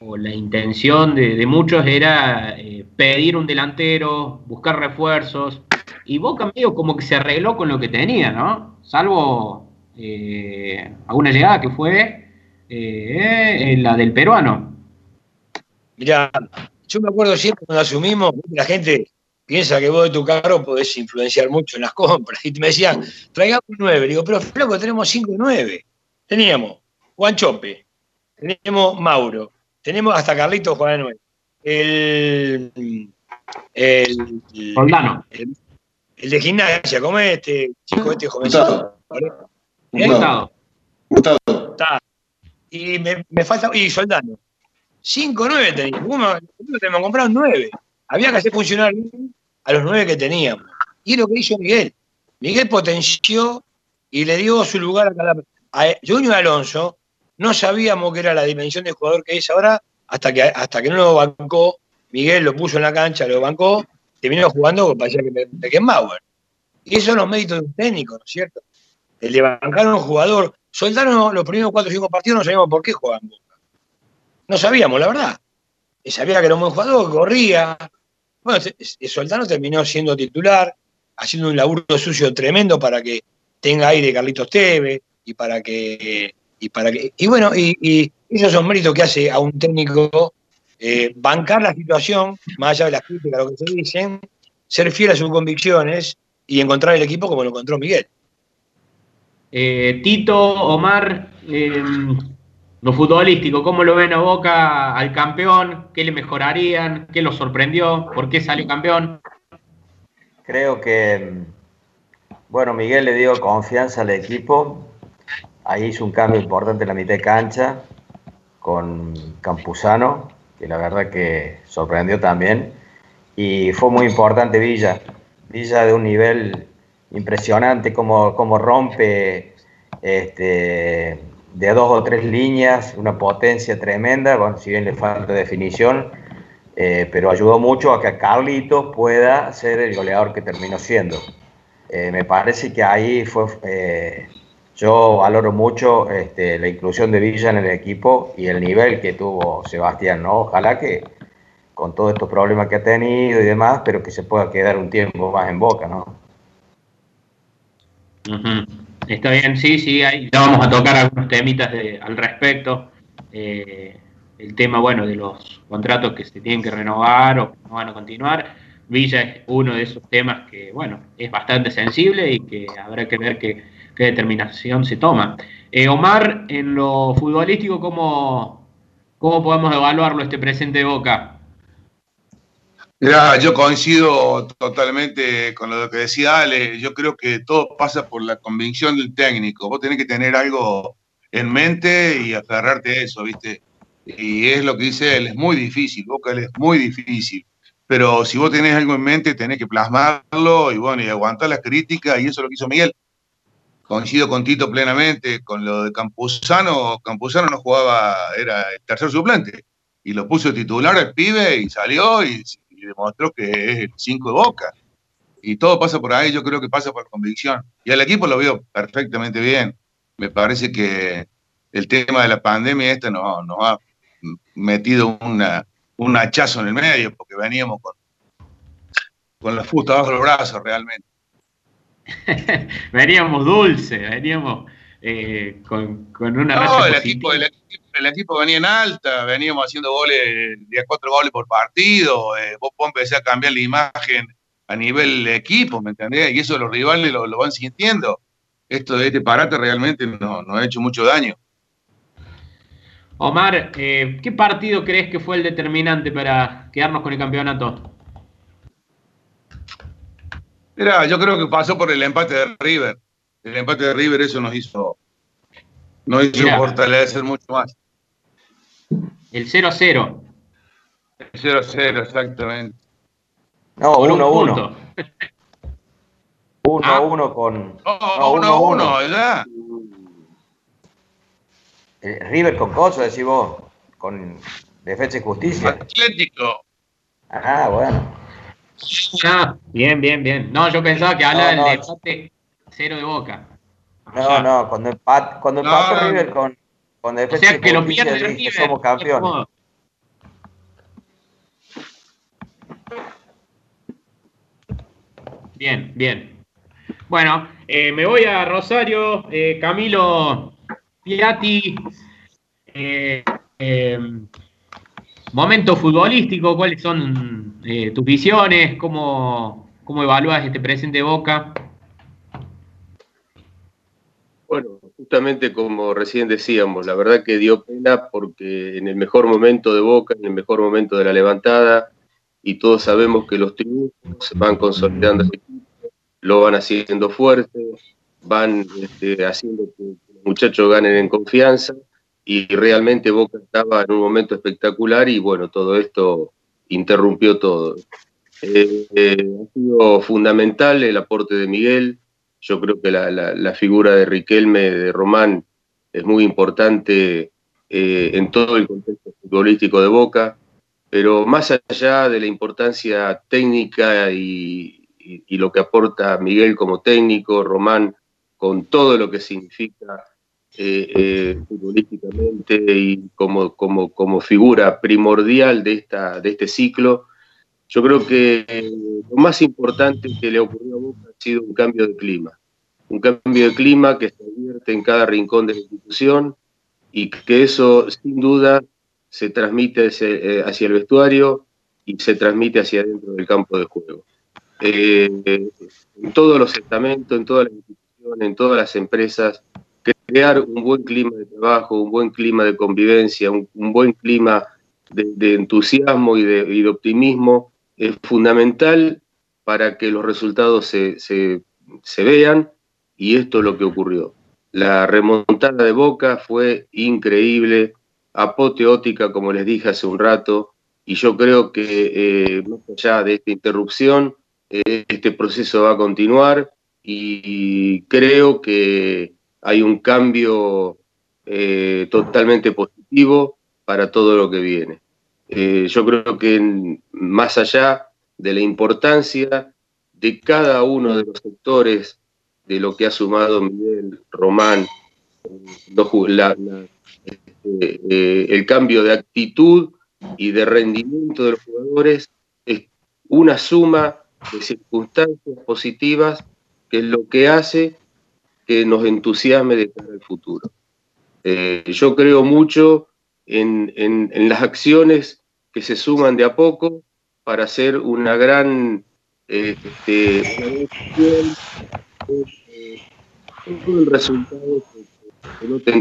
la intención de, de muchos era pedir un delantero, buscar refuerzos, y Boca medio como que se arregló con lo que tenía, ¿no? Salvo eh, alguna llegada que fue eh, la del peruano. Mira, yo me acuerdo siempre cuando asumimos, la gente piensa que vos de tu carro podés influenciar mucho en las compras. Y me decían, traigamos un 9. Digo, pero flaco, tenemos 5 y 9. Teníamos Juan Chope, tenemos Mauro, tenemos hasta Carlitos Juan 9. El, el, Soldano. El, el de gimnasia, ¿cómo es este chico, este jovencito? Gustavo. Está. Y me, me, falta. Y Soldano. 5 9 teníamos. Uno, tenemos comprado 9. Había que hacer funcionar a los 9 que teníamos. Y es lo que hizo Miguel. Miguel potenció y le dio su lugar a cada. A Junior Alonso no sabíamos que era la dimensión del jugador que es ahora, hasta que, hasta que no lo bancó. Miguel lo puso en la cancha, lo bancó terminó jugando parecía que Beckenbauer. Y esos son los méritos de un técnico, ¿no es cierto? El de a un jugador. Soldaron los primeros cuatro o cinco partidos no sabíamos por qué jugaban No sabíamos, la verdad. Sabía que era un buen jugador, corría. Bueno, Soldano terminó siendo titular, haciendo un laburo sucio tremendo para que tenga aire Carlitos Teve y para que. Y, para que, y bueno, y esos son méritos que hace a un técnico eh, bancar la situación, más allá de las críticas, lo que se dicen, ser fiel a sus convicciones y encontrar el equipo como lo encontró Miguel. Eh, Tito, Omar, eh, lo futbolístico, ¿cómo lo ven a Boca al campeón? ¿Qué le mejorarían? ¿Qué lo sorprendió? ¿Por qué salió campeón? Creo que, bueno, Miguel le dio confianza al equipo. Ahí hizo un cambio importante en la mitad de cancha con Campuzano que la verdad que sorprendió también. Y fue muy importante Villa. Villa de un nivel impresionante, como, como rompe este, de dos o tres líneas, una potencia tremenda, bueno, si bien le falta definición, eh, pero ayudó mucho a que Carlitos pueda ser el goleador que terminó siendo. Eh, me parece que ahí fue eh, yo valoro mucho este, la inclusión de Villa en el equipo y el nivel que tuvo Sebastián, ¿no? Ojalá que con todos estos problemas que ha tenido y demás, pero que se pueda quedar un tiempo más en boca, ¿no? Está bien, sí, sí, ahí ya vamos a tocar algunos temitas al respecto. Eh, el tema, bueno, de los contratos que se tienen que renovar o no van a continuar. Villa es uno de esos temas que, bueno, es bastante sensible y que habrá que ver que qué determinación se toma. Eh, Omar, en lo futbolístico, ¿cómo, ¿cómo podemos evaluarlo este presente de Boca? Mira, yo coincido totalmente con lo que decía Ale. Yo creo que todo pasa por la convicción del técnico. Vos tenés que tener algo en mente y aferrarte a eso, ¿viste? Y es lo que dice él, es muy difícil, Boca es muy difícil. Pero si vos tenés algo en mente, tenés que plasmarlo y bueno, y aguantar las críticas, y eso es lo que hizo Miguel coincido con Tito plenamente con lo de Campuzano. Campuzano no jugaba, era el tercer suplente. Y lo puso titular el pibe y salió y, demostró que es el 5 de boca. Y todo pasa por ahí, yo creo que pasa por convicción. Y al equipo lo veo perfectamente bien. Me parece que el tema de la pandemia esta nos, ha metido una, un hachazo en el medio, porque veníamos con, con la fusta bajo los brazos realmente. veníamos dulce, veníamos eh, con, una no, el equipo, el, equipo, venía en alta, veníamos haciendo goles, de cuatro goles por partido, eh, vos empecé a cambiar la imagen a nivel equipo, ¿me entendés? Y eso los rivales lo, van sintiendo. Esto de este parate realmente nos no ha hecho mucho daño. Omar, eh, ¿qué partido crees que fue el determinante para quedarnos con el campeonato? Mira, yo creo que pasó por el empate de River. El empate de River, eso nos hizo, nos hizo fortalecer mucho más. El 0-0. El 0-0, exactamente. No, 1-1. 1-1 con. 1-1, ¿verdad? Eh, River con Coso, decís vos, con Defensa y Justicia. Atlético. Ah, bueno. Ah, bien, bien, bien. No, yo pensaba que habla del empate cero de Boca. No, no, cuando empate, cuando empate River con, con Defensa o sea, que lo pierde River, somos campeones. Bien, bien. Bueno, eh, me voy a Rosario. Eh, Camilo Piatti, eh, momento futbolístico, ¿cuáles son tus visiones? ¿Cómo, ¿Cómo evalúas este presente Boca? Bueno, justamente como recién decíamos, la verdad que dio pena porque en el mejor momento de Boca, en el mejor momento de la levantada, y todos sabemos que los triunfos se van consolidando lo van haciendo fuerte, van este, haciendo que los muchachos ganen en confianza y realmente Boca estaba en un momento espectacular y bueno, todo esto interrumpió todo. Eh, eh, ha sido fundamental el aporte de Miguel, yo creo que la, figura de Riquelme, de Román, es muy importante eh, en todo el contexto futbolístico de Boca, pero más allá de la importancia técnica y, y, lo que aporta Miguel como técnico, Román con todo lo que significa eh, eh, futbolísticamente y como, como, como, figura primordial de, esta, de este ciclo, yo creo que lo más importante que le ocurrió a Boca ha sido un cambio de clima. Un cambio de clima que se advierte en cada rincón de la institución y que eso sin duda se transmite hacia eh, el vestuario y se transmite hacia adentro del campo de juego eh, en todos los estamentos, en todas las instituciones, en todas las empresas, crear un buen clima de trabajo, un buen clima de convivencia, un, buen clima de, entusiasmo y de, optimismo es fundamental para que los resultados se, vean y esto es lo que ocurrió. La remontada de Boca fue increíble, apoteótica, como les dije hace un rato, y yo creo que eh, allá de esta interrupción, este proceso va a continuar y creo que hay un cambio eh, totalmente positivo para todo lo que viene. Eh, yo creo que más allá de la importancia de cada uno de los sectores de lo que ha sumado Miguel Román, este, eh, el cambio de actitud y de rendimiento de los jugadores es una suma de circunstancias positivas que es lo que hace que nos entusiasme de cara al futuro. Eh, yo creo mucho en, las acciones que se suman de a poco para hacer una gran este, el resultado que, no te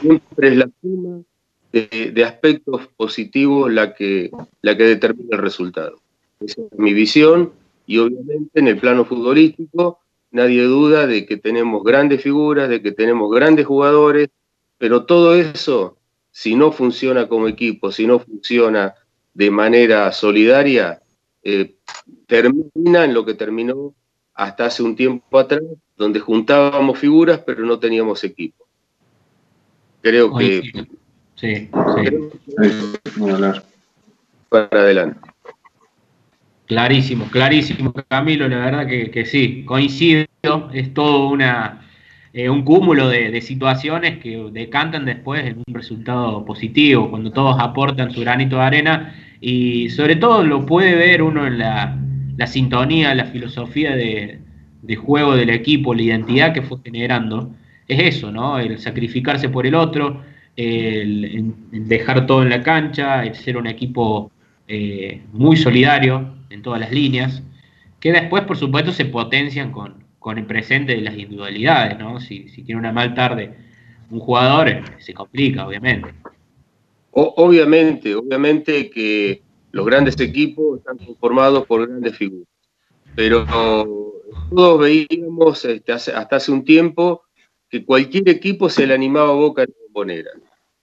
Siempre es la suma de, de, aspectos positivos la que, la que determina el resultado. Esa es mi visión y obviamente en el plano futbolístico nadie duda de que tenemos grandes figuras, de que tenemos grandes jugadores, pero todo eso, si no funciona como equipo, si no funciona de manera solidaria, eh, termina en lo que terminó hasta hace un tiempo atrás, donde juntábamos figuras pero no teníamos equipo. Creo que... Sí, sí. para adelante. Clarísimo, clarísimo, Camilo, la verdad que, sí, coincido, es todo una, eh, un cúmulo de, situaciones que decantan después en un resultado positivo, cuando todos aportan su granito de arena y sobre todo lo puede ver uno en la, sintonía, la filosofía de, juego del equipo, la identidad que fue generando, es eso, ¿no? El sacrificarse por el otro, el, dejar todo en la cancha, el ser un equipo eh, muy solidario, en todas las líneas, que después, por supuesto, se potencian con, con el presente de las individualidades, ¿no? Si, si tiene una mal tarde un jugador, eh, se complica, obviamente. obviamente, obviamente que los grandes equipos están conformados por grandes figuras, pero todos veíamos este, hasta hace un tiempo que cualquier equipo se le animaba a Boca en la.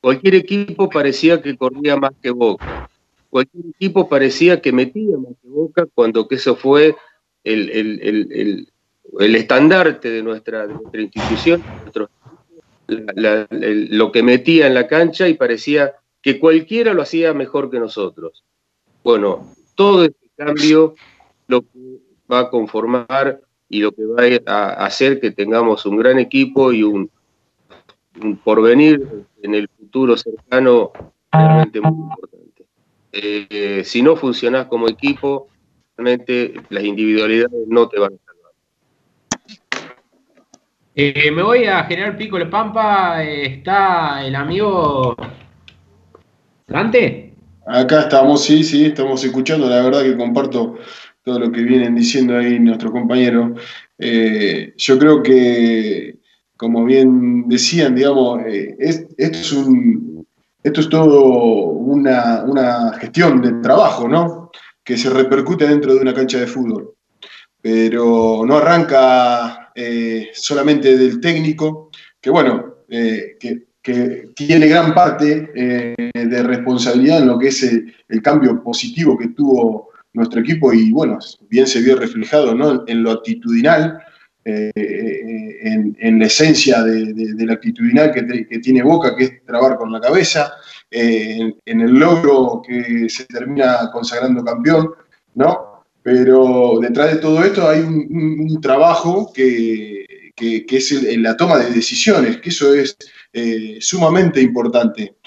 Cualquier equipo parecía que corría más que Boca. Cualquier equipo parecía que metía más que Boca cuando que eso fue el, el, el, estandarte de nuestra, nuestra institución, lo que metía en la cancha y parecía que cualquiera lo hacía mejor que nosotros. Bueno, todo este cambio lo que va a conformar y lo que va a hacer que tengamos un gran equipo y un, porvenir en el futuro cercano realmente muy importante. Eh, si no funcionás como equipo, realmente las individualidades no te van a salvar. Eh, me voy a General Pico de Pampa. está el amigo Dante. Acá estamos, sí, sí, estamos escuchando. La verdad que comparto todo lo que vienen diciendo ahí nuestros compañeros. Eh, yo creo que, como bien decían, digamos, eh, esto, es un, esto es todo una, gestión de trabajo, ¿no? Que se repercute dentro de una cancha de fútbol. Pero no arranca eh, solamente del técnico, que bueno, que, tiene gran parte de responsabilidad en lo que es el cambio positivo que tuvo nuestro equipo y bueno, bien se vio reflejado ¿no? en lo actitudinal, eh, en, la esencia de, la actitudinal que, tiene Boca, que es trabar con la cabeza, eh, en, el logro que se termina consagrando campeón, ¿no? Pero detrás de todo esto hay un, trabajo que, es la toma de decisiones, que eso es eh, sumamente importante.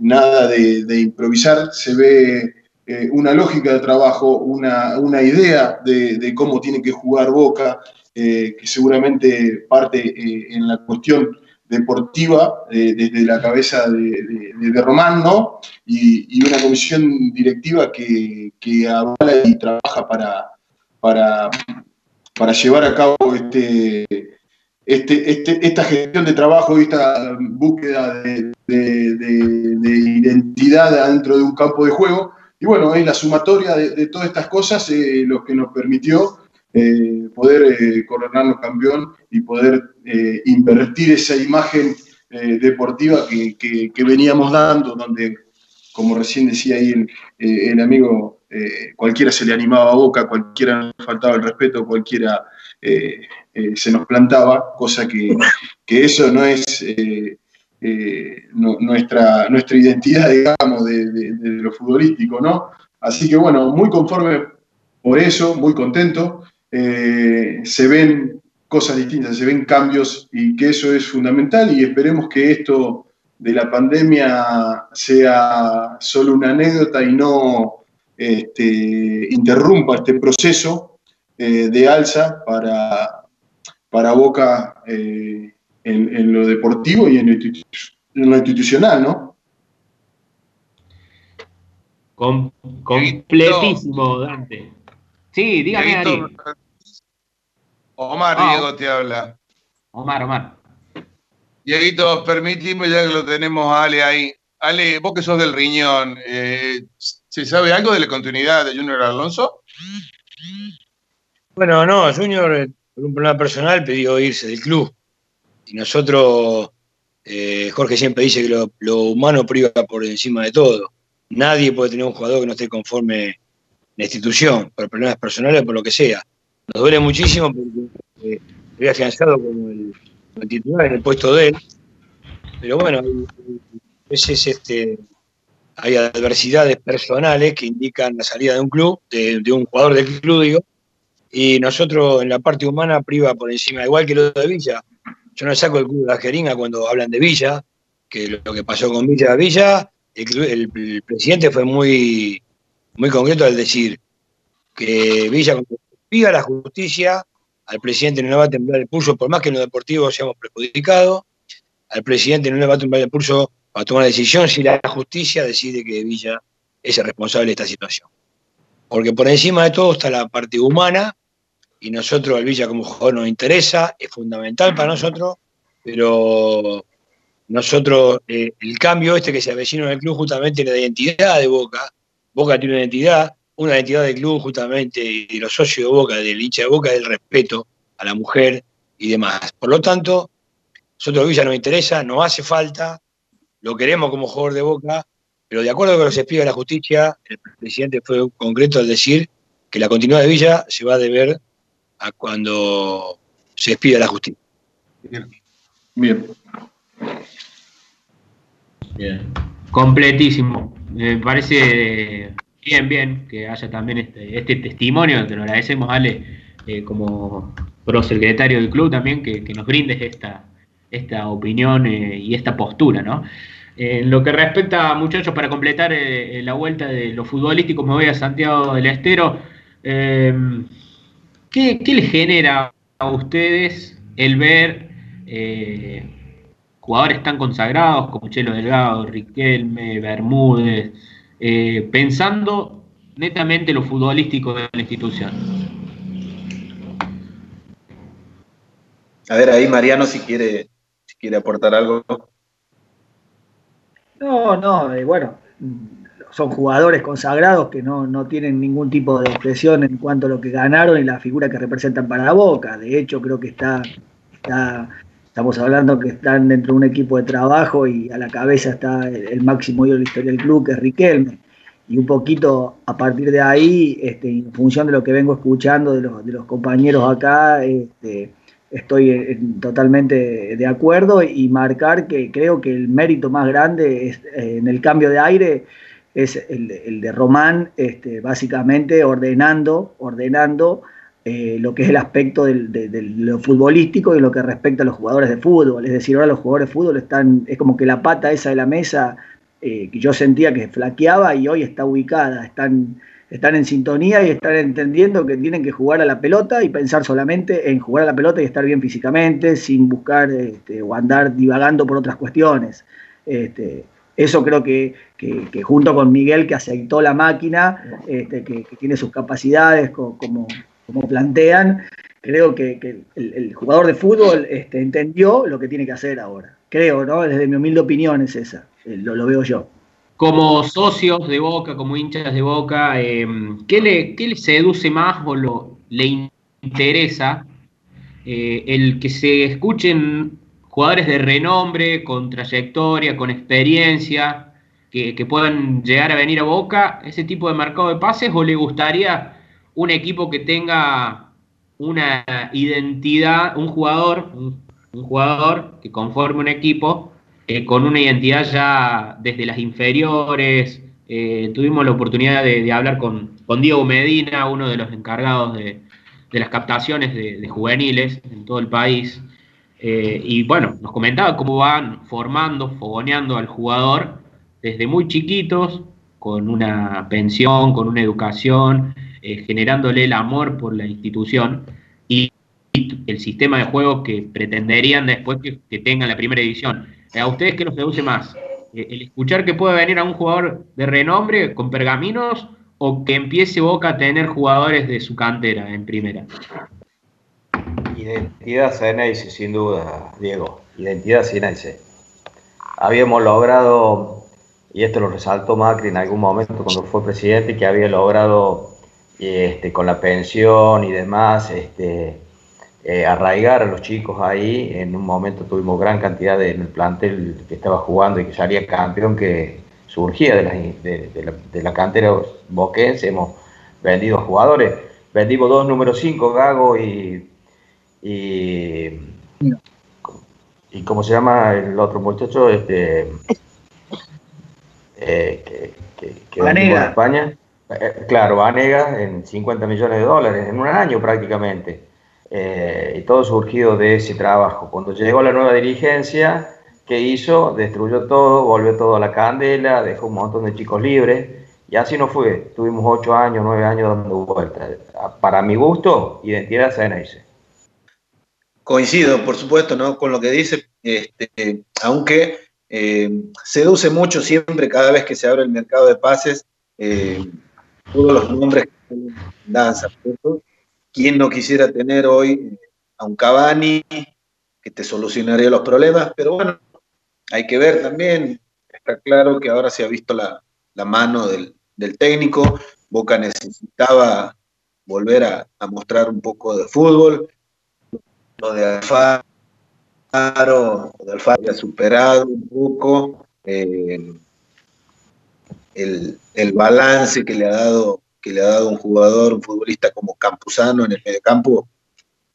nada de improvisar, se ve eh, una lógica de trabajo, una, idea de, cómo tiene que jugar Boca, eh, que seguramente parte eh, en la cuestión deportiva desde la cabeza de, Román, ¿no? Y, una comisión directiva que, que avala y trabaja para, para, para llevar a cabo este, este, este, esta gestión de trabajo y esta búsqueda de, identidad dentro de un campo de juego y bueno, es la sumatoria de, todas estas cosas eh, lo que nos permitió eh, poder eh, coronarnos campeón y poder eh, invertir esa imagen deportiva que, veníamos dando, donde, como recién decía ahí el, amigo, cualquiera se le animaba a boca, cualquiera nos faltaba el respeto, cualquiera se nos plantaba, cosa que eso no es eh, nuestra, nuestra identidad, digamos, de, lo futbolístico, ¿no? Así que bueno, muy conforme por eso, muy contento. Eh, se ven cosas distintas, se ven cambios y que eso es fundamental y esperemos que esto de la pandemia sea solo una anécdota y no este, interrumpa este proceso eh, de alza para, para Boca en, lo deportivo y en lo, institucional, ¿no? completísimo, Dante. Sí, dígame, Ari. Omar ah, Diego te habla. Omar, Omar. Dieguito, permitime ya que lo tenemos a Ale ahí. Ale, vos que sos del riñón, eh, ¿se sabe algo de la continuidad de Junior Alonso? Bueno, no, Junior, por un problema personal, pidió irse del club. Y nosotros, eh, Jorge siempre dice que lo, humano priva por encima de todo. Nadie puede tener un jugador que no esté conforme en la institución, por problemas personales o por lo que sea. Nos duele muchísimo porque eh, había afianzado como el, titular en el puesto de él. Pero bueno, a veces este, hay adversidades personales que indican la salida de un club, de, de, un jugador del club, digo, y nosotros en la parte humana priva por encima, igual que lo de Villa, yo no saco el club de la jeringa cuando hablan de Villa, que lo que pasó con Villa Villa, el, presidente fue muy, muy concreto al decir que Villa, cuando pida la justicia, al presidente no le va a temblar el pulso, por más que en lo deportivo seamos perjudicados, al presidente no le va a temblar el pulso para tomar la decisión si la justicia decide que Villa es el responsable de esta situación. porque por encima de todo está la parte humana y nosotros, el Villa como jugador nos interesa, es fundamental para nosotros, pero nosotros, eh, el cambio este que se avecina en el club justamente es la identidad de Boca. Boca tiene una identidad, una identidad del club justamente y los socios de Boca, del hincha de Boca, del respeto a la mujer y demás. Por lo tanto, nosotros Villa nos interesa, nos hace falta, lo queremos como jugador de Boca, pero de acuerdo con los despidos de la justicia, el presidente fue concreto al decir que la continuidad de Villa se va a deber a cuando se despida la justicia. Bien. Bien. Completísimo. Me parece bien, bien que haya también este, este testimonio. Te lo agradecemos, Ale, eh, como prosecretario del club también, que, que nos brindes esta, esta opinión eh, y esta postura, ¿no? En lo que respecta, muchachos, para completar eh, la vuelta de lo futbolístico, me voy a Santiago del Estero. Eh, ¿qué, ¿qué, les genera a ustedes el ver eh, jugadores tan consagrados como Chelo Delgado, Riquelme, Bermúdez, eh, pensando netamente lo futbolístico de la institución? A ver, ahí Mariano, si quiere, si quiere aportar algo. No, no, eh, bueno, son jugadores consagrados que no, no, tienen ningún tipo de expresión en cuanto a lo que ganaron y la figura que representan para la Boca. De hecho, creo que está, está estamos hablando que están dentro de un equipo de trabajo y a la cabeza está el, máximo ídolo de la historia del club, que es Riquelme. Y un poquito a partir de ahí, este, en función de lo que vengo escuchando de los, de los compañeros acá, este, estoy en, totalmente de acuerdo y marcar que creo que el mérito más grande es, eh, en el cambio de aire es el, el de Román, este, básicamente ordenando, ordenando eh, lo que es el aspecto del, de, de, lo futbolístico y lo que respecta a los jugadores de fútbol. Es decir, ahora los jugadores de fútbol están, es como que la pata esa de la mesa eh, que yo sentía que flaqueaba y hoy está ubicada, están están en sintonía y están entendiendo que tienen que jugar a la pelota y pensar solamente en jugar a la pelota y estar bien físicamente, sin buscar este, o andar divagando por otras cuestiones. Este, eso creo que, que, junto con Miguel, que aceitó la máquina, este, que, tiene sus capacidades como, como plantean, creo que, el, jugador de fútbol este, entendió lo que tiene que hacer ahora. Creo, ¿no? Desde mi humilde opinión es esa, eh, lo, lo veo yo como socios de Boca, como hinchas de Boca, eh, ¿qué, le, ¿qué, le, seduce más o lo, le interesa eh, el que se escuchen jugadores de renombre, con trayectoria, con experiencia, que, que, puedan llegar a venir a Boca, ese tipo de mercado de pases, o le gustaría un equipo que tenga una identidad, un jugador, un, jugador que conforme un equipo eh, con una identidad ya desde las inferiores. Eh, tuvimos la oportunidad de, de hablar con, con, Diego Medina, uno de los encargados de, de las captaciones de, juveniles en todo el país. Eh, y bueno, nos comentaba cómo van formando, fogoneando al jugador desde muy chiquitos, con una pensión, con una educación, eh, generándole el amor por la institución y, el sistema de juego que pretenderían después que, que tengan la primera edición ¿A ustedes qué los seduce más? Eh, ¿El escuchar que puede venir a un jugador de renombre con pergaminos o que empiece Boca a tener jugadores de su cantera en primera? Identidad Ceneice, sin duda, Diego. Identidad Ceneice. Habíamos logrado, y esto lo resaltó Macri en algún momento cuando fue presidente, que había logrado este, con la pensión y demás, este, eh, arraigar a los chicos ahí. En un momento tuvimos gran cantidad de, en el plantel que estaba jugando y que salía campeón que surgía de la, cantera boquense. Hemos vendido jugadores. Vendimos dos número 5, Gago y, y, y. ¿Cómo se llama el otro muchacho? Este, eh, que, que, que en España. Eh, claro, Vanega en 50 millones de dólares en un año prácticamente eh, y todo surgido de ese trabajo. Cuando llegó la nueva dirigencia, ¿qué hizo? Destruyó todo, volvió todo a la candela, dejó un montón de chicos libres, y así no fue. Tuvimos ocho años, nueve años dando vueltas. Para mi gusto, identidad CNS. Coincido, por supuesto, ¿no? con lo que dice, este, aunque eh, seduce mucho siempre cada vez que se abre el mercado de pases, eh, todos los nombres que danza. ¿Quién no quisiera tener hoy a un Cavani que te solucionaría los problemas? Pero bueno, hay que ver también, está claro que ahora se ha visto la, mano del, técnico, Boca necesitaba volver a, mostrar un poco de fútbol, lo de Alfaro, de Alfaro ha superado un poco eh, el, el, balance que le ha dado que le ha dado un jugador, un futbolista como Campuzano en el mediocampo,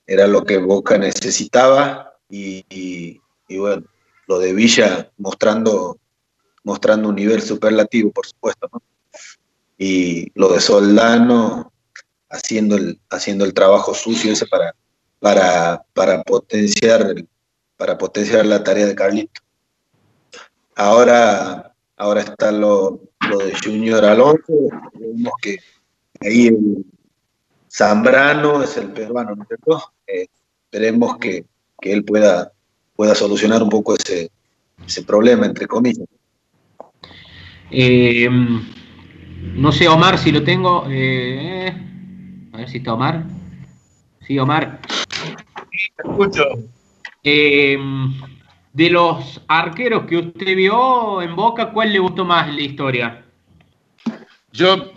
era lo que Boca necesitaba y, bueno, lo de Villa mostrando, mostrando un nivel superlativo, por supuesto, y lo de Soldano haciendo el, haciendo el trabajo sucio ese para, para, para, potenciar, para potenciar la tarea de Carlito. Ahora, ahora está lo, lo de Junior Alonso, vemos que ahí el Zambrano es el peruano, ¿no es cierto? Eh, esperemos que, él pueda, pueda solucionar un poco ese, ese problema, entre comillas. Eh, no sé, Omar, si lo tengo. Eh, a ver si está Omar. Sí, Omar. Sí, te escucho. de los arqueros que usted vio en Boca, ¿cuál le gustó más la historia? Yo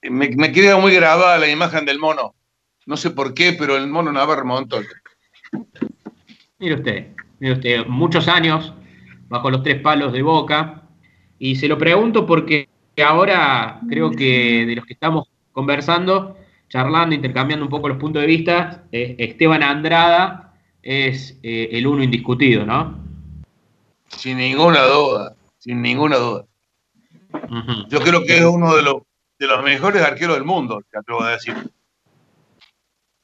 me, queda muy grabada la imagen del mono. No sé por qué, pero el mono Navarro montó. Mire usted, mire usted, muchos años bajo los tres palos de Boca. Y se lo pregunto porque ahora creo que de los que estamos conversando, charlando, intercambiando un poco los puntos de vista, eh, Esteban Andrada es eh, el uno indiscutido, ¿no? Sin ninguna duda, sin ninguna duda. Yo creo que es uno de los de los mejores arqueros del mundo, te atrevo a decir.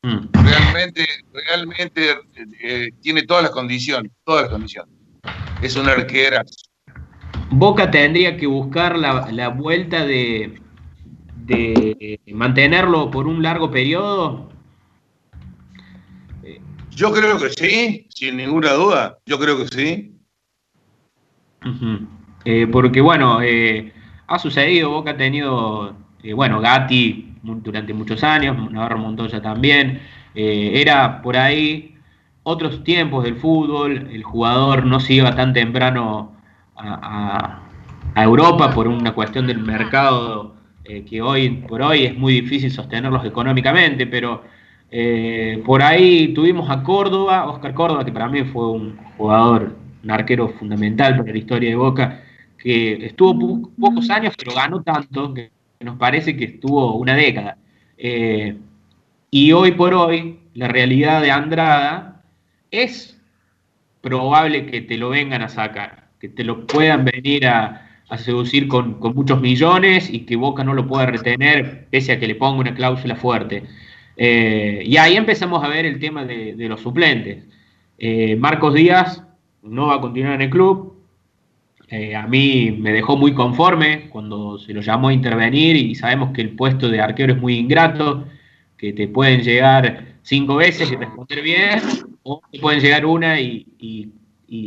Mm. Realmente, realmente eh, tiene todas las condiciones, todas las condiciones. Es un arquera. Boca tendría que buscar la, vuelta de, de mantenerlo por un largo periodo. Yo creo que sí, sin ninguna duda. Yo creo que sí. Eh, porque bueno, eh, ha sucedido, Boca ha tenido eh, bueno, Gatti durante muchos años, Navarro Montoya también, era por ahí otros tiempos del fútbol, el jugador no se iba tan temprano a, Europa por una cuestión del mercado eh, que hoy por hoy es muy difícil sostenerlos económicamente, pero por ahí tuvimos a Córdoba, Oscar Córdoba, que para mí fue un jugador, un arquero fundamental para la historia de Boca, que estuvo pocos años, pero ganó tanto que nos parece que estuvo una década. Eh, y hoy por hoy, la realidad de Andrada es probable que te lo vengan a sacar, que te lo puedan venir a, seducir con, muchos millones y que Boca no lo pueda retener pese a que le ponga una cláusula fuerte. Eh, y ahí empezamos a ver el tema de, los suplentes. Eh, Marcos Díaz no va a continuar en el club, eh, a mí me dejó muy conforme cuando se lo llamó a intervenir y sabemos que el puesto de arquero es muy ingrato, que te pueden llegar cinco veces y responder bien, o te pueden llegar una y,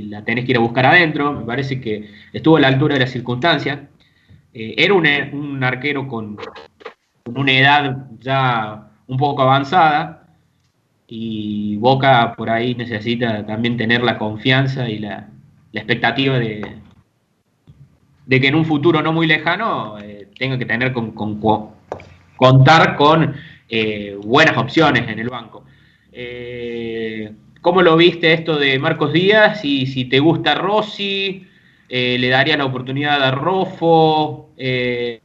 la tenés que ir a buscar adentro. Me parece que estuvo a la altura de la circunstancia. Eh, era un, arquero con, una edad ya un poco avanzada y Boca por ahí necesita también tener la confianza y la expectativa de, de que en un futuro no muy lejano eh, tenga que tener con, contar con eh, buenas opciones en el banco. ¿Cómo lo viste esto de Marcos Díaz? Y si te gusta Rossi, le daría la oportunidad a Rofo. el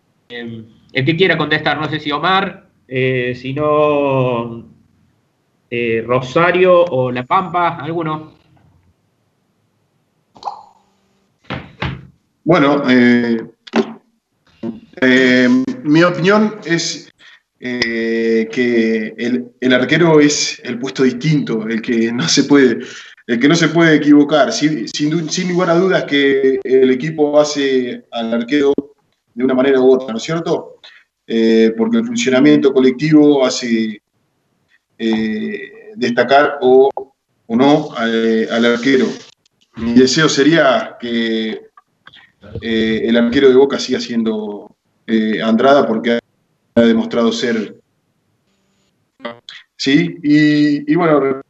que quiera contestar, no sé si Omar, si no Rosario o La Pampa, alguno. Bueno, eh, eh, mi opinión es eh, que el, arquero es el puesto distinto, el que no se puede, el que no se puede equivocar. Sin, sin, lugar a dudas que el equipo hace al arquero de una manera u otra, ¿no es cierto? porque el funcionamiento colectivo hace destacar o, o no al arquero. Mi deseo sería que eh, el arquero de Boca sigue siendo eh, Andrada porque ha demostrado ser. Sí, y, bueno,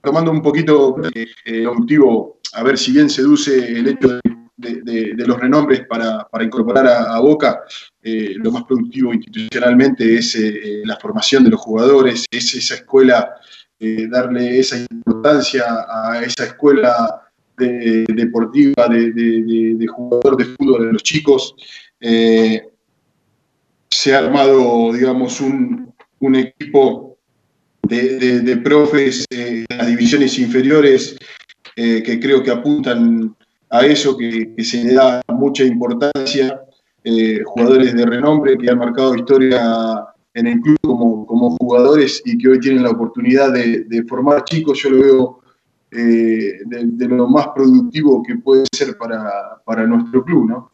tomando un poquito eh, el objetivo, a ver si bien seduce el hecho de, los renombres para, incorporar a, Boca, eh, lo más productivo institucionalmente es eh, la formación de los jugadores, es esa escuela, darle esa importancia a esa escuela deportiva de, jugador de fútbol de los chicos. Eh, se ha armado, digamos, un, equipo de, profes en las divisiones inferiores eh, que creo que apuntan a eso, que, se le da mucha importancia. Eh, jugadores de renombre que han marcado historia en el club como, jugadores y que hoy tienen la oportunidad de, de formar chicos. Yo lo veo eh, de, lo más productivo que puede ser para, nuestro club, ¿no?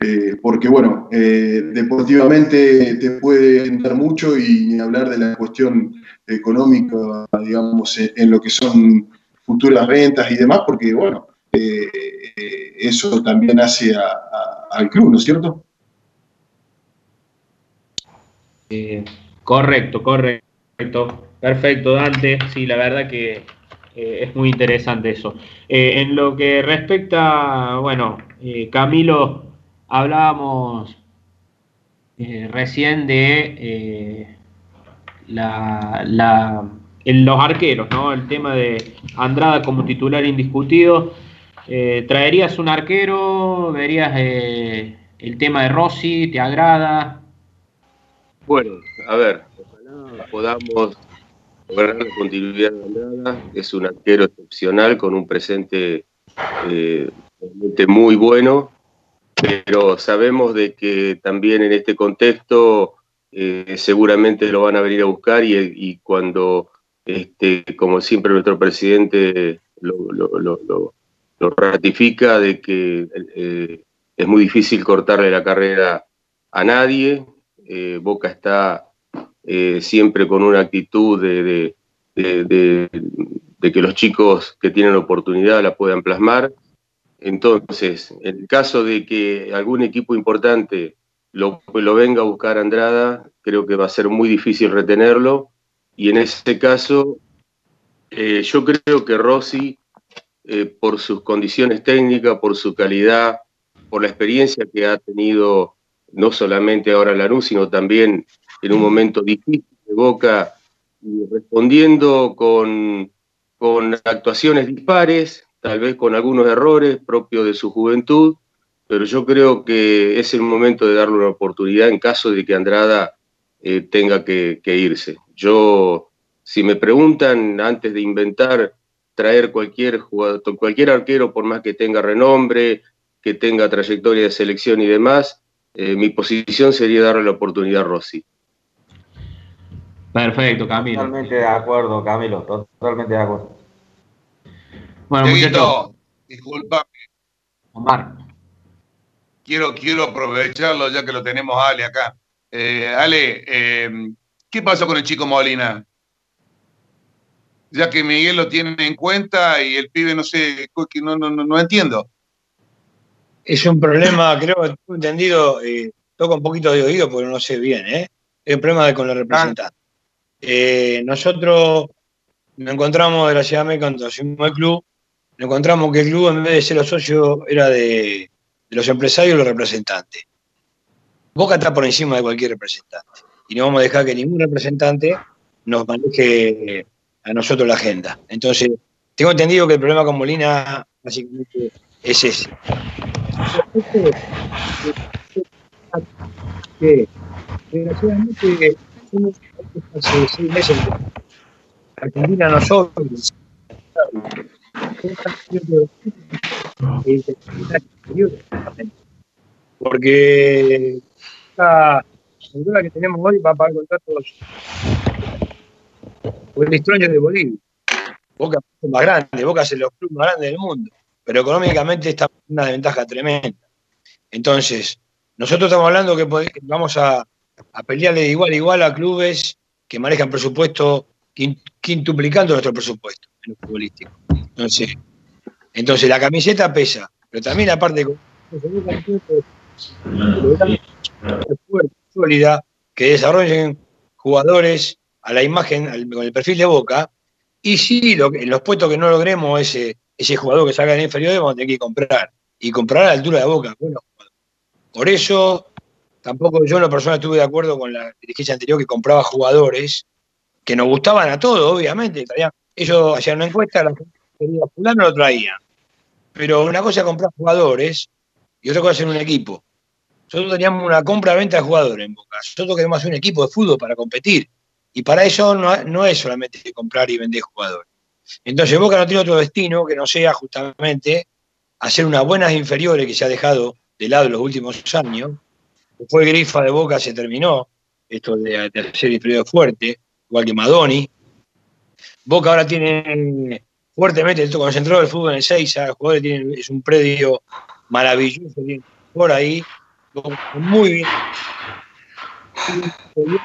Eh, porque, bueno, eh, deportivamente te puede dar mucho y hablar de la cuestión económica, digamos, en, lo que son futuras ventas y demás, porque, bueno, eso también hace al club, ¿no es cierto? correcto, correcto. Perfecto, Dante. Sí, la verdad que eh, es muy interesante eso. Eh, en lo que respecta, bueno, eh, Camilo, hablábamos recién de la, los arqueros, ¿no? El tema de Andrada como titular indiscutido. ¿Traerías un arquero? ¿Verías el tema de Rossi? ¿Te agrada? Bueno, a ver, ojalá podamos lograr la continuidad de Andrada. Es un arquero excepcional con un presente eh, realmente muy bueno, pero sabemos de que también en este contexto eh, seguramente lo van a venir a buscar y, cuando, este, como siempre nuestro presidente lo, ratifica, de que eh, es muy difícil cortarle la carrera a nadie. Boca está eh, siempre con una actitud de, que los chicos que tienen oportunidad la puedan plasmar. Entonces, en el caso de que algún equipo importante lo, venga a buscar Andrada, creo que va a ser muy difícil retenerlo. Y en ese caso, eh, yo creo que Rossi, eh, por sus condiciones técnicas, por su calidad, por la experiencia que ha tenido no solamente ahora en Lanús, sino también en un momento difícil de Boca, y respondiendo con actuaciones dispares, tal vez con algunos errores propios de su juventud, pero yo creo que es el momento de darle una oportunidad en caso de que Andrada eh, tenga que, irse. Yo, si me preguntan antes de inventar traer cualquier jugador, cualquier arquero, por más que tenga renombre, que tenga trayectoria de selección y demás, eh, mi posición sería darle la oportunidad a Rossi. Perfecto, Camilo. Totalmente de acuerdo, Camilo, totalmente de acuerdo. Bueno, disculpa. Omar. Quiero, quiero aprovecharlo ya que lo tenemos a Ale acá. Eh, Ale, eh, ¿qué pasó con el chico Molina? Ya que Miguel lo tiene en cuenta y el pibe no sé, no, no, no, entiendo. Es un problema, creo que he entendido, eh, toco un poquito de oído porque no sé bien, ¿eh? Es un problema con la representante. Eh, nosotros nos encontramos de la ciudad de cuando hicimos el club, nos encontramos que el club en vez de ser los socios era de, los empresarios y los representantes. Boca está por encima de cualquier representante y no vamos a dejar que ningún representante nos maneje a nosotros la agenda. Entonces, tengo entendido que el problema con Molina básicamente es ese. Que desgraciadamente hace seis meses Argentina nosotros porque la cultura que tenemos hoy va a pagar contratos con Istroño de Bolivia. Boca es más grande, Boca es el club más grande del mundo, pero económicamente está una desventaja tremenda. Entonces, nosotros estamos hablando que vamos a a pelearle de igual a igual a clubes que manejan presupuesto quintuplicando nuestro presupuesto futbolístico. Entonces, entonces la camiseta pesa, pero también aparte sólida, que desarrollen jugadores a la imagen, con el perfil de Boca, y si en los puestos que no logremos ese, ese jugador que salga en inferior, vamos a tener que comprar, y comprar a la altura de Boca. Bueno, por eso, tampoco yo en lo personal estuve de acuerdo con la dirigencia anterior que compraba jugadores que nos gustaban a todos, obviamente. Ellos hacían una encuesta, la gente quería fulano lo traían. Pero una cosa es comprar jugadores y otra cosa es hacer un equipo. Nosotros teníamos una compra-venta de jugadores en Boca. Nosotros queremos hacer un equipo de fútbol para competir. Y para eso no, no es solamente comprar y vender jugadores. Entonces Boca no tiene otro destino que no sea justamente hacer unas buenas inferiores que se ha dejado de lado en los últimos años. Después Grifa de Boca se terminó, esto de tercer inferior fuerte, igual que Madoni. Boca ahora tiene fuertemente, esto concentrado el fútbol en el 6, los jugadores tienen, es un predio maravilloso, por ahí, muy bien. Los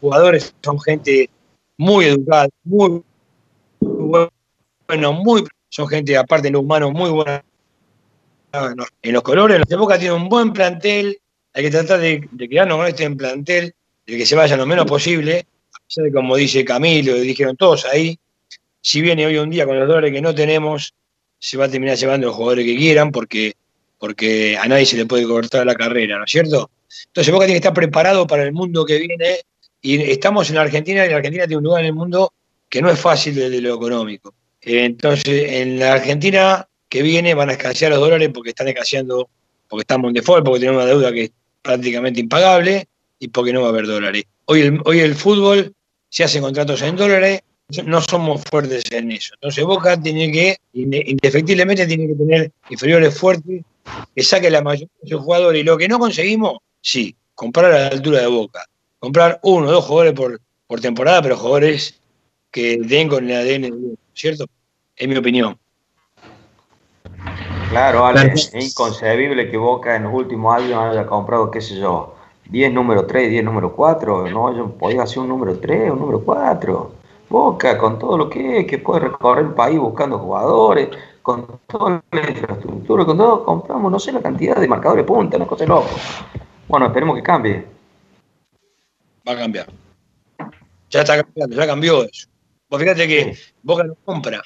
jugadores son gente muy educada, muy, bueno, muy, son gente aparte de lo humano muy buena en los colores. En Boca tiene un buen plantel, hay que tratar de, de quedarnos con este plantel, de que se vaya lo menos posible, como dice Camilo, dijeron todos ahí, si viene hoy un día con los dólares que no tenemos, se va a terminar llevando los jugadores que quieran porque, porque a nadie se le puede cortar la carrera, ¿no es cierto? Entonces Boca tiene que estar preparado para el mundo que viene y estamos en la Argentina y la Argentina tiene un lugar en el mundo que no es fácil desde lo económico. Entonces, en la Argentina que viene van a escasear los dólares porque están escaseando, porque estamos en default, porque tenemos una deuda que es prácticamente impagable y porque no va a haber dólares. Hoy hoy el fútbol se hace contratos en dólares, no somos fuertes en eso. Entonces Boca tiene que, indefectiblemente tiene que tener inferiores fuertes, que saque la mayoría de sus jugadores. Y lo que no conseguimos, sí, comprar a la altura de Boca. Comprar uno o dos jugadores por, por temporada, pero jugadores que den con el ADN, ¿cierto? Es mi opinión. Claro, Ale, es inconcebible que Boca en los últimos años haya comprado, qué sé yo, 10 número 3, 10 número 4, no, yo podía hacer un número 3, un número 4. Boca, con todo lo que es, que puede recorrer el país buscando jugadores, con toda la infraestructura, con todo, compramos, no sé la cantidad de marcadores punta, no cosa loco. Bueno, esperemos que cambie. Va a cambiar. Ya está cambiando, ya cambió eso. Vos fíjate que Boca no compra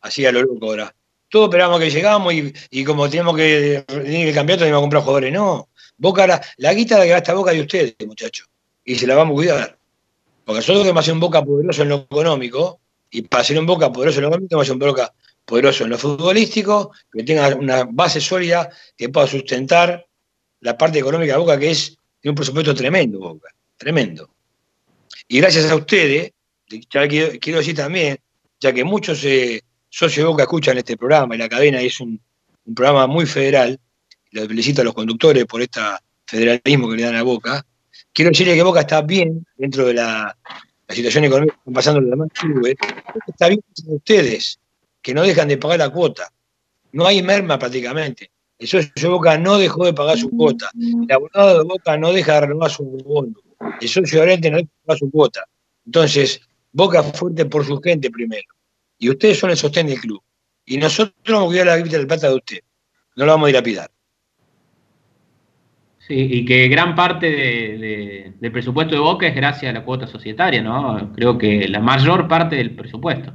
así a lo loco ahora. Todos esperamos que llegamos y, y como tenemos que, que cambiar, tenemos que comprar jugadores. No, Boca, la, la guita que gasta Boca de ustedes, muchachos. Y se la vamos a cuidar. Porque nosotros queremos hacer un Boca poderoso en lo económico, y para ser un Boca poderoso en lo económico, que hacer un Boca poderoso en lo futbolístico, que tenga una base sólida que pueda sustentar la parte económica de Boca, que es tiene un presupuesto tremendo, Boca, tremendo. Y gracias a ustedes, quiero, decir también, ya que muchos eh, socios de Boca escuchan este programa y la cadena es un, un programa muy federal, felicito a los conductores por este federalismo que le dan a Boca. Quiero decirle que Boca está bien dentro de la, situación económica que están pasando los demás clubes. Está bien ustedes, que no dejan de pagar la cuota. No hay merma prácticamente. El socio de Boca no dejó de pagar su cuota. El abogado de Boca no deja de renovar su bono. El socio de Oriente no deja de pagar su cuota. Entonces, Boca fuerte por su gente primero. Y ustedes son el sostén del club. Y nosotros vamos a cuidar la vida del plata de usted. No lo vamos a pillar. Sí, y que gran parte del presupuesto de Boca es gracias a la cuota societaria, ¿no? Creo que la mayor parte del presupuesto.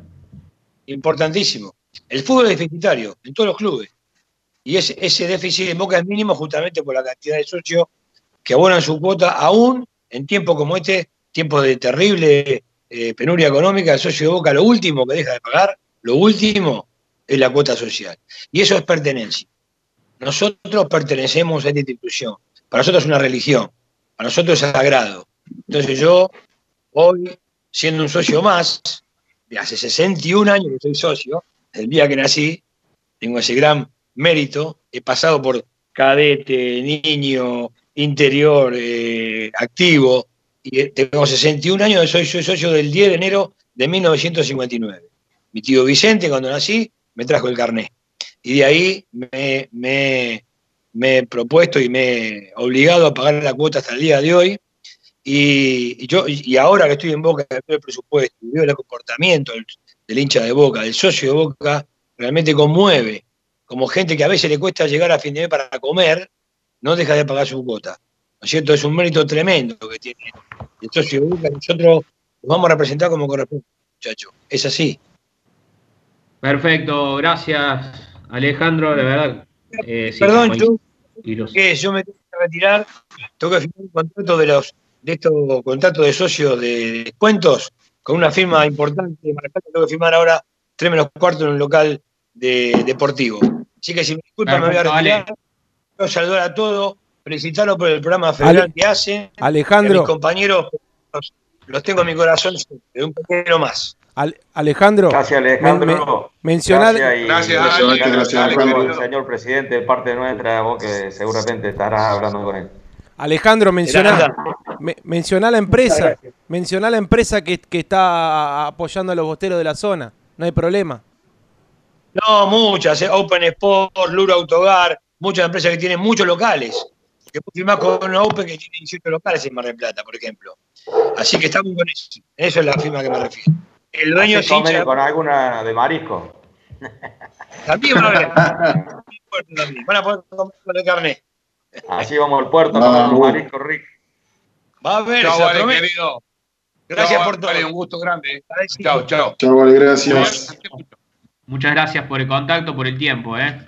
Importantísimo. El fútbol es deficitario en todos los clubes. Y ese, ese déficit de Boca es mínimo justamente por la cantidad de socios que abonan su cuota, aún en tiempos como este, tiempos de terrible eh, penuria económica, el socio de Boca lo último que deja de pagar, lo último es la cuota social. Y eso es pertenencia. Nosotros pertenecemos a esta institución para nosotros es una religión, para nosotros es sagrado. Entonces yo, hoy, siendo un socio más, de hace 61 años que soy socio, el día que nací, tengo ese gran mérito, he pasado por cadete, niño, interior, eh, activo, y tengo 61 años, soy, socio del 10 de enero de 1959. Mi tío Vicente, cuando nací, me trajo el carné. Y de ahí me me he propuesto y me he obligado a pagar la cuota hasta el día de hoy. Y, yo, y ahora que estoy en Boca, veo el presupuesto, veo el comportamiento del, hincha de Boca, del socio de Boca, realmente conmueve. Como gente que a veces le cuesta llegar a fin de mes para comer, no deja de pagar su cuota. es cierto? Es un mérito tremendo que tiene el socio de Boca. Nosotros lo vamos a representar como corresponde, muchachos. Es así. Perfecto, gracias Alejandro, de verdad. Eh, Perdón, yo, yo me tengo que retirar, tengo que firmar un contrato de los de estos contratos de socios de descuentos con una firma importante, tengo que firmar ahora tres menos cuarto en un local de, deportivo. Así que si me disculpan, me voy a retirar. Quiero saludar a todos, felicitarlos por el programa federal que hacen. Alejandro. mis compañeros, los, tengo en mi corazón de un poquito más. Alejandro. Gracias, Alejandro. mencionar. Gracias, gracias, señor presidente, de parte nuestra, vos que seguramente estarás hablando con él. Alejandro, menciona, menciona la empresa, menciona la empresa que, que, está apoyando a los bosteros de la zona, no hay problema. No, muchas, eh, Open Sport, Luro Autogar, muchas empresas que tienen muchos locales. Que firmar con una Open que tiene 18 locales en Mar del Plata, por ejemplo. Así que estamos con eso. Eso es la firma que me refiero. El dueño es hincha. con alguna de marisco? También van a ver. Van a poder comer con el carnet. Así vamos al puerto con el marisco Rick. Va a ver, chao, vale, querido. Gracias por todo. Vale, un gusto grande. Chao, chao. Chao, vale, gracias. Muchas gracias por el contacto, por el tiempo, ¿eh?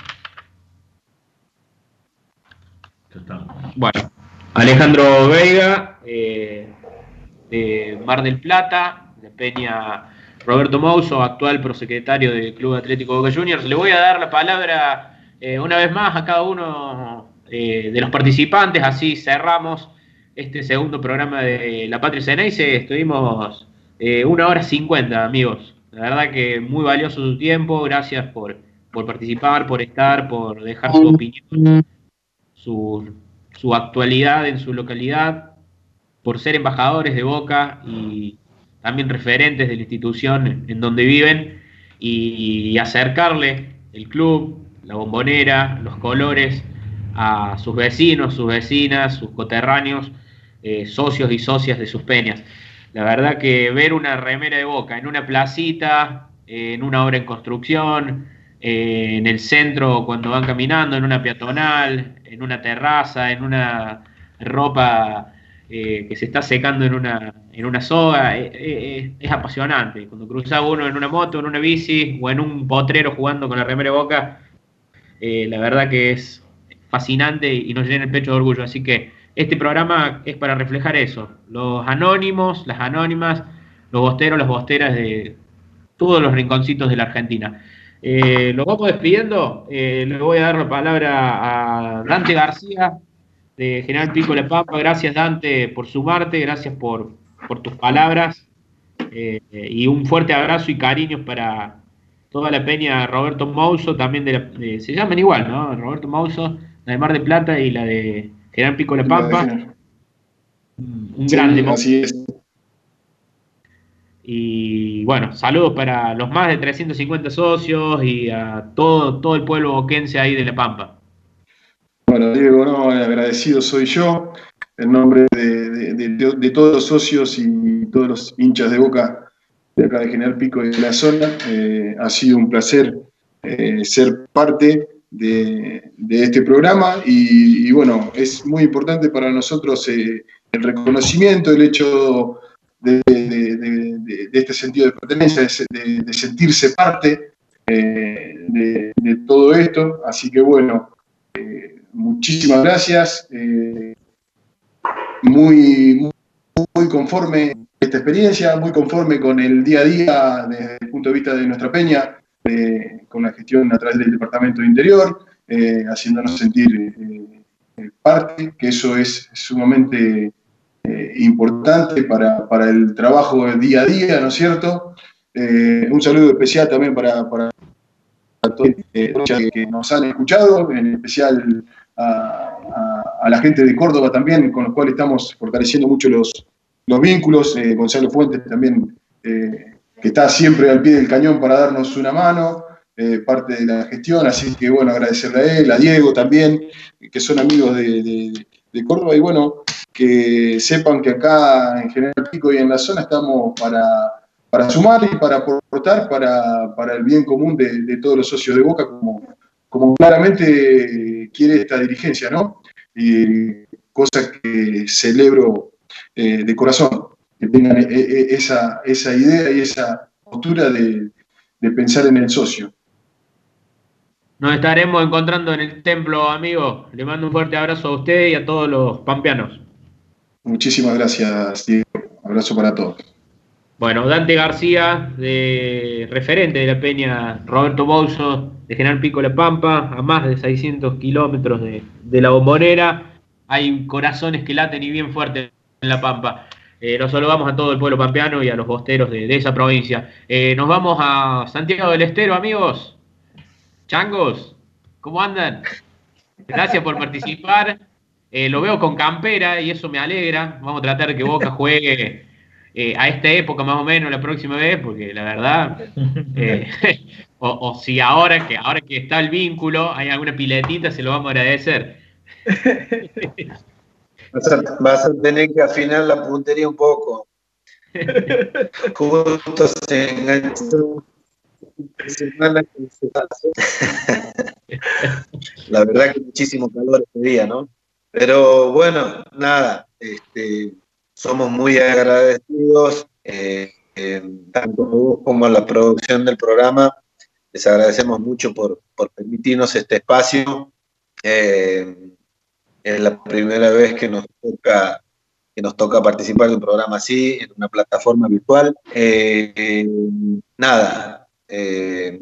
Bueno, Alejandro Veiga, eh, de Mar del Plata, de Peña Roberto Mouso, actual prosecretario del Club Atlético Boca Juniors. Le voy a dar la palabra eh, una vez más a cada uno eh, de los participantes, así cerramos este segundo programa de La Patria Ceneice. Estuvimos eh, una hora cincuenta, amigos. La verdad que muy valioso su tiempo. Gracias por, por participar, por estar, por dejar su opinión, su, su actualidad en su localidad, por ser embajadores de Boca y también referentes de la institución en donde viven y acercarle el club, la bombonera, los colores a sus vecinos, sus vecinas, sus coterráneos, eh, socios y socias de sus peñas. La verdad que ver una remera de boca en una placita, en una obra en construcción, eh, en el centro cuando van caminando, en una peatonal, en una terraza, en una ropa eh, que se está secando en una, en una soga, es apasionante. Cuando cruza uno en una moto, en una bici o en un potrero jugando con la remera de boca, la verdad que es fascinante y nos llena el pecho de orgullo. Así que este programa es para reflejar eso. Los anónimos, las anónimas, los bosteros, las bosteras de todos los rinconcitos de la Argentina. Eh, lo vamos despidiendo. Eh, le voy a dar la palabra a Dante García de General Pico La Pampa. Gracias, Dante, por sumarte. Gracias por, por tus palabras. Eh, y un fuerte abrazo y cariños para toda la peña Roberto Mouso, también de, se llaman igual, ¿no? Roberto Mouso la de Mar de Plata y la de General Pico La Pampa. Un grande. Así es. Y bueno, saludos para los más de 350 socios y a todo, todo el pueblo boquense ahí de La Pampa. Bueno, Diego, no, agradecido soy yo, en nombre de, todos los socios y todos los hinchas de Boca de acá de General Pico y de la zona. Eh, ha sido un placer eh, ser parte de, este programa y, bueno, es muy importante para nosotros eh, el reconocimiento, el hecho de, este sentido de pertenencia, de, sentirse parte eh, de, todo esto. Así que bueno, eh, muchísimas gracias. muy, muy conforme esta experiencia, muy conforme con el día a día desde el punto de vista de nuestra peña con la gestión a través del Departamento de Interior, eh, haciéndonos sentir eh, parte, que eso es sumamente eh, importante para, para, el trabajo día a día, ¿no es cierto? un saludo especial también para, para todos los que nos han escuchado, en especial a, a, la gente de Córdoba también, con los cuales estamos fortaleciendo mucho los, los vínculos. Gonzalo Fuentes también que está siempre al pie del cañón para darnos una mano, eh, parte de la gestión, así que bueno, agradecerle a él, a Diego también, que son amigos de, Córdoba, y bueno, que sepan que acá en General Pico y en la zona estamos para, para sumar y para aportar para, para el bien común de, todos los socios de Boca, como, como claramente quiere esta dirigencia, ¿no? Y cosa que celebro eh, de corazón, que tengan eh, eh, esa, esa idea y esa postura de, de pensar en el socio. Nos estaremos encontrando en el templo, amigo. Le mando un fuerte abrazo a usted y a todos los pampeanos. Muchísimas gracias, Diego. Abrazo para todos. Bueno, Dante García, de referente de la peña Roberto Bouso, de General Pico La Pampa, a más de 600 kilómetros de, de, la bombonera. Hay corazones que laten y bien fuerte en La Pampa. Eh, nos saludamos a todo el pueblo pampeano y a los bosteros de, de esa provincia. Eh, nos vamos a Santiago del Estero, amigos. Changos, ¿cómo andan? Gracias por participar. Eh, lo veo con campera y eso me alegra. Vamos a tratar de que Boca juegue eh, a esta época más o menos la próxima vez, porque la verdad, eh, o, o, si ahora que, ahora que está el vínculo hay alguna piletita, se lo vamos a agradecer. Vas a, vas a tener que afinar la puntería un poco. Justo se enganchó La verdad que muchísimo calor este día, ¿no? Pero bueno, nada, este, somos muy agradecidos, eh, eh, tanto vos como a la producción del programa. Les agradecemos mucho por, permitirnos este espacio. Eh, es la primera vez que nos toca que nos toca participar de un programa así, en una plataforma virtual. nada, eh,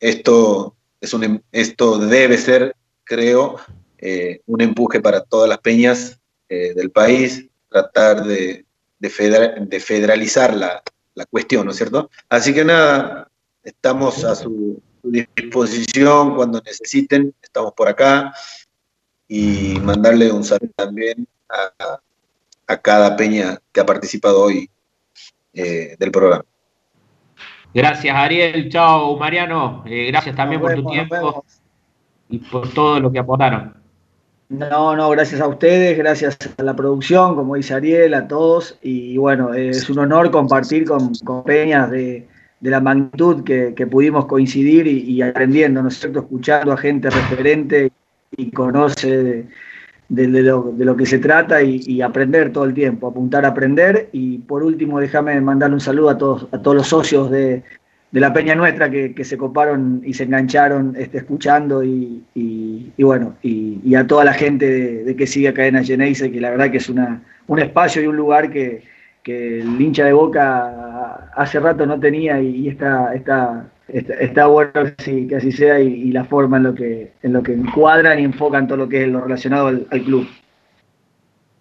esto, es un, esto debe ser, creo, eh, un empuje para todas las peñas eh, del país, tratar de, de federalizar la, la, cuestión, ¿no es cierto? Así que nada, estamos a su, su disposición cuando necesiten, estamos por acá y mandarle un saludo también a, a cada peña que ha participado hoy eh, del programa. Gracias, Ariel. Chao, Mariano. Eh, gracias también por tu tiempo y por todo lo que aportaron. No, no, gracias a ustedes, gracias a la producción, como dice Ariel, a todos. Y bueno, es un honor compartir con, con peñas de, de, la magnitud que, que pudimos coincidir y, aprendiendo, ¿no es cierto? Escuchando a gente referente y conoce de, de, lo, de, lo, que se trata y, aprender todo el tiempo, apuntar a aprender. Y por último, déjame mandarle un saludo a todos, a todos los socios de, la Peña Nuestra que, que, se coparon y se engancharon este, escuchando y, y, bueno, y, a toda la gente de, que sigue Cadena Geneise, que la verdad que es una, un espacio y un lugar que, que el hincha de Boca hace rato no tenía y, está, está está, bueno que así, sea y, la forma en lo que en lo que encuadran y enfocan todo lo que es lo relacionado al, al club.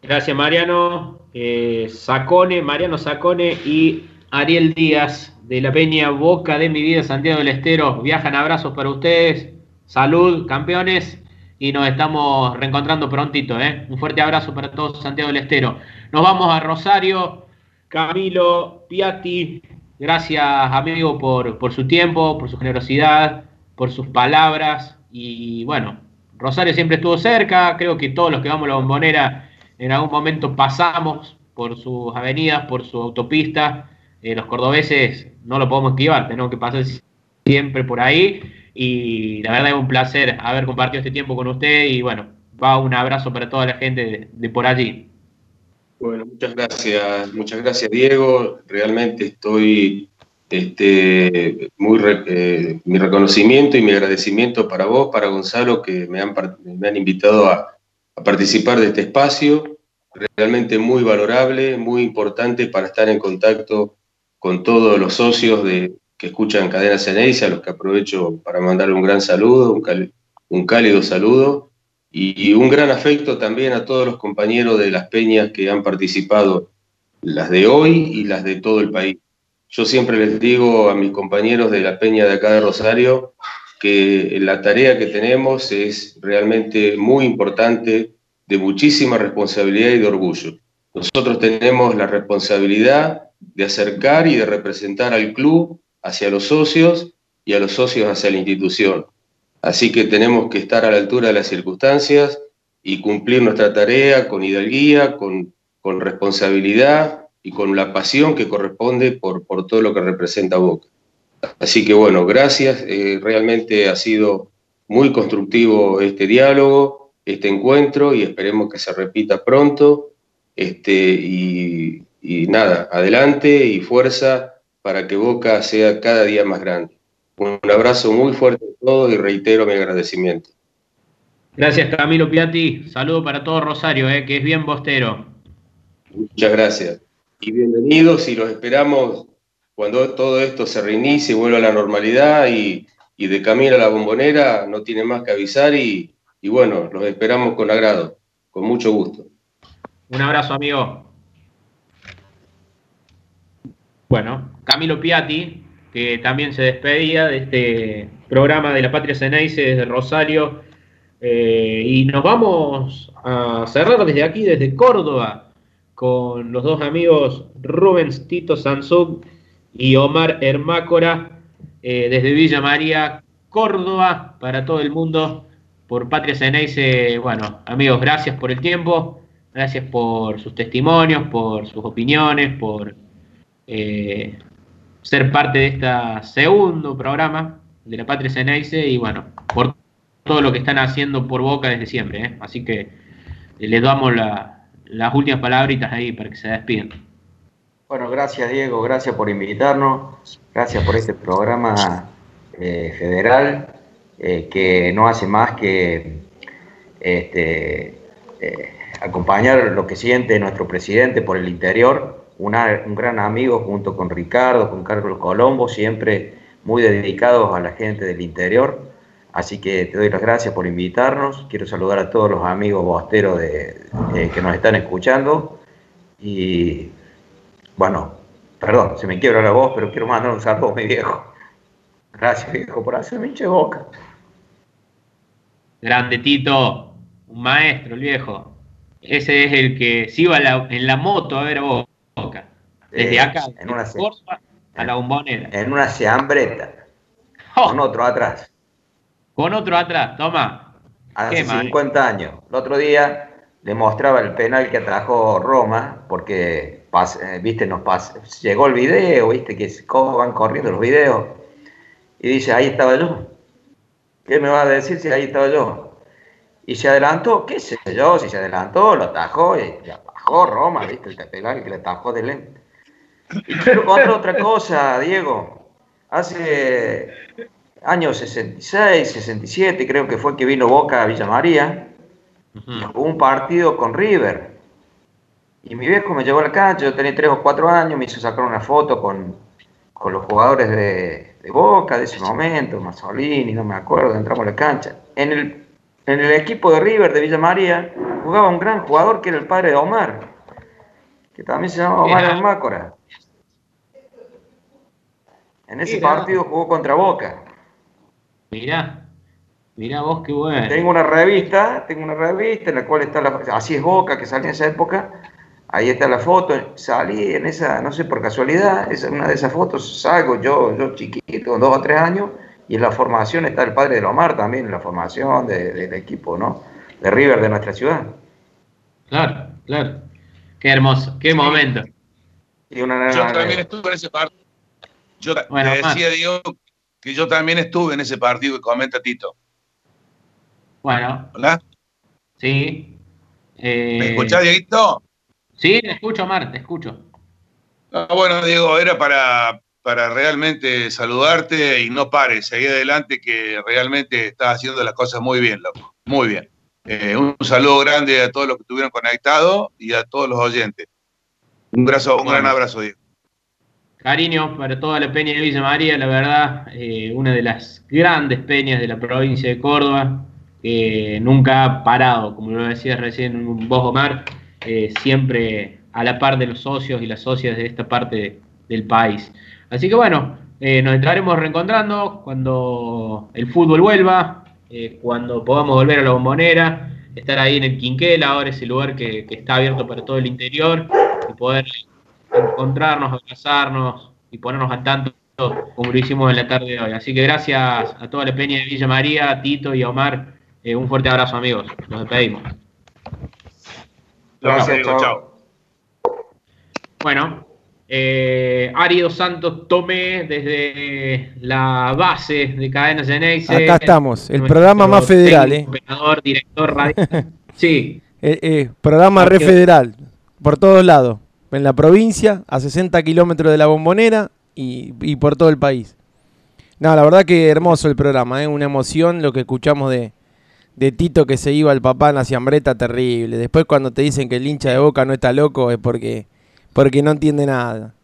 Gracias Mariano, eh, Sacone, Mariano Sacone y Ariel Díaz de la Peña Boca de mi vida Santiago del Estero. Viajan abrazos para ustedes, salud, campeones, y nos estamos reencontrando prontito. ¿eh? Un fuerte abrazo para todos Santiago del Estero. Nos vamos a Rosario, Camilo Piatti, Gracias, amigo, por, por, su tiempo, por su generosidad, por sus palabras. Y bueno, Rosario siempre estuvo cerca. Creo que todos los que vamos a la bombonera en algún momento pasamos por sus avenidas, por su autopista. Eh, los cordobeses no lo podemos esquivar, tenemos que pasar siempre por ahí. Y la verdad es un placer haber compartido este tiempo con usted. Y bueno, va un abrazo para toda la gente de, de por allí. Bueno, muchas gracias, muchas gracias Diego. Realmente estoy este, muy eh, mi reconocimiento y mi agradecimiento para vos, para Gonzalo, que me han, me han invitado a, a, participar de este espacio. Realmente muy valorable, muy importante para estar en contacto con todos los socios de, que escuchan Cadena Ceneice, a los que aprovecho para mandarle un gran saludo, un, cal, un cálido saludo y un gran afecto también a todos los compañeros de las peñas que han participado, las de hoy y las de todo el país. Yo siempre les digo a mis compañeros de la peña de acá de Rosario que la tarea que tenemos es realmente muy importante, de muchísima responsabilidad y de orgullo. Nosotros tenemos la responsabilidad de acercar y de representar al club hacia los socios y a los socios hacia la institución. Así que tenemos que estar a la altura de las circunstancias y cumplir nuestra tarea con hidalguía, con, con responsabilidad y con la pasión que corresponde por, por, todo lo que representa Boca. Así que bueno, gracias. Eh, realmente ha sido muy constructivo este diálogo. este encuentro y esperemos que se repita pronto. Este, y, y nada, adelante y fuerza para que Boca sea cada día más grande. Un abrazo muy fuerte a todos y reitero mi agradecimiento. Gracias Camilo Piatti, saludo para todo Rosario, eh, que es bien bostero. Muchas gracias. Y bienvenidos y los esperamos cuando todo esto se reinicie, vuelva a la normalidad y, y de camino a la bombonera, no tiene más que avisar y, y bueno, los esperamos con agrado, con mucho gusto. Un abrazo, amigo. Bueno, Camilo Piatti, que también se despedía de este programa de la Patria Ceneice desde Rosario. Eh, y nos vamos a cerrar desde aquí, desde Córdoba, con los dos amigos Rubens Tito Sansug y Omar Hermácora, eh, desde Villa María, Córdoba, para todo el mundo, por Patria Ceneice. Bueno, amigos, gracias por el tiempo, gracias por sus testimonios, por sus opiniones, por eh, ser parte de este segundo programa de la Patria Ceneice y bueno, por todo lo que están haciendo por Boca desde siempre. ¿eh? Así que les damos la, las últimas palabritas ahí para que se despidan. Bueno, gracias Diego, gracias por invitarnos, gracias por este programa eh, federal eh, que no hace más que este, eh, acompañar lo que siente nuestro presidente por el interior, un gran amigo junto con Ricardo, con Carlos Colombo, siempre muy dedicados a la gente del interior. Así que te doy las gracias por invitarnos. Quiero saludar a todos los amigos bosteros de, eh, que nos están escuchando. Y bueno, perdón, se me quiebra la voz, pero quiero mandar un saludo a mi viejo. Gracias, viejo, por hacerme hinche boca. Grande Tito, un maestro, el viejo. Ese es el que se iba en la moto a ver a Boca. Desde Eh, acá, en una Córdoba a la bombonera. En una seambreta, con otro atrás. Con otro atrás, toma. Hace Qué mal. 50 años. El otro día le mostraba el penal que atrajo Roma, porque eh, viste, nos pas- llegó el video, viste, que cómo van corriendo los videos. Y dice, ahí estaba yo. ¿Qué me va a decir si ahí estaba yo? Y se adelantó, qué sé yo, si se adelantó, lo atajó, y le atajó Roma, viste, el penal que le atajó de lente. Y quiero contar otra cosa, Diego. Hace años 66, 67, creo que fue que vino Boca a Villa María, jugó un partido con River. Y mi viejo me llevó a la cancha, yo tenía 3 o 4 años, me hizo sacar una foto con, con los jugadores de, de Boca de ese momento, Mazzolini, no me acuerdo, entramos a la cancha. En el, en el equipo de River de Villa María jugaba un gran jugador que era el padre de Omar, que también se llamaba Omar. Almácora. En ese partido jugó contra Boca. Mirá, mirá vos qué bueno. Tengo una revista, tengo una revista en la cual está la, así es Boca que salí en esa época. Ahí está la foto, salí en esa, no sé por casualidad, es una de esas fotos, salgo yo, yo chiquito, dos o tres años, y en la formación está el padre de Omar también, en la formación de- del equipo, ¿no? De River de nuestra ciudad. Claro, claro. Qué hermoso, qué momento. Y una, Yo también estuve en ese partido. Yo te decía, Diego, que yo también estuve en ese partido que comenta Tito. Bueno, ¿Hola? sí. Eh, ¿Me escuchás, Dieguito? Sí, te escucho, Mar, te escucho. Ah, bueno, Diego, era para, para realmente saludarte y no pares, seguí adelante que realmente estás haciendo las cosas muy bien, loco. Muy bien. Eh, un saludo grande a todos los que estuvieron conectados y a todos los oyentes. Un, abrazo, un gran abrazo, Diego. Cariño para toda la peña de Villa María, la verdad, eh, una de las grandes peñas de la provincia de Córdoba, que nunca ha parado, como lo decías recién vos, Omar, eh, siempre a la par de los socios y las socias de esta parte del país. Así que bueno, nos estaremos reencontrando cuando el fútbol vuelva, eh, cuando podamos volver a la bombonera, estar ahí en el Quinquel, ahora ese lugar que, que está abierto para todo el interior, y poder encontrarnos, abrazarnos y ponernos al tanto como lo hicimos en la tarde de hoy. Así que gracias a toda la peña de Villa María, a Tito y a Omar. Eh, un fuerte abrazo amigos. Nos despedimos. Gracias, chao. Bueno, Eh, Arido Santos Tomé desde la base de Cadenas Geneise. Acá estamos, el programa más federal, ¿eh? Operador, director, radial. sí. Eh, eh, programa re federal, por todos lados. En la provincia, a 60 kilómetros de la bombonera y, y, por todo el país. No, la verdad que hermoso el programa, ¿eh? una emoción lo que escuchamos de, de Tito que se iba al papá en la ciambreta, terrible. Después cuando te dicen que el hincha de Boca no está loco es porque, porque no entiende nada.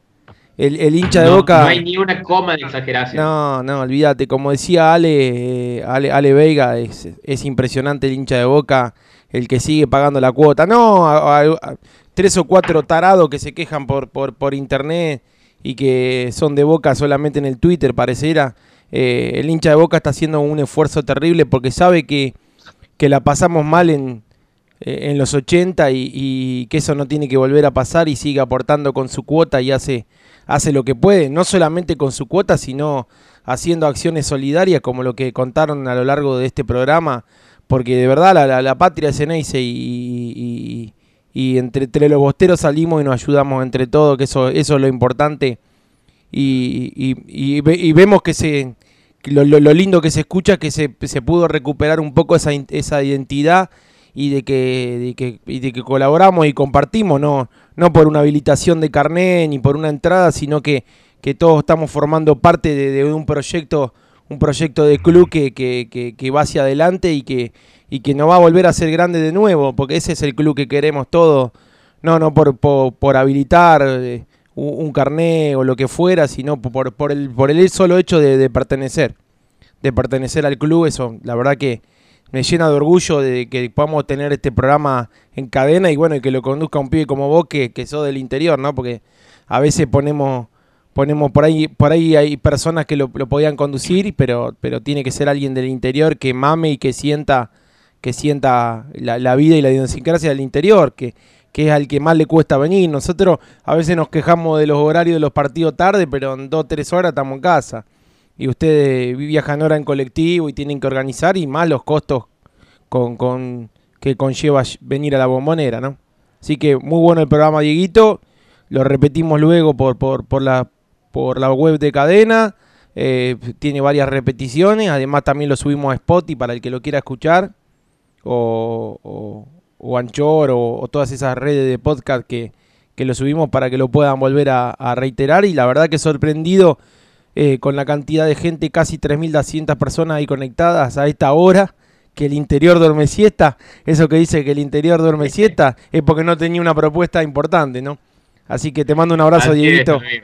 El, el hincha de Boca... No hay ni una coma de exageración. No, no, olvídate. Como decía Ale, eh, Ale, Ale, Veiga, es, es, impresionante el hincha de Boca, el que sigue pagando la cuota. No, a, a, a, tres o cuatro tarados que se quejan por, por, por internet y que son de Boca solamente en el Twitter, pareciera. Eh, el hincha de Boca está haciendo un esfuerzo terrible porque sabe que que la pasamos mal en, eh, en los 80 y, que eso no tiene que volver a pasar y sigue aportando con su cuota y hace, hace lo que puede, no solamente con su cuota, sino haciendo acciones solidarias como lo que contaron a lo largo de este programa, porque de verdad la, la, la patria es Ceneice y, y, entre, los bosteros salimos y nos ayudamos entre todos, que eso, eso es lo importante. Y, y vemos que se, lo, lo, lo, lindo que se escucha que se, se pudo recuperar un poco esa, esa identidad y de que, de que, y de que colaboramos y compartimos, no, no por una habilitación de carné ni por una entrada, sino que, que todos estamos formando parte de, un proyecto, un proyecto de club que, que, que, que, va hacia adelante y que, y que no va a volver a ser grande de nuevo, porque ese es el club que queremos todos, no, no por, por, por habilitar. Eh, un carné o lo que fuera, sino por, por, el, por el solo hecho de, de, pertenecer, de pertenecer al club, eso la verdad que me llena de orgullo de que podamos tener este programa en cadena y bueno, y que lo conduzca un pibe como vos que, que sos del interior, ¿no? Porque a veces ponemos ponemos por ahí por ahí hay personas que lo, lo podían conducir, pero pero tiene que ser alguien del interior que mame y que sienta que sienta la, vida y la idiosincrasia del interior, que que es al que más le cuesta venir. Nosotros a veces nos quejamos de los horarios de los partidos tarde, pero en dos tres horas estamos en casa. Y ustedes viajan ahora en colectivo y tienen que organizar y más los costos con, con que conlleva venir a la bombonera, ¿no? Así que muy bueno el programa, Dieguito. Lo repetimos luego por, por, por, la, por la web de cadena. Eh, tiene varias repeticiones. Además también lo subimos a Spotify para el que lo quiera escuchar. O, o, o Anchor o, todas esas redes de podcast que, que, lo subimos para que lo puedan volver a reiterar. Y la verdad que sorprendido eh, con la cantidad de gente, casi 3.200 personas ahí conectadas a esta hora. Que el interior duerme siesta, eso que dice que el interior duerme siesta, es porque no tenía una propuesta importante, ¿no? Así que te mando un abrazo, Así Dieguito. Es,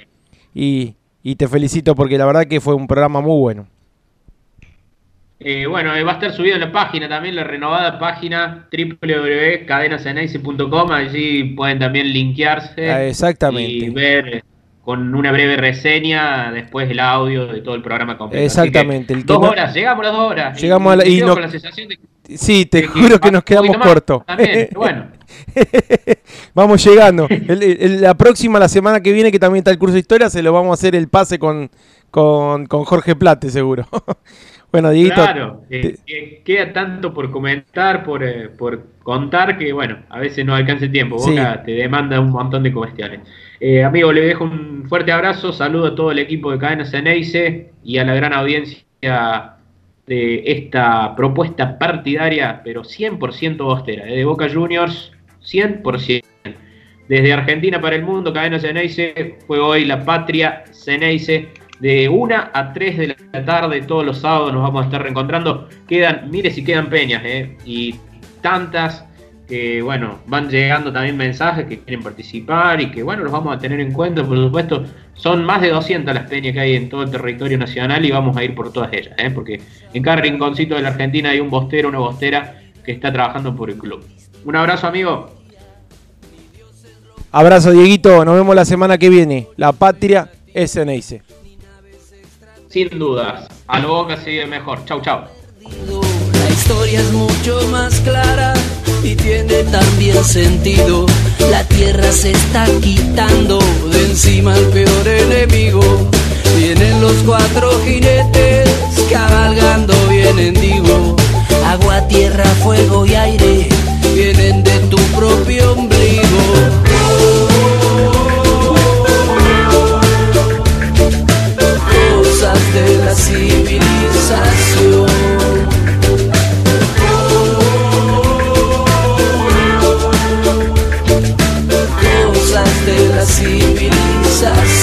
y, y te felicito porque la verdad que fue un programa muy bueno. Eh, bueno, va a estar subido en la página también, la renovada página www.cadenaseneise.com. Allí pueden también linkearse ah, exactamente. y ver con una breve reseña después el audio de todo el programa completo. Exactamente. El dos horas, llegamos a las dos horas. Llegamos y, a la, y no... con la sensación de Sí, te juro que, que nos quedamos cortos. También, bueno. vamos llegando. El, el, la próxima, la semana que viene, que también está el curso de historia, se lo vamos a hacer el pase con, con, con Jorge Plate, seguro. Bueno, Dieguito. Claro, eh, te... queda tanto por comentar, por, eh, por, contar, que bueno, a veces no alcanza el tiempo. Boca sí. te demanda un montón de cuestiones. Eh, amigo, le dejo un fuerte abrazo, saludo a todo el equipo de Cadena Ceneice y a la gran audiencia de esta propuesta partidaria, pero 100% bostera, de Boca Juniors, 100%. Desde Argentina para el mundo, Cadena Ceneice, fue hoy la patria Ceneice de 1 a 3 de la tarde, todos los sábados nos vamos a estar reencontrando. Quedan, mire si quedan peñas, ¿eh? y tantas que, bueno, van llegando también mensajes que quieren participar y que, bueno, los vamos a tener en cuenta, por supuesto. Son más de 200 las peñas que hay en todo el territorio nacional y vamos a ir por todas ellas, ¿eh? porque en cada rinconcito de la Argentina hay un bostero, una bostera que está trabajando por el club. Un abrazo, amigo. Abrazo, Dieguito. Nos vemos la semana que viene. La patria es sin dudas. A lo Boca sigue mejor. Chau, chau. La historia es mucho más clara y tiene también sentido. La tierra se está quitando de encima al peor enemigo. Vienen los cuatro jinetes cabalgando, vienen digo. Agua, tierra, fuego y aire vienen de tu propio ombligo. Just.